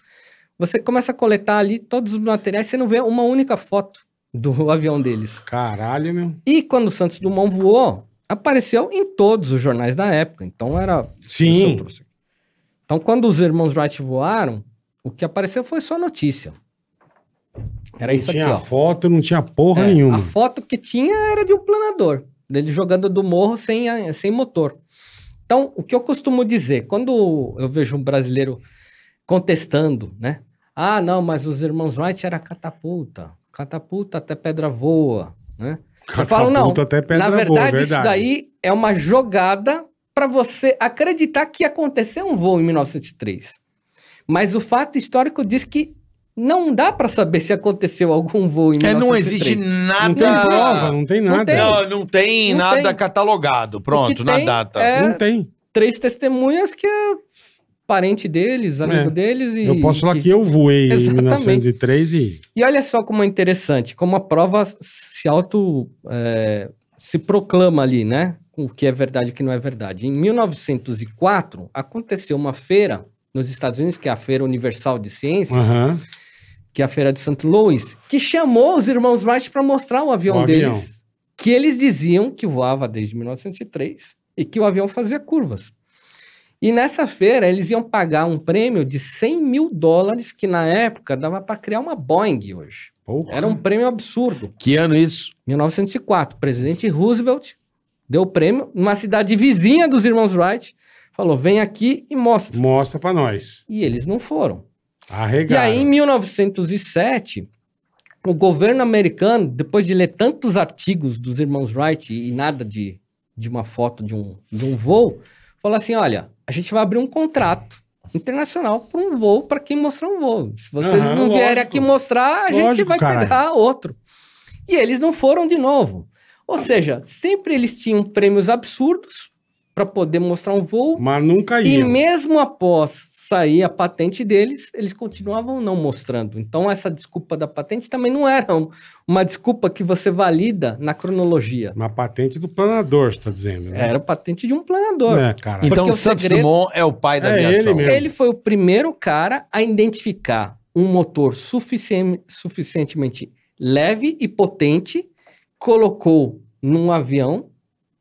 Você começa a coletar ali todos os materiais, você não vê uma única foto do avião deles. Caralho, meu. E quando o Santos Dumont voou, apareceu em todos os jornais da época. Então era Sim. Então, quando os irmãos Wright voaram, o que apareceu foi só notícia. Era não isso aqui, tinha ó. foto, não tinha porra É, nenhuma. A foto que tinha era de um planador, dele jogando do morro sem, sem motor. Então, o que eu costumo dizer, quando eu vejo um brasileiro contestando, né? Ah, não, mas os irmãos Wright era catapulta. Catapulta até pedra voa, né? Eu falo, não, Catapulta até pedra Na voa, verdade, isso verdade. daí é uma jogada para você acreditar que aconteceu um voo em 1903. Mas o fato histórico diz que não dá para saber se aconteceu algum voo em É, 1903. não existe nada. Não tem prova, não tem Não nada. tem. Não, não tem Não nada tem. catalogado. Pronto, que na tem data. é Não tem. três testemunhas que é parente deles, amigo É. deles e Eu posso falar que eu voei em Exatamente. 1903 e... E olha só como é interessante, como a prova se auto é, se proclama ali, né? O que é verdade e o que não é verdade. Em 1904 aconteceu uma feira nos Estados Unidos, que é a Feira Universal de Ciências, Aham. Que é a Feira de St. Louis, que chamou os irmãos Wright para mostrar o avião O avião. deles, que eles diziam que voava desde 1903 e que o avião fazia curvas. E nessa feira eles iam pagar um prêmio de 100 mil dólares, que na época dava para criar uma Boeing hoje. Porra. Era um prêmio absurdo. Que ano isso? 1904, o presidente Roosevelt deu o prêmio numa cidade vizinha dos irmãos Wright, falou: vem aqui e mostra. Mostra pra nós. E eles não foram. E Arregaram. aí, em 1907, o governo americano, depois de ler tantos artigos dos irmãos Wright e nada de, de uma foto de um, de um voo, falou assim: olha, a gente vai abrir um contrato internacional para um voo para quem mostrar um voo. Se vocês Aham, não vierem lógico. aqui mostrar, a gente Lógico, vai caralho. pegar outro. E eles não foram de novo. Ou seja, sempre eles tinham prêmios absurdos para poder mostrar um voo. Mas nunca E ia. mesmo após sair a patente deles, eles continuavam não mostrando. Então, essa desculpa da patente também não era um- uma desculpa que você valida na cronologia. Uma patente do planador, você tá dizendo. Né? Era a patente de um planador. É, cara. Então o Santos segredo- Dumont é o pai da É aviação. ele mesmo. Ele foi o primeiro cara a identificar um motor suficien- suficientemente leve e potente, colocou num avião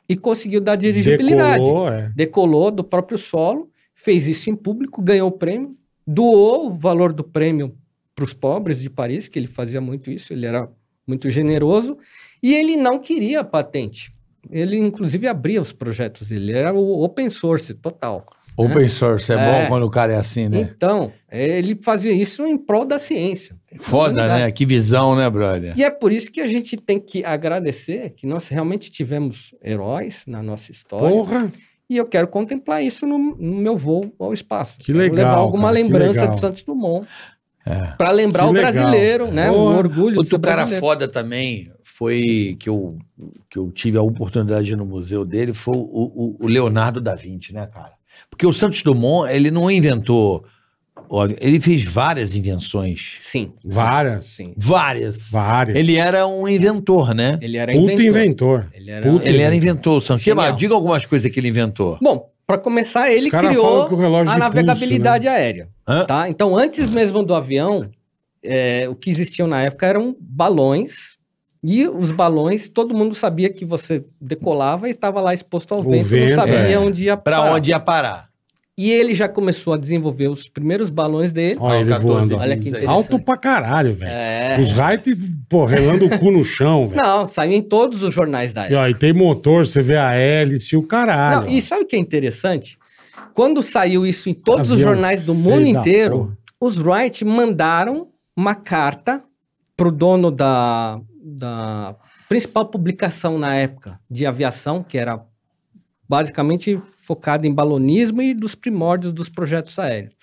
e conseguiu dar dirigibilidade. Decolou, é. decolou do próprio solo, fez isso em público, ganhou o prêmio, doou o valor do prêmio para os pobres de Paris, que ele fazia muito isso, ele era muito generoso, e ele não queria a patente. Ele, inclusive, abria os projetos dele, era o open source total. Open source é, É. bom quando o cara é assim, né? Então, ele fazia isso em prol da ciência. Foda, né? Que visão, né, brother? E é por isso que a gente tem que agradecer que nós realmente tivemos heróis na nossa história. Porra. E eu quero contemplar isso no, no meu voo ao espaço. Que legal, levar alguma cara, lembrança de Santos Dumont É. para lembrar Que o legal. brasileiro, né? Boa. O orgulho Outro cara brasileiro. foda também foi que eu, que eu tive a oportunidade de ir no museu dele foi o, o- o Leonardo da Vinci, né, cara? Porque o Santos Dumont, ele não inventou. Ele fez várias invenções. Sim. Várias. Sim. Várias. Várias. Ele era um inventor, né? Ele era Puta inventor. inventor. Ele era... Puta Ele era inventor, o Santos. Que Genial. mais? Diga algumas coisas que ele inventou. Bom, para começar, ele criou que o relógio a de navegabilidade aérea. Hã? Tá? Então, antes mesmo do avião, é, o que existiam na época eram balões. E os balões, todo mundo sabia que você decolava e estava lá exposto ao O vento, vento, não sabia é. onde ia Pra parar. onde ia parar? E ele já começou a desenvolver os primeiros balões dele. Olha ele 14 voando. Olha que interessante. Alto pra caralho, velho. É. Os Wright, pô, relando o cu no chão, velho. Não, saiu em todos os jornais da E, época. ó, e tem motor, você vê a hélice e o caralho. Não, e sabe o que é interessante? Quando saiu isso em todos os Avião jornais do mundo inteiro, os Wright mandaram uma carta pro dono da, da principal publicação na época de aviação, que era basicamente focada em balonismo e dos primórdios dos projetos aéreos,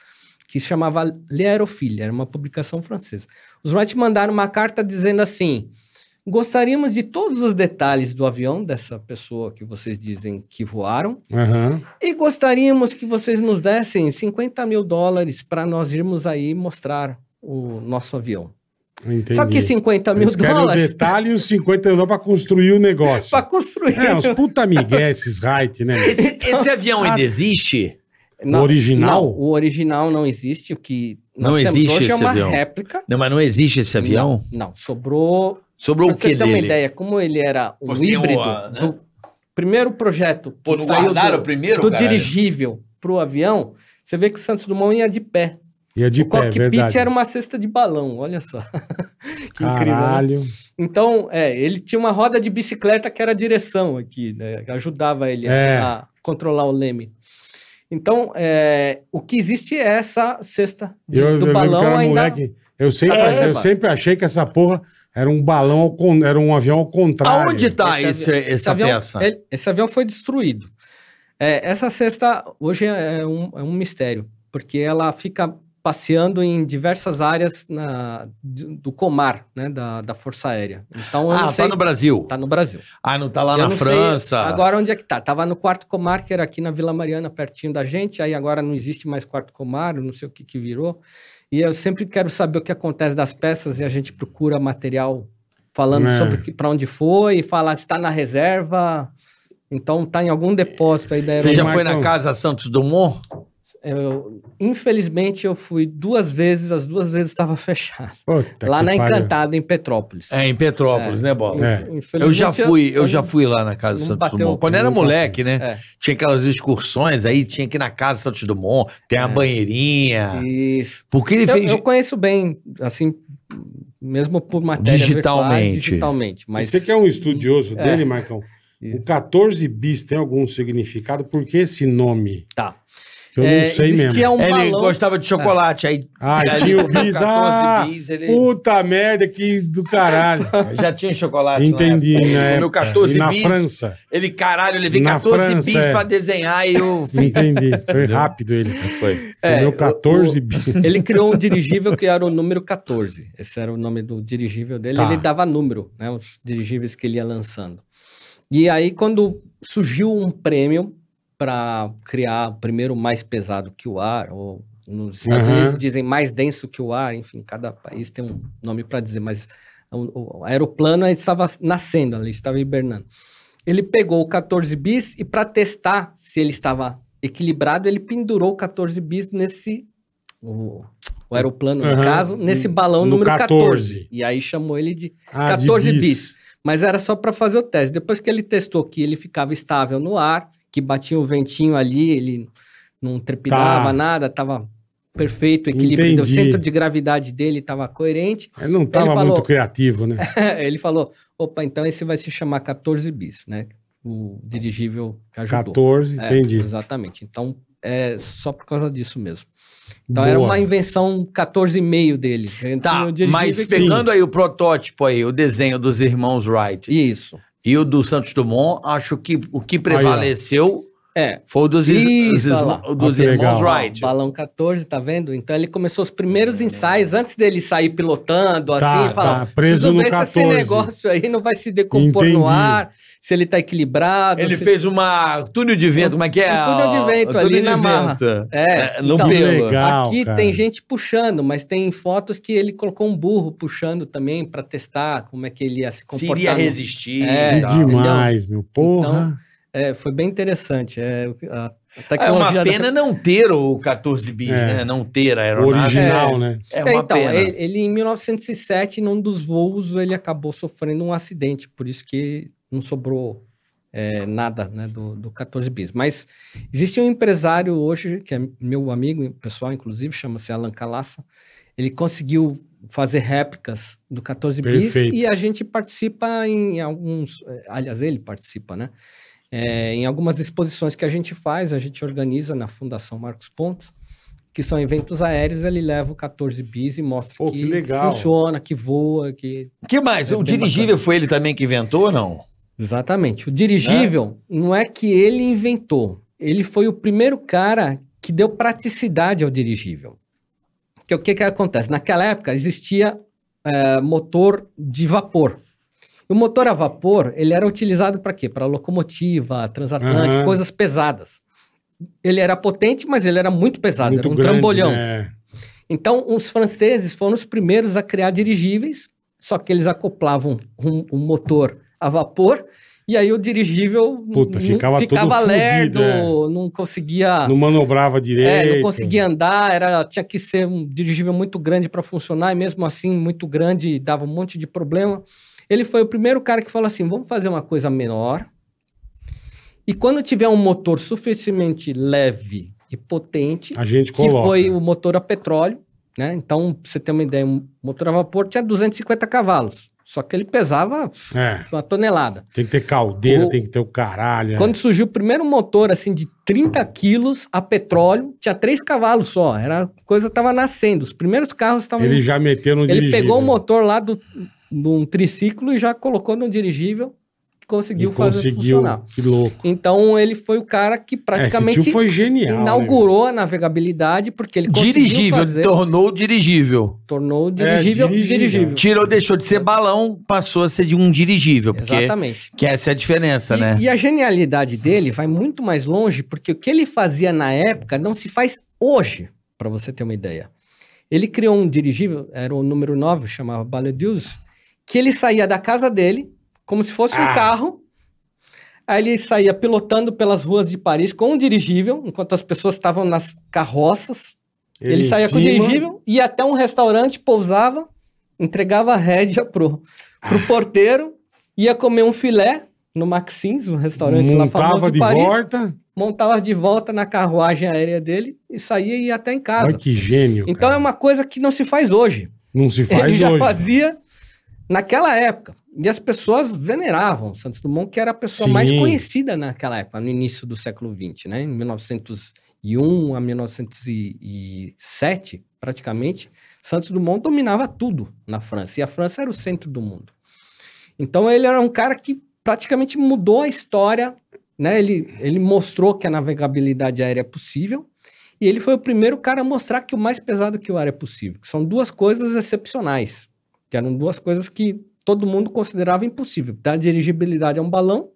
que se chamava L'Aérophile, era uma publicação francesa. Os Wright mandaram uma carta dizendo assim: gostaríamos de todos os detalhes do avião dessa pessoa que vocês dizem que voaram, Aham. e gostaríamos que vocês nos dessem 50 mil dólares para nós irmos aí mostrar o nosso avião. Entendi. Só que 50 mil Eles querem o dólares detalhe e os 50 euros pra construir o negócio. para construir. É, uns puta migué, esses Wright, né? Esse, esse avião ainda existe? Não, original? Não, o original não existe. O que nós Não temos existe hoje é esse uma avião. réplica. Não, mas não existe esse avião? Não, não, sobrou. Sobrou Pra o que você ter uma dele? ideia, como ele era um tem híbrido uma, né? do primeiro projeto que Pô, não saiu guardaram do, primeiro, do caralho? dirigível para o avião, você vê que o Santos Dumont ia de pé. E é de o pé, é cockpit verdade. era uma cesta de balão, olha só. que incrível, né? Caralho. Então, é, ele tinha uma roda de bicicleta que era a direção aqui, né? que Ajudava ele a- É. a, controlar o leme. Então, é, o que existe é essa cesta de- Eu, eu do que balão ainda. moleque. Eu sempre, É, eu sempre achei que essa porra era um balão, era um avião ao contrário. Aonde tá esse, avi- essa avião, peça? ele- esse avião foi destruído. É, essa cesta hoje é um, é um mistério, porque ela fica passeando em diversas áreas na- do Comar, né, da, da Força Aérea. Então, eu Ah, não sei, tá no Brasil. tá no Brasil. Ah, não tá lá Eu na não sei França. agora onde é que tá? Tava no quarto Comar, que era aqui na Vila Mariana, pertinho da gente, aí agora não existe mais quarto Comar, não sei o que que virou. E eu sempre quero saber o que acontece das peças e a gente procura material falando É. sobre para onde foi, fala se está na reserva. Então tá em algum depósito aí da Você já foi na casa Santos Dumont? Eu- infelizmente eu fui duas vezes, as duas vezes estava fechado. Puta lá na. Encantada, em Petrópolis. É, em Petrópolis, né, Bola? É. Eu já fui, eu já não- fui lá na casa não Santos Dumont. Quando era moleque, né? É. Tinha aquelas excursões aí, tinha que ir na casa Santos Dumont, tem a É. banheirinha. Isso. Porque ele Eu, fez. eu conheço bem, assim, mesmo por matéria Digitalmente. virtual, digitalmente, mas Você que é um estudioso É. dele, Marcão, o 14 bis tem algum significado? Por que esse nome? tá. Eu não É, sei existia mesmo. um ele balão. gostava de chocolate, aí Ah, tinha o bis. 14 Ah, bis, ele puta merda, que do caralho. já tinha chocolate. Entendi, na época. né? Meu 14 E na bis, França. ele, caralho, eu levei Na 14 França, bis é. pra desenhar e eu... Entendi. Foi rápido ele. Foi. É, Comeu o- 14 o- bis. Ele criou um dirigível que era o número 14. Esse era o nome do dirigível dele. Tá. Ele dava número, né? Os dirigíveis que ele ia lançando. E aí, quando surgiu um prêmio para criar o primeiro mais pesado que o ar, ou nos Estados Aham. Unidos dizem mais denso que o ar, enfim, cada país tem um nome para dizer, mas o, o aeroplano estava nascendo, ele estava hibernando. Ele pegou o 14 bis e para testar se ele estava equilibrado, ele pendurou o 14 bis nesse o, o aeroplano, no Aham. caso, nesse balão No número 14. 14. E aí chamou ele de Ah, de 14 bis. Mas era só para fazer o teste. Depois que ele testou que ele ficava estável no ar, que batia um ventinho ali, ele não trepidava Tá. nada, estava perfeito, o equilíbrio, Entendi. o centro de gravidade dele estava coerente. Ele não tava falou- muito criativo, né? ele falou: opa, então esse vai se chamar 14 bis, né? O dirigível que ajudou. 14, É, entendi. Exatamente. Então, é só por causa disso mesmo. Então, era Boa. uma invenção 14,5 dele. Ele Tá, o mas que- pegando aí o protótipo aí, o desenho dos irmãos Wright Isso. E o do Santos Dumont, acho que o que prevaleceu É. foi o dos, Isso, os olha irmã- lá. o dos irmãos. Wright. Balão 14, tá vendo? Então ele começou os primeiros ensaios antes dele sair pilotando, Tá, assim, falar, tá, preso preciso no ver se esse 14." negócio aí não vai se decompor Entendi. no ar, se ele tá equilibrado. Ele se- fez uma túnel de vento, como é que é? Um túnel de vento O ali túnel na de marra. vento. É, no então, pelo. legal, Aqui cara. tem gente puxando, mas tem fotos que ele colocou um burro puxando também para testar como é que ele ia se Se comportar. iria no- resistir. É, Que demais, meu. Porra. É, foi bem interessante. É, a É uma da- pena não ter o 14 bis, É. né? Não ter a O aeronave. original, né? É É, uma então, pena. ele, ele, em 1907, num dos voos, ele acabou sofrendo um acidente, por isso que não sobrou é, nada né, do, do 14 bis. Mas existe um empresário hoje, que é meu amigo pessoal, inclusive, chama-se Alan Calassa, ele conseguiu fazer réplicas do 14 bis Perfeito. e a gente participa em alguns, eh, aliás, ele participa, né? É, em algumas exposições que a gente faz, a gente organiza na Fundação Marcos Pontes, que são eventos aéreos, ele leva o 14 bis e mostra Pô, que, que legal. funciona, que voa, que... que mais? É o dirigível foi ele também que inventou ou não? Exatamente. O dirigível não é que ele inventou, ele foi o primeiro cara que deu praticidade ao dirigível. Que o que que acontece? Naquela época existia eh, motor de vapor. E o motor a vapor, ele era utilizado para quê? Para locomotiva, transatlântico, Aham. coisas pesadas. Ele era potente, mas ele era muito pesado, Muito era um grande, trambolhão. né? Então, os franceses foram os primeiros a criar dirigíveis, só que eles acoplavam um, um motor a vapor, e aí o dirigível Puta, ficava todo lerdo, fudido, é. não conseguia... Não manobrava direito. É, não conseguia andar, era, tinha que ser um dirigível muito grande para funcionar, e mesmo assim, muito grande, dava um monte de problema. Ele foi o primeiro cara que falou assim: vamos fazer uma coisa menor. E quando tiver um motor suficientemente leve e potente, A gente que foi o motor a petróleo, né? Então, pra você ter uma ideia, um motor a vapor tinha 250 cavalos. Só que ele pesava É, uma tonelada. tem que ter caldeira, O- tem que ter o caralho. é. Quando surgiu o primeiro motor, assim, de 30 quilos a petróleo, tinha 3 cavalos só. Era, a coisa estava nascendo. Os primeiros carros estavam... Ele já meteu no Ele dirigível. pegou o motor lá do, de um triciclo e já colocou no dirigível e conseguiu fazer conseguiu. funcionar. Que louco. Então, ele foi o cara que É, praticamente foi genial. né? inaugurou a navegabilidade, porque ele conseguiu Dirigível, fazer, tornou dirigível. tornou o dirigível, É, dirigível. dirigível. Tirou, deixou de ser balão, passou a ser de um dirigível. Porque Exatamente. que essa é a diferença, E, né? e a genialidade dele vai muito mais longe, porque o que ele fazia na época não se faz hoje, para você ter uma ideia. Ele criou um dirigível, era o número 9, chamava Baledeus, que ele saía da casa dele, como se fosse Ah. um carro. Aí ele saía pilotando pelas ruas de Paris com um dirigível, enquanto as pessoas estavam nas carroças. Ele, em saía com o dirigível, ia até um restaurante, pousava, entregava a rédea pro, pro Ah. porteiro, ia comer um filé no Maxins, um restaurante lá famoso Montava de Paris, volta. montava de volta na carruagem aérea dele e saía e ia até em casa. Olha que gênio. então é cara. uma coisa que não se faz hoje. Não se Ele faz já hoje. fazia naquela época. E as pessoas veneravam Santos Dumont, que era a pessoa Sim. mais conhecida naquela época, no início do século XX, né? Em a 1907, praticamente, Santos Dumont dominava tudo na França. E a França era o centro do mundo. Então ele era um cara que praticamente mudou a história, né? Ele, ele mostrou que a navegabilidade aérea é possível. E ele foi o primeiro cara a mostrar que o mais pesado que o ar é possível. Que são duas coisas excepcionais. Que eram duas coisas que todo mundo considerava impossível. Dar dirigibilidade a um balão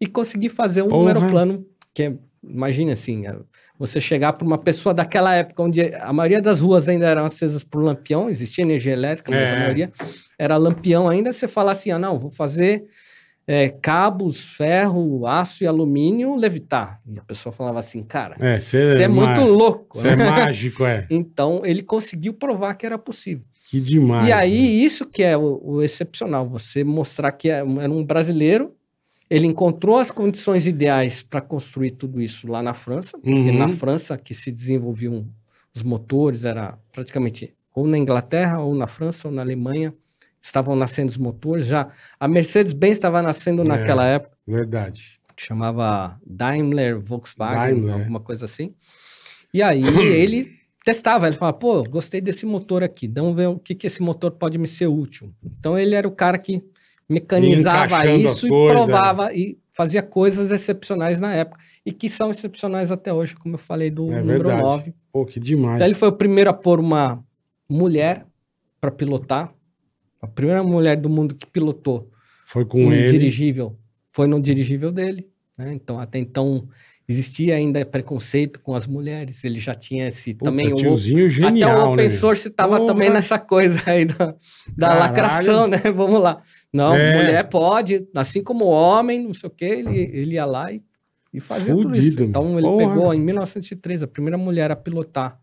e conseguir fazer um Porra. aeroplano que é, imagina assim, é, você chegar para uma pessoa daquela época onde a maioria das ruas ainda eram acesas por lampião, existia energia elétrica, mas É. a maioria era lampião ainda, você falar assim, ah, não, vou fazer é, cabos, ferro, aço e alumínio levitar. E a pessoa falava assim, cara, É, você cê é, é muito louco. Isso é mágico, é. Então, ele conseguiu provar que era possível. Que demais. E né? aí, isso que é o, o excepcional, você mostrar que é um- era um brasileiro, ele encontrou as condições ideais para construir tudo isso lá na França, porque Uhum. na França que se desenvolviam os motores, era praticamente ou na Inglaterra, ou na França, ou na Alemanha, estavam nascendo os motores. Já a Mercedes-Benz estava nascendo É. naquela época, Verdade. chamava Daimler Volkswagen, Daimler, alguma coisa assim. E aí ele testava, ele falava, pô, gostei desse motor aqui, vamos ver o que, que esse motor pode me ser útil. Então ele era o cara que mecanizava isso e provava e fazia coisas excepcionais na época. E que são excepcionais até hoje, como eu falei do É número verdade. 9. Pô, que demais. Então ele foi o primeiro a pôr uma mulher para pilotar. A primeira mulher do mundo que pilotou Foi com um ele. dirigível foi no dirigível dele. né? Então, até então, existia ainda preconceito com as mulheres. Ele já tinha esse Puta, também. O, tiozinho genial, até o open né? source estava também nessa coisa aí da, da lacração, né? Vamos lá. Não, É. mulher pode, assim como homem, não sei o quê, ele, ele ia lá e, e fazia tudo isso. Fudido, Então, ele porra. pegou em 1903, a primeira mulher a pilotar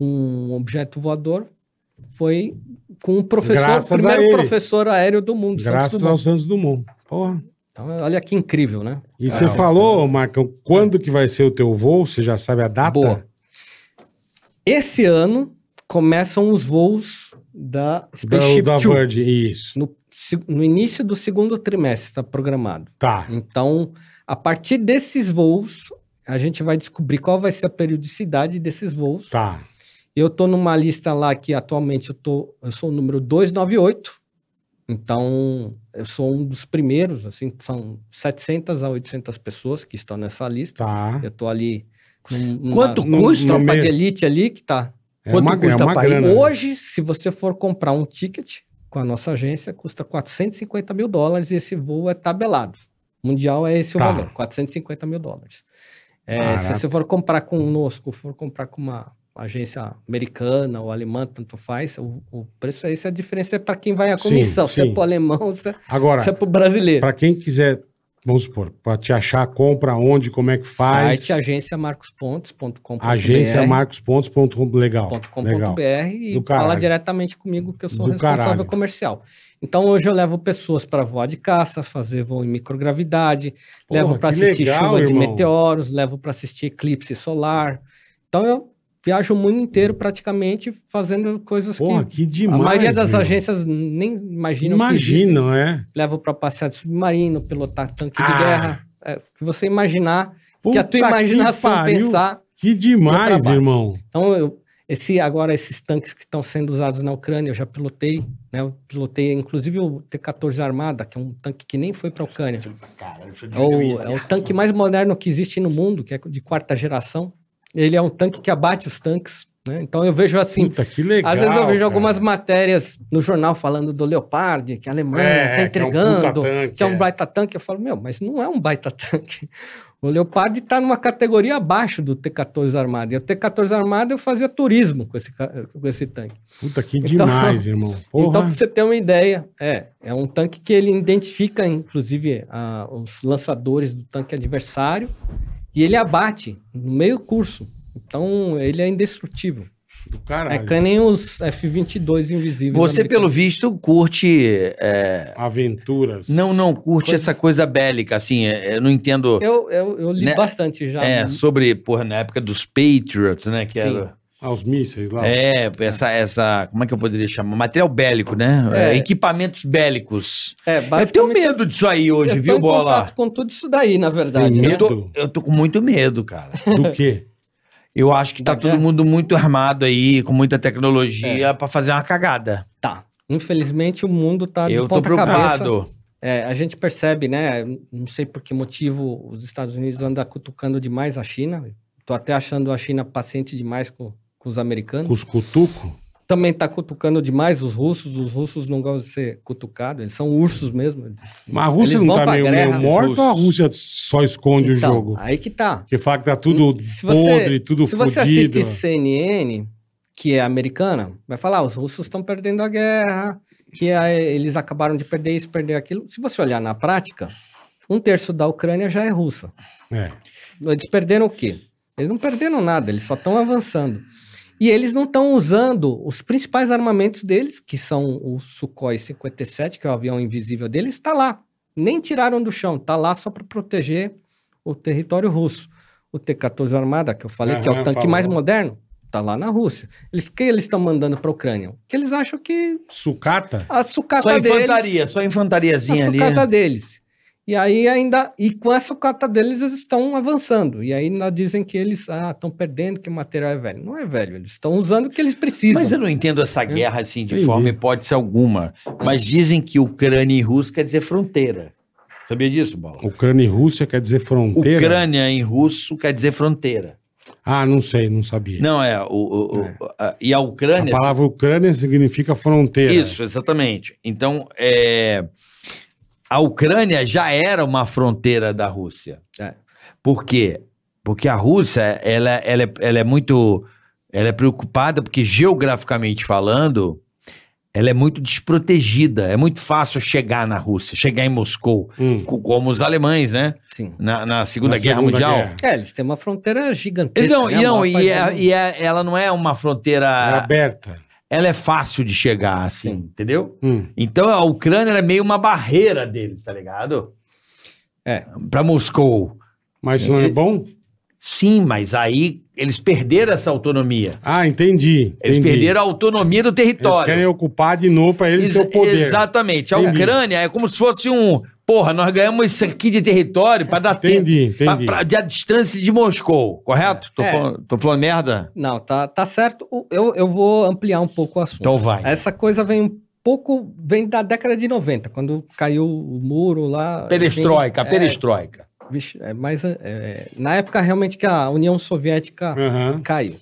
um objeto voador foi com o professor, Graças primeiro professor aéreo do mundo, Santos Graças Dumont. ao Santos Dumont. Porra. Então, olha que incrível, né? E você falou, Marcão, quando que vai ser o teu voo? Você já sabe a data? Boa. Esse ano começam os voos da Da, Spaceship da Two. Virgin, isso. No, no início do segundo trimestre está programado. Tá. Então, a partir desses voos, a gente vai descobrir qual vai ser a periodicidade desses voos. Tá. Eu estou numa lista lá que atualmente eu, tô, eu sou o número 298. Então, eu sou um dos primeiros, assim, são 700 a 800 pessoas que estão nessa lista. Tá. Eu tô ali num- Quanto num- custa? No meio- de elite ali que tá. É Quanto uma, é custa uma pra ir? grana. Hoje, se você for comprar um ticket com a nossa agência, custa 450 mil dólares e esse voo é tabelado. Mundial é esse Tá. o valor, 450 mil dólares. É, se você for comprar conosco, for comprar com uma agência americana ou alemã, tanto faz, o, o preço é esse. A diferença é para quem vai Sim, comissão. Se sim. é para o alemão, se é, Agora, se é para o brasileiro. pra quem quiser, vamos supor, pra te achar, compra onde, como é que faz? Site agenciamarcospontes.com.br Agência Marcos.com. Legal. Legal. e Do fala caralho. diretamente comigo que eu sou Do responsável caralho. comercial. Então hoje eu levo pessoas para voar de caça, fazer voo em microgravidade, Porra, levo para assistir legal, chuva de irmão. meteoros, levo para assistir eclipse solar. Então eu viajo o mundo inteiro praticamente fazendo coisas Porra, que que demais. a maioria das meu. agências nem imaginam que existem. Imaginam, é. Levo para passear de submarino, pilotar tanque Ah. de guerra. É, que você imaginar, que Puta a tua imaginação pariu. pensar Que demais, irmão. então, eu, esse, agora, esses tanques que estão sendo usados na Ucrânia, eu já pilotei, né? Eu pilotei, inclusive, o T-14 Armada, que é um tanque que nem foi para a Ucrânia. É o, é o tanque mais moderno que existe no mundo, que é de quarta geração. Ele é um tanque que abate os tanques, né? Então, eu vejo assim... Puta, que legal. Às vezes eu vejo cara. algumas matérias no jornal falando do Leopard, que a Alemanha É, está que é um entregando, tanque, que é um é. baita tanque. Eu falo, meu, mas não é um baita tanque. O Leopard está numa categoria abaixo do T-14 Armada. E o T-14 Armada eu fazia turismo com esse, com esse tanque. Puta, que Então- demais, irmão. Porra. Então, para você ter uma ideia, é, é um tanque que ele identifica, inclusive, a- os lançadores do tanque adversário e ele abate no meio curso. Então, ele é indestrutível. do É caralho. que nem os F-22 invisíveis. Você, pelo americanos. visto, curte. é, Aventuras. Não, não, curte Coisas- essa coisa bélica, assim. é, Eu não entendo. Eu, eu, eu li Né? bastante já. É, sobre, porra, na época dos Patriots, né? Que Sim. era. Ah, os mísseis lá. É, essa, essa. Como é que eu poderia chamar? Material bélico, né? É. É, equipamentos bélicos. É, Eu tenho medo disso aí hoje, tô viu, Bola? com tudo isso daí, na verdade. Né? Eu tô, Medo? eu tô com muito medo, cara. Do quê? Eu acho que tá Da todo guerra? mundo muito armado aí, com muita tecnologia, pra fazer uma cagada. Tá. Infelizmente o mundo tá de eu tô ponta cabeça. preocupado. É, a gente percebe, né? Não sei por que motivo os Estados Unidos andam cutucando demais a China. Tô até achando a China paciente demais com, com os americanos. Com os cutucos. Também tá cutucando demais os russos. Os russos não gostam de ser cutucados. Eles são ursos mesmo. Eles, Mas a Rússia não tá pra meio, meio morta ou a. Rússia só esconde o Então, jogo? Aí que tá. Porque fala que tá tudo Se podre, tudo se você assiste CNN, que é americana, vai falar, os russos estão perdendo a guerra, que é- eles acabaram de perder isso, perder aquilo. Se você olhar na prática, um terço da Ucrânia já é russa. É. Eles perderam o quê? Eles não perderam nada, eles só estão avançando. E eles não estão usando os principais armamentos deles, que são o Sukhoi 57, que é o avião invisível deles, está lá. Nem tiraram do chão, está lá só para proteger o território russo. O T-14 Armada, que eu falei que é o tanque falou. mais moderno, está lá na Rússia. Eles que eles estão mandando para a Ucrânia? Que eles acham que Sucata? a sucata Só deles infantaria, só a infantariazinha ali. né? sucata deles. E aí ainda, e com a sucata deles eles estão avançando. E aí ainda dizem que eles ah, estão perdendo, que o material é velho. Não é velho, eles estão usando o que eles precisam. Mas eu não entendo essa guerra assim de Entendi. forma hipótese alguma. Mas dizem que Ucrânia e Rússia quer dizer fronteira. Sabia disso, Bola? Ucrânia e Rússia quer dizer fronteira? Ucrânia em russo quer dizer fronteira. Ah, não sei, não sabia. Não, é. O, o- o- É. a- e a a Ucrânia. palavra Ucrânia significa fronteira. Isso, exatamente. Então, é, a Ucrânia já era uma fronteira da Rússia. É. Por quê? Porque a Rússia, ela, ela, é, ela é muito. Ela é preocupada porque, geograficamente falando, ela é muito desprotegida. É muito fácil chegar na Rússia, chegar em Moscou, Hum. co- como os alemães, né? Sim. Na, na Segunda Na Guerra Segunda Mundial. Guerra. É, eles têm uma fronteira gigantesca. Não, né? e, A não, e, é- do e é- ela não é uma fronteira. É aberta. Ela é fácil de chegar, assim, Sim. entendeu? Hum. Então a Ucrânia é meio uma barreira deles, tá ligado? É. Pra Moscou. Mas isso não é bom? Sim, mas aí eles perderam essa autonomia. Ah, entendi. Eles entendi. perderam a autonomia do Eles território. querem ocupar de novo pra eles Ex- terem o poder. Exatamente. A Entendi. Ucrânia é como se fosse um. Porra, nós ganhamos isso aqui de território pra dar tempo. Entendi, entendi. pra, de a distância de Moscou, correto? Tô, É. falando, tô falando merda? Não, tá, tá certo. Eu, eu vou ampliar um pouco o assunto. Então vai. Essa coisa vem um pouco, vem da década de 90, quando caiu o muro lá. Perestroika, é, perestroika. Vixe, é mais. é, é, na época, realmente, que a União Soviética Aham. caiu.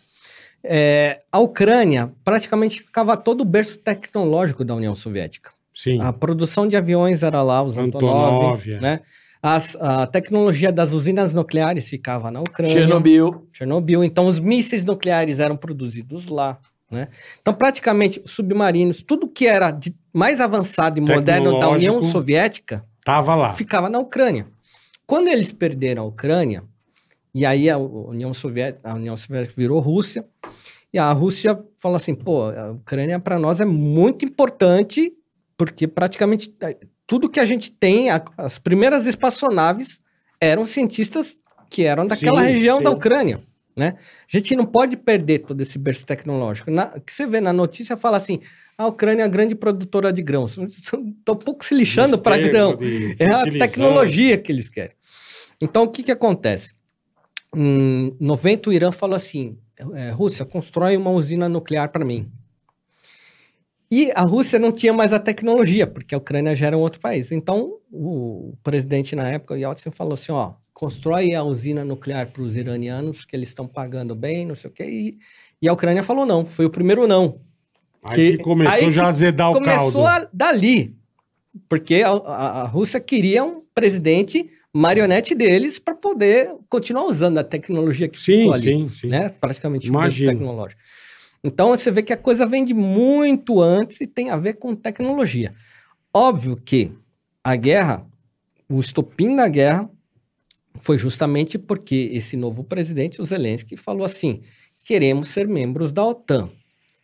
É, a Ucrânia praticamente ficava todo o berço tecnológico da União Soviética. Sim. A produção de aviões era lá, os Antonov, Antonov, é. né? As- a tecnologia das usinas nucleares ficava na Ucrânia. Chernobyl. Chernobyl. Então, os mísseis nucleares eram produzidos lá. Né? Então, praticamente, os submarinos, tudo que era de mais avançado e moderno da União. Soviética, Tava lá. ficava na Ucrânia. Quando eles perderam a Ucrânia, e aí a União Soviética, a União Soviética virou Rússia, e a Rússia falou assim: pô, a Ucrânia para nós é muito importante, porque praticamente eh, tudo que a gente tem, a- as primeiras espaçonaves eram cientistas que eram daquela Sim, região sim. da Ucrânia. Né? A gente não pode perder todo esse berço tecnológico. Na, que você vê na notícia fala assim: a Ucrânia é a grande produtora de grãos. Estão pouco se lixando para grão. É a tecnologia que eles querem. Então, o que, que acontece? Em 90, o Irã falou assim: é, Rússia, constrói uma usina nuclear para mim. E a Rússia não tinha mais a tecnologia, porque a Ucrânia já era um outro país. Então, o presidente na época, o Yeltsin, falou assim: ó, constrói a usina nuclear para os iranianos, que eles estão pagando bem, não sei o quê. E, e a Ucrânia falou não, foi o primeiro não. Aí que, que- começou aí já a azedar o caldo. Começou dali, porque a, a- a Rússia queria um presidente marionete deles para poder continuar usando a tecnologia que Sim, ficou ali, sim, sim. né? Praticamente berço tecnológico. Então você vê que a coisa vem de muito antes e tem a ver com tecnologia. Óbvio que a guerra, o estopim da guerra, foi justamente porque esse novo presidente, o Zelensky, falou assim: queremos ser membros da OTAN.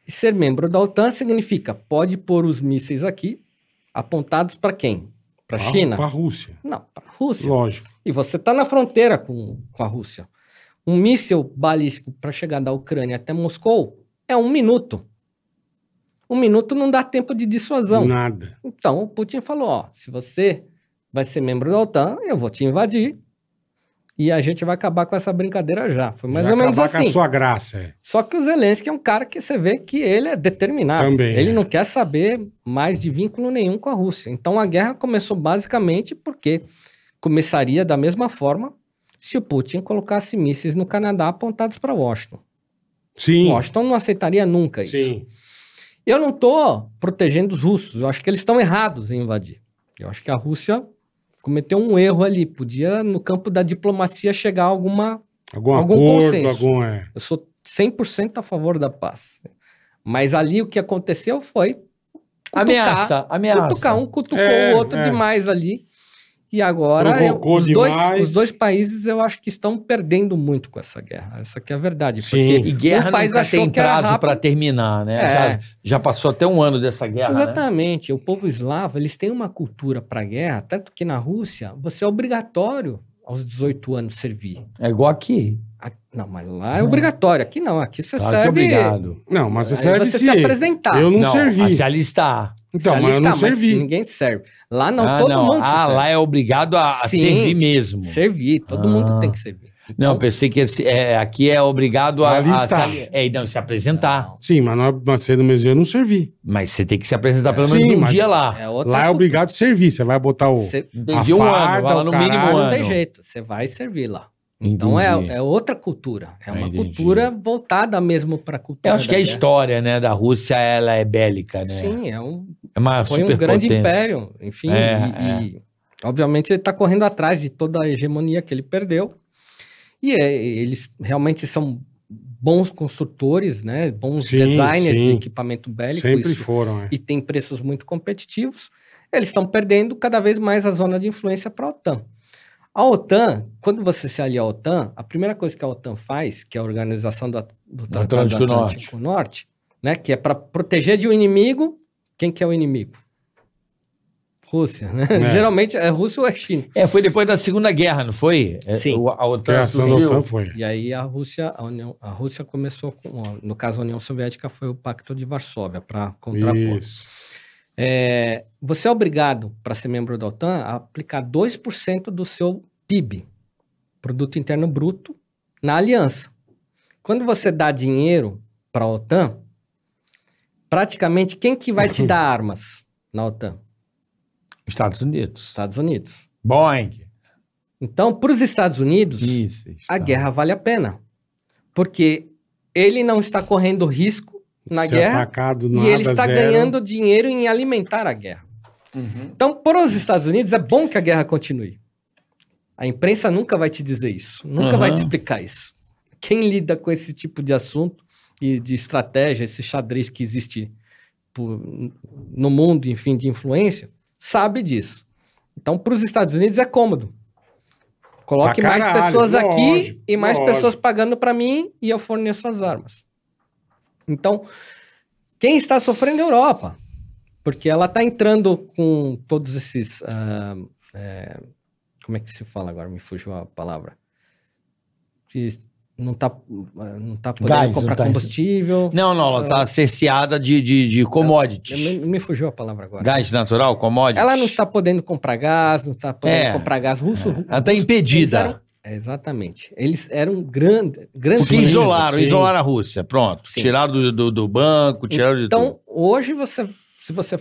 E ser membro da OTAN significa pode pôr os mísseis aqui apontados para quem? Para a China? Para a Rússia. Não, para a Rússia. Lógico. E você está na fronteira com, com a Rússia. Um míssil balístico para chegar da Ucrânia até Moscou é um minuto. Um minuto não dá tempo de dissuasão. Nada. Então o Putin falou: ó, se você vai ser membro da OTAN, eu vou te invadir e a gente vai acabar com essa brincadeira já. Foi mais Já ou menos acabar com assim. a sua graça. é. Só que o Zelensky é um cara que você vê que ele é determinado. Também, ele é. não quer saber mais de vínculo nenhum com a Rússia. Então a guerra começou basicamente porque começaria da mesma forma se o Putin colocasse mísseis no Canadá apontados para Washington. Sim. Washington não aceitaria nunca isso. Sim. Eu não estou protegendo os russos. Eu acho que eles estão errados em invadir. Eu acho que a Rússia cometeu um erro ali. Podia, no campo da diplomacia, chegar a alguma Algum, Algum acordo, consenso. algum. É. Eu sou 100% a favor da paz. Mas ali o que aconteceu foi cutucar- Ameaça, ameaça. Cutucar um cutucou É, o outro é. demais ali. E agora eu- os, dois, os dois países eu acho que estão perdendo muito com essa guerra. Essa que é a verdade. Sim. E guerra um país nunca achou tem que era prazo rápido. pra terminar, né? É. Já, já passou até um ano dessa guerra, né? Exatamente. O povo eslavo, eles têm uma cultura para guerra, tanto que na Rússia você é obrigatório aos 18 anos servir. É igual aqui. A- Não, mas lá é obrigatório. Aqui não. Aqui você Claro é serve. obrigado. Não, mas você Aí serve você se... se apresentar. Eu não, a servi. se alistar. Então, Se mas eu não alistar, servi. ninguém serve. Lá não, ah, todo não. mundo Ah, serve. lá é obrigado a, a Sim. servir mesmo. Servir, todo Ah. mundo tem que servir. Não, Então, pensei que esse- é, aqui é obrigado a, a Alistar. se, é, não, se apresentar. não, Sim, mas, não, mas cedo mesmo eu não servi. Mas você tem que se apresentar pelo Sim, menos um mas- dia lá. é outra Lá é obrigado a servir. Você vai botar o... Cê- Entendi a um farda, ano, vai lá no o mínimo um ano. não tem jeito, você vai servir lá. Então é, é outra cultura. É uma entendi. cultura voltada mesmo para a cultura. Eu acho que da a guerra. história, né, da Rússia, ela é bélica, né? Sim, é um, É uma foi um grande império. Enfim, É, e, e, obviamente ele está correndo atrás de toda a hegemonia que ele perdeu. E é, eles realmente são bons construtores, né? Bons Sim, designers de sim. equipamento bélico. Sempre isso foram, é. e tem preços muito competitivos, eles estão perdendo cada vez mais a zona de influência para a OTAN. A OTAN, quando você se alia à OTAN, a primeira coisa que a OTAN faz, que é a Organização do, do Tratado Atlântico do Atlântico Norte, né, que é para proteger de um inimigo, quem que é o inimigo? Rússia, né? É. Geralmente é Rússia ou é China. É, foi depois da Segunda Guerra, não foi? É, Sim. o- A A OTAN surgiu. OTAN foi. E aí a Rússia, a, União, a Rússia começou com, no caso a União Soviética foi o Pacto de Varsóvia para contrapor. Isso. É, você é obrigado, para ser membro da OTAN, a aplicar 2% do seu PIB, Produto Interno Bruto, na aliança. Quando você dá dinheiro para a OTAN, praticamente quem que vai te dar armas na OTAN? Estados Unidos. Estados Unidos. Boeing. Então, para os Estados Unidos, Isso. a guerra vale a pena. Porque ele não está correndo risco na Ser guerra atacado, e ele está zero. ganhando dinheiro em alimentar a guerra. Então, para os Estados Unidos, é bom que a guerra continue. A imprensa nunca vai te dizer isso, nunca vai te Aham. explicar isso. Quem lida com esse tipo de assunto e de estratégia, esse xadrez que existe por- no mundo, enfim, de influência, sabe disso. Então, para os Estados Unidos é cômodo. Coloque mais caralho, pessoas aqui lógico, e mais lógico. pessoas pagando para mim e eu forneço as armas. Então, quem está sofrendo é a Europa, porque ela está entrando com todos esses. ah, é, como é que se fala agora? Me fugiu a palavra. Não está não tá podendo Gás, comprar não tá- combustível. Não, não, ela tá cerceada de, de, de commodities. Me, me fugiu a palavra agora. Gás natural, commodities. Ela não está podendo comprar gás, não está podendo É. comprar gás russo. Ela tá Eles impedida. eram- é, exatamente. Eles eram grande, grandes. Porque isolaram, sim. isolaram a Rússia. Pronto. Sim. Tiraram do, do, do banco, tiraram de tudo. Então, hoje você, se você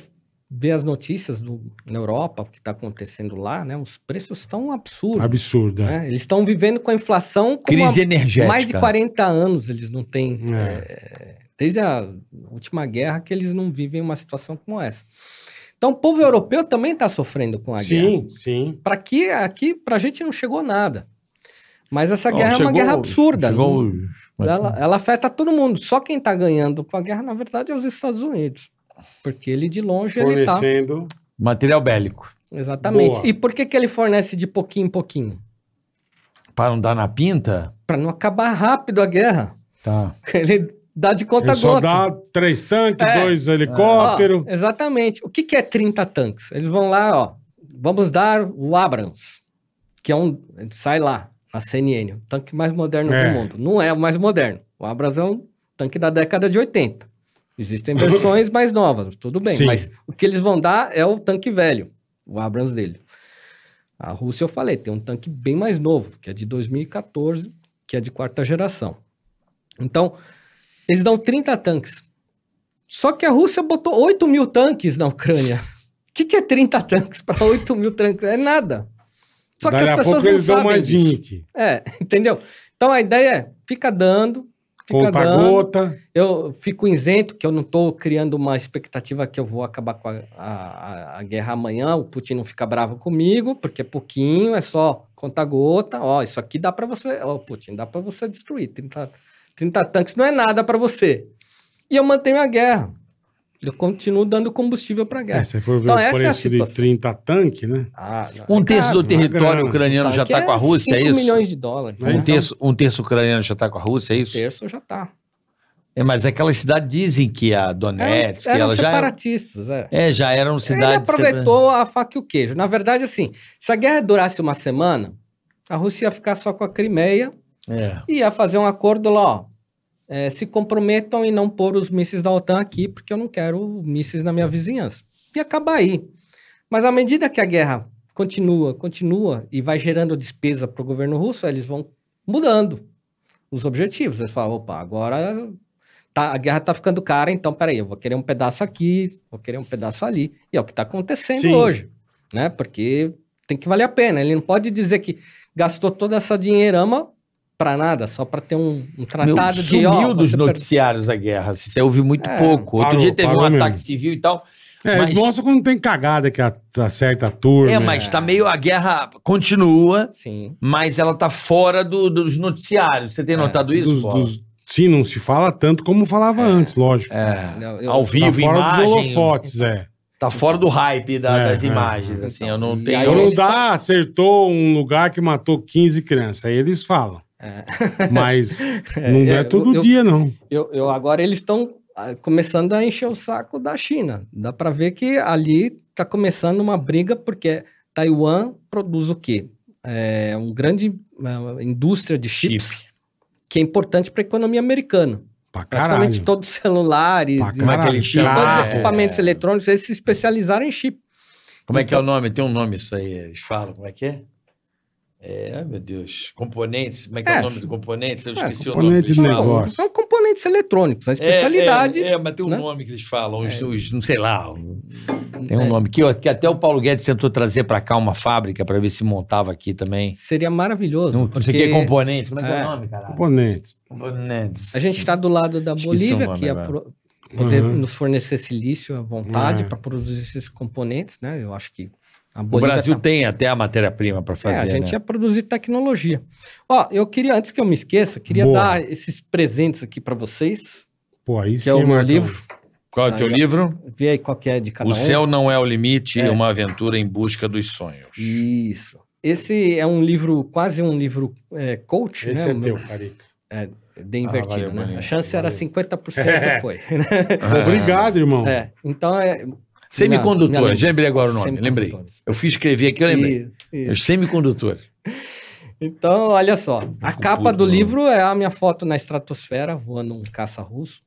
vê as notícias do, na Europa, o que está acontecendo lá, né? Os preços estão absurdos. Absurdo. é. né? Eles estão vivendo com a inflação como Crise há energética. mais de 40 anos. Eles não têm. É. é, desde a última guerra que eles não vivem uma situação como essa. Então, o povo europeu também está sofrendo com a guerra. Sim, sim. Para aqui, aqui para a gente não chegou nada. Mas essa guerra é uma chegou- guerra absurda. chegou não- os- ela, ela afeta todo mundo. Só quem está ganhando com a guerra, na verdade, é os Estados Unidos. Porque ele, de longe, ele tá. Fornecendo. Material bélico. Exatamente. Boa. E por que, que ele fornece de pouquinho em pouquinho? Para não dar na pinta? Para não acabar rápido a guerra. Tá. Ele dá de conta Ele só gota. dá três tanques, É. dois Ó, helicópteros. exatamente. O que, que é 30 tanques? Eles vão lá, ó. Vamos dar o Abrams, que é um. Sai lá, na CNN, o tanque mais moderno É. do mundo. Não é o mais moderno. O Abrams é um tanque da década de 80. Existem versões mais novas, tudo bem. Sim. Mas o que eles vão dar é o tanque velho, o Abrams dele. A Rússia, eu falei, tem um tanque bem mais novo, que é de 2014, que é de quarta geração. Então, eles dão 30 tanques. Só que a Rússia botou 8 mil tanques na Ucrânia. O que, que é 30 tanques para 8 mil tanques? É nada. Só que Dali as pessoas pouco não eles dão sabem mais disso. 20. É, entendeu? Então a ideia é, fica dando, Conta dando. gota. Eu fico isento, que eu não estou criando uma expectativa que eu vou acabar com a, a- a guerra amanhã, o Putin não fica bravo comigo, porque é pouquinho, é só conta gota. Ó, isso aqui dá para você, ó, Putin, dá para você destruir. 30, 30 tanques não é nada para você. E eu mantenho a guerra. Eu continuo dando combustível para a guerra. É, se for ver Então, o essa é a preço de situação. 30 tanques, né? Ah, Um é terço do território ucraniano já Tanque está com a é Rússia, é 5 isso? milhões de dólares. Um Então, terço, um terço ucraniano já está com a Rússia, é Um isso? terço já tá. É, mas aquelas cidades dizem que a Donetsk, Eram, eram ela já era, separatistas, é. é, já eram Ele cidades... aproveitou a faca e o queijo. Na verdade, assim, se a guerra durasse uma semana, a Rússia ia ficar só com a Crimeia É. e ia fazer um acordo lá, ó. É, se comprometam em não pôr os mísseis da OTAN aqui, porque eu não quero mísseis na minha vizinhança. E acabar aí. Mas à medida que a guerra continua, continua e vai gerando despesa para o governo russo, eles vão mudando os objetivos. Eles falam, opa, agora tá, a guerra está ficando cara, então peraí, eu vou querer um pedaço aqui, vou querer um pedaço ali. E é o que está acontecendo Sim. hoje, né? Porque tem que valer a pena. Ele não pode dizer que gastou toda essa dinheirama para nada, só para ter um, um Meu, tratado de... sumiu ó, dos noticiários a guerra. assim, Você ouviu muito É, pouco. Outro parou, dia teve um mesmo. ataque civil e tal. É, Mas- eles mostram quando tem cagada que a- acerta a turma. É, mas tá meio. A guerra continua, Sim. mas ela tá fora do- dos noticiários. Você tem É, notado isso? Dos, Paulo? dos- sim, não se fala tanto como falava antes, lógico. É. Eu- eu- Ao Tá vivo, fora dos imagem. holofotes, é. Tá fora do hype da- É, das é. imagens, assim. Então, eu não tenho. não dá, acertou um lugar que matou 15 crianças. Aí eles falam. É. Mas não é, é, todo eu- dia, não. Eu, eu- agora eles estão ah, começando a encher o saco da China. Dá para ver que ali está começando uma briga, porque Taiwan produz o quê? É um grande é, indústria de chips Chip. que é importante para a economia americana. Pra Praticamente caralho. todos os celulares Pra e, é caralho. e todos os É. equipamentos eletrônicos, eles se especializaram em chip. Como é que é o nome? Tem um nome isso aí, eles falam. Como é que é? É, meu Deus. Componentes. Como é que é, É, o nome do componentes? Eu é, esqueci o componente nome. que de eles falam. negócio. São componentes eletrônicos, a É, especialidade. É, é, mas tem um né? nome que eles falam. Os, os- não sei lá. Tem um nome que, que até o Paulo Guedes tentou trazer pra cá uma fábrica pra ver se montava aqui também. Seria maravilhoso. Não, não sei o que é porque componente. Como é que é, É. o nome, caralho? Componentes. Componentes. A gente está do lado da Esqueci o Bolívia, nome que é pro- poder Uhum. nos fornecer silício à vontade É. para produzir esses componentes, né? Eu acho que O Brasil tá- tem até a matéria-prima pra É, fazer. a gente né? ia produzir tecnologia. Ó, eu queria, antes que eu me esqueça, queria Boa. dar esses presentes aqui para vocês, Pô, aí que sim, é o meu Marcão. livro. Qual é o teu livro? Vê aí qual que é de cada O um. Céu Não É o Limite, É. uma aventura em busca dos sonhos. Isso. Esse é um livro, quase um livro é, coach, Esse né? é O teu, meu- Carica. de invertido, valeu, né? Boninho. A chance era Valeu. 50%, É. foi. Obrigado, irmão. É, então é... Semicondutor, Minha- já lembrei agora o nome, lembrei. Semicondutores. Eu fui escrever aqui, eu lembrei. Isso. Semicondutor. Então, olha só. A capa do livro é a minha foto na estratosfera, voando um caça russo.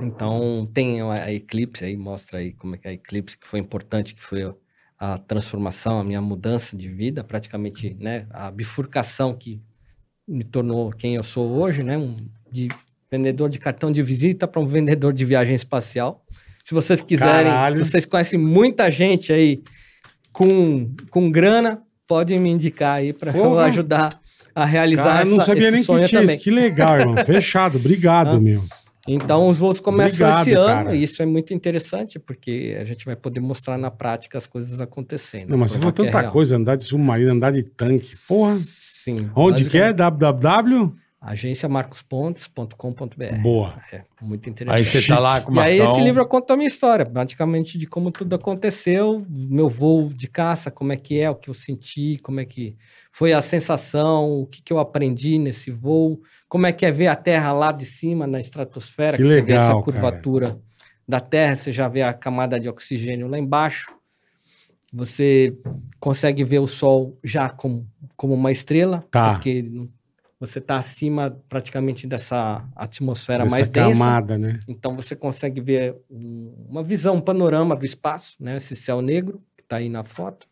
Então, tem a Eclipse aí, mostra aí como é que é a Eclipse, que foi importante, que foi a- a transformação, a minha mudança de vida, praticamente, né? A bifurcação que me tornou quem eu sou hoje, né? Um, de vendedor de cartão de visita para um vendedor de viagem espacial. Se vocês quiserem, Caralho. vocês conhecem muita gente aí com, com grana, podem me indicar aí para eu ajudar a realizar Cara, eu não essa- sabia nem que tinha também. isso. Que legal, irmão. Fechado. Obrigado, Ah. meu. Então, os voos começam Obrigado, esse ano cara. e isso é muito interessante, porque a gente vai poder mostrar na prática as coisas acontecendo. Não, mas você falou é tanta real. coisa, andar de submarino, andar de tanque. Porra. Sim. Onde que é? www? Agenciamarcospontes.com.br. Boa. É, muito interessante. Aí você tá lá com o E aí Marcão. esse livro eu conto a minha história, praticamente de como tudo aconteceu, meu voo de caça, como é que é, o que eu senti, como é que foi a sensação, o que, que eu aprendi nesse voo, como é que é ver a Terra lá de cima na estratosfera, Que que, você vê legal, essa curvatura da Terra, você já vê a camada de oxigênio lá embaixo, você consegue ver o Sol já como, como uma estrela, Tá. porque você está acima praticamente dessa atmosfera Essa mais densa. camada, né? Então você consegue ver um- uma visão, um panorama do espaço, né? Esse céu negro que está aí na foto.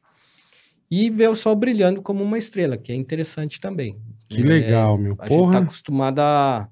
e ver o sol brilhando como uma estrela, que é interessante também. Que É, legal, meu. A gente Porra. tá acostumado a,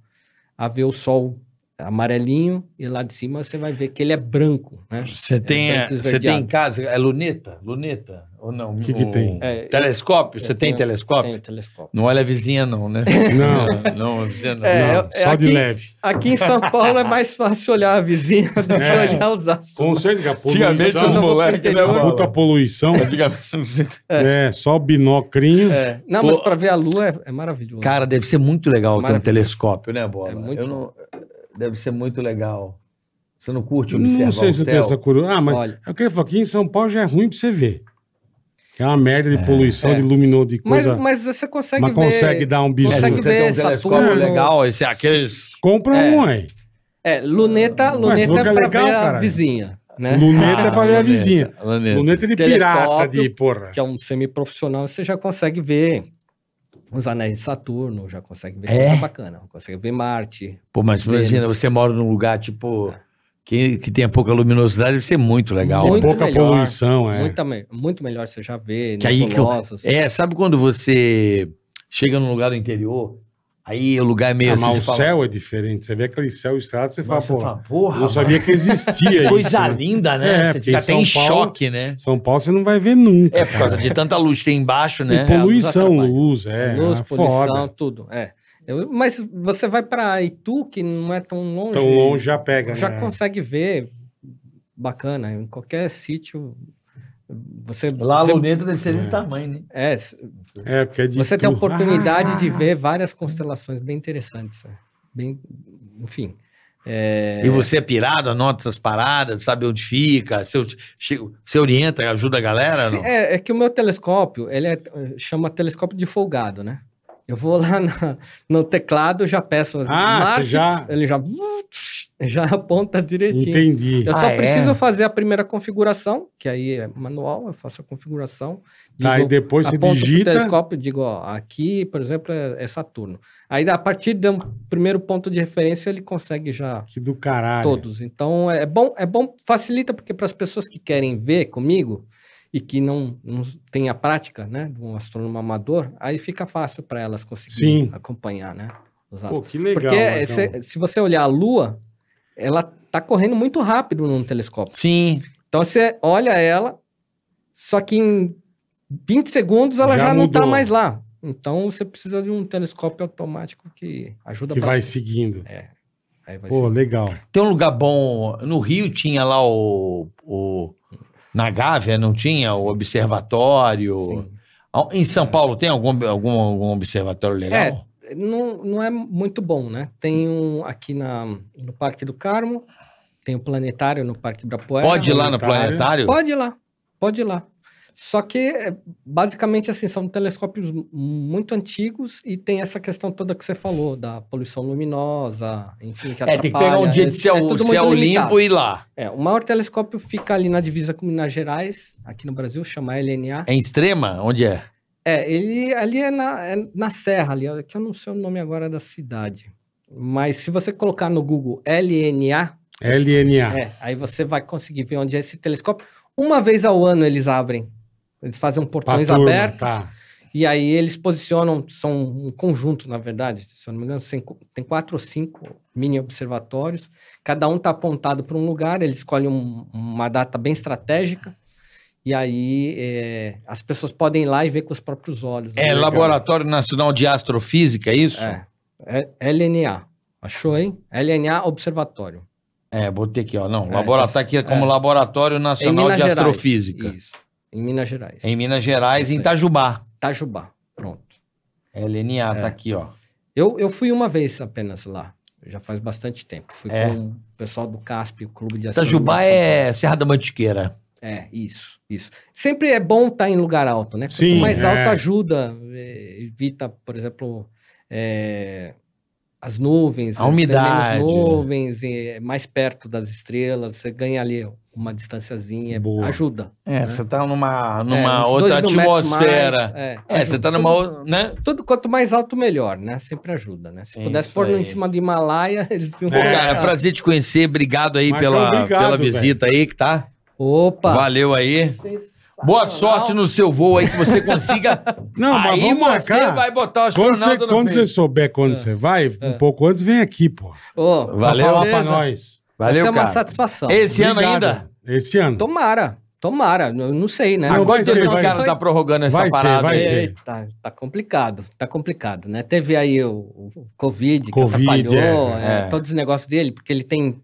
a ver o sol amarelinho e lá de cima você vai ver que ele é branco, né? Você tem, branco você tem em casa, é luneta? Luneta? Ou não? Que que O tem? É, telescópio? Você tem telescópio? Tem telescópio. Não olha a vizinha não, né? Não, não, a vizinha não. É, não, é só de aqui- leve. Aqui em São Paulo é mais fácil olhar a vizinha do que É. olhar os astros. Com certeza, que a Antigamente poluição, os vou pro moleques, né, puta poluição. Antigamente- É, só binocrinho. É. Não, Pô. mas para ver a lua é, é maravilhoso. Cara, deve ser muito legal ter um telescópio, né, Bola? É muito Eu não... Deve ser muito legal. Você não curte Não observar sei o se eu tenho essa curiosidade. Ah, mas Olha. eu queria falar que em São Paulo já é ruim pra você ver. Que é uma merda de poluição, é. de luminoso, de mas, coisa. mas você consegue mas ver. consegue dar um bisu. É, se consegue um ver telescópio Saturno. legal, esse, aqueles... Compra É. um aí. É, luneta, Mas luneta é for pra legal, ver a caralho. vizinha, né? Luneta é pra ver a luneta, vizinha. luneta. Luneta de pirata, de porra. Que é um semiprofissional, você já consegue ver os anéis de Saturno, já consegue ver É? coisa bacana. Consegue ver Marte. Pô, mas imagina, você mora num lugar, tipo, que, que tenha pouca luminosidade, deve ser muito legal. Muito Pouca melhor, poluição, é. Muito, muito melhor você já vê, Que aí que eu- nebulosas. É, sabe quando você chega num lugar do interior, aí o lugar é meio Ah, assim, mas você o fala, céu é diferente. Você vê aquele céu estrelado, você fala, Nossa, você pô, fala, porra, eu não sabia que existia que isso. coisa né? linda, É, né? você porque fica em até em Paulo- choque, né? São Paulo você não vai ver nunca. É, por causa cara. de tanta luz que tem embaixo, né? E poluição, luz, é. Luz, é poluição, foda. tudo. É. Eu- mas você vai para Itu, que não é tão longe. Tão longe já pega, já né? consegue ver bacana. Em qualquer sítio, você. Lá a luneta deve ser desse tamanho, né? É, É, porque é de você tem a oportunidade Ah, de ver várias constelações bem interessantes. né? Bem, enfim. É, E você é pirado, anota essas paradas, sabe onde fica, você, você orienta, ajuda a galera? se- não? é, é que o meu telescópio, ele é, chama telescópio de folgado, né? Eu vou lá na- no teclado, já peço as Ah, você já- ele já já aponta direitinho. Entendi. Eu só Ah, é? preciso fazer a primeira configuração, que aí é manual, eu faço a configuração. Tá, e depois você digita. telescópio e digo, ó, aqui, por exemplo, é, é Saturno. Aí, a partir de um primeiro ponto de referência, ele consegue já Que do caralho. todos. Então, é bom, é bom, facilita, porque para as pessoas que querem ver comigo e que não, não têm a prática, né, de um astrônomo amador, aí fica fácil para elas conseguirem Sim. acompanhar, né, os Pô, que legal. Porque Marcão. se, se você olhar a Lua, ela tá correndo muito rápido num telescópio. Sim. Então você olha ela, só que em 20 segundos ela Já já, não tá mais lá. Então você precisa de um telescópio automático que ajuda Que vai seguindo. Aí vai Pô, ser- legal. Tem um lugar bom. No Rio tinha lá o. o na Gávea, não tinha? O observatório. Sim. Em São Paulo tem algum, algum, algum observatório legal? Não, não é muito bom, né? Tem um aqui na, no Parque do Carmo, tem o planetário no Parque Ibirapuera. Pode ir lá no planetário. Pode ir lá, pode ir lá. Só que, é, basicamente, assim, são telescópios muito antigos e tem essa questão toda que você falou, da poluição luminosa, enfim, que É, tem que pegar um dia É- de céu, é céu limpo e ir lá. É, o maior telescópio fica ali na divisa com Minas Gerais, aqui no Brasil, chama LNA. É em Extrema? Onde é? É, ele ali é na, é na Serra, ali, que eu não sei o nome agora da cidade. Mas se você colocar no Google LNA, LNA. é, aí você vai conseguir ver onde é esse telescópio. Uma vez ao ano eles abrem. Eles fazem um portões turma, abertos Tá. e aí eles posicionam, são um conjunto, na verdade, se eu não me engano, tem, tem quatro ou cinco mini observatórios. Cada um está apontado para um lugar, eles escolhem um- uma data bem estratégica. E aí é, as pessoas podem ir lá e ver com os próprios olhos. É né? Laboratório Nacional de Astrofísica, é isso? É, é LNA. Achou, hein? LNA Observatório. É, botei aqui, ó. Não, É, laboratório tá- tá aqui como é. Laboratório Nacional de Gerais. Astrofísica. Isso. Em Minas Gerais. Em Minas Gerais, em. Itajubá. Itajubá. Pronto. LNA, É. tá aqui, ó. Eu, eu fui uma vez apenas lá. Já faz bastante tempo. Fui É. com o pessoal do CASP, o Clube de Astronomia Itajubá é Serra da Mantiqueira. É, isso, isso. Sempre é bom estar em lugar alto, né? Quanto Sim, mais é. alto ajuda, é, evita, por exemplo, é, as nuvens. A né? Tem umidade. Menos nuvens, é, mais perto das estrelas, você ganha ali uma distanciazinha, Boa. ajuda. É, né? você tá numa, É, numa uns outra atmosfera. mais, é, É, você tá numa Tudo- outra, né? Tudo quanto mais alto, melhor, né? Sempre ajuda, né? Se É pudesse isso pôr em cima do Himalaia, eles É. cara, é prazer te conhecer. Obrigado aí Marcão, pela, obrigado, pela visita aí, que tá? Opa! Valeu aí. Boa sorte no seu voo aí, que você consiga. Não, mas aí vamos você marcar. vai botar o Quando, você, no quando peito. você souber quando você vai, um pouco antes, vem aqui, pô. Ô, Valeu. Pra falar beleza. pra nós. Valeu, Isso é uma cara. satisfação. Esse ano Obrigado. ainda? Esse ano. Tomara, tomara. Eu não sei, né? Não, Há vai quanto ser, tempo os vai- caras não tá prorrogando essa vai ser, parada? vai aí? ser. Eita, tá complicado, tá complicado, né? Teve aí o, o Covid, que Covid, atrapalhou, é, é, é. todos os negócios dele, porque ele tem,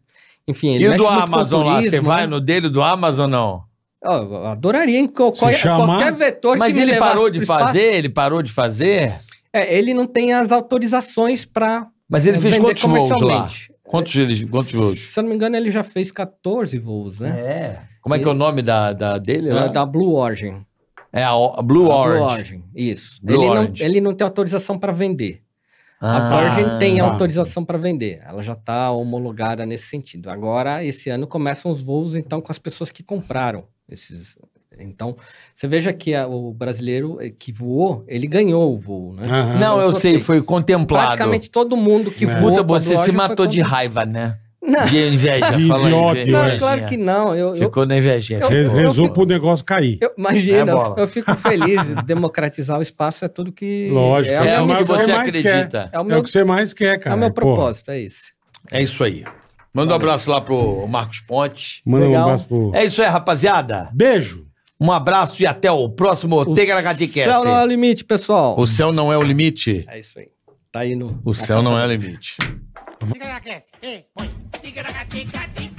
enfim, ele E o mexe do muito com Amazon lá, você turismo, vai né? no dele do Amazon não? Ó, eu adoraria em qual- qual- chamar- qualquer vetor Mas que me ele levasse parou pro de espaço. fazer? Ele parou de fazer? É, ele não tem as autorizações para Mas ele fez quantos voos lá? É, Quantos, eles, quantos voos? Se eu não me engano, ele já fez 14 voos, né? É. Como é que é o nome da, da dele lá? Da, da Blue Origin. É a, o- a Blue A Orange. Blue Origin, isso. Blue ele, Orange. Não, ele não tem autorização para vender. Ah, A Virgin tem tá. autorização para vender. Ela já está homologada nesse sentido. Agora, esse ano começam os voos, então, com as pessoas que compraram esses. Então, você veja que a- o brasileiro eh, que voou, ele ganhou o voo, né? Aham. Não, eu Só sei, foi contemplado. Praticamente todo mundo que É. voou. Puta, você se matou de raiva, né? Não, De inveja, De falando ódio, é. não, claro que não. Eu, eu, Ficou na invejinha. Eu- Res- eu Rezou pro negócio cair. eu- imagina, É, eu, fico feliz. Democratizar o espaço é tudo que. Lógico. É, É minha o que você mais acredita. Quer. É o É meu, o que você mais quer, é cara. o meu propósito, é esse. É isso aí. Manda um abraço lá pro Marcos Ponte. Manda um Legal. abraço pro... É isso aí, rapaziada. Beijo. Um abraço e até o próximo O Tegaragati céu não é o limite, pessoal. O céu não é o limite. É isso aí. Tá aí no. O céu não é o limite. Ticaracast, ei, põe. Ticaracatica, ticatá. Ticaracatica,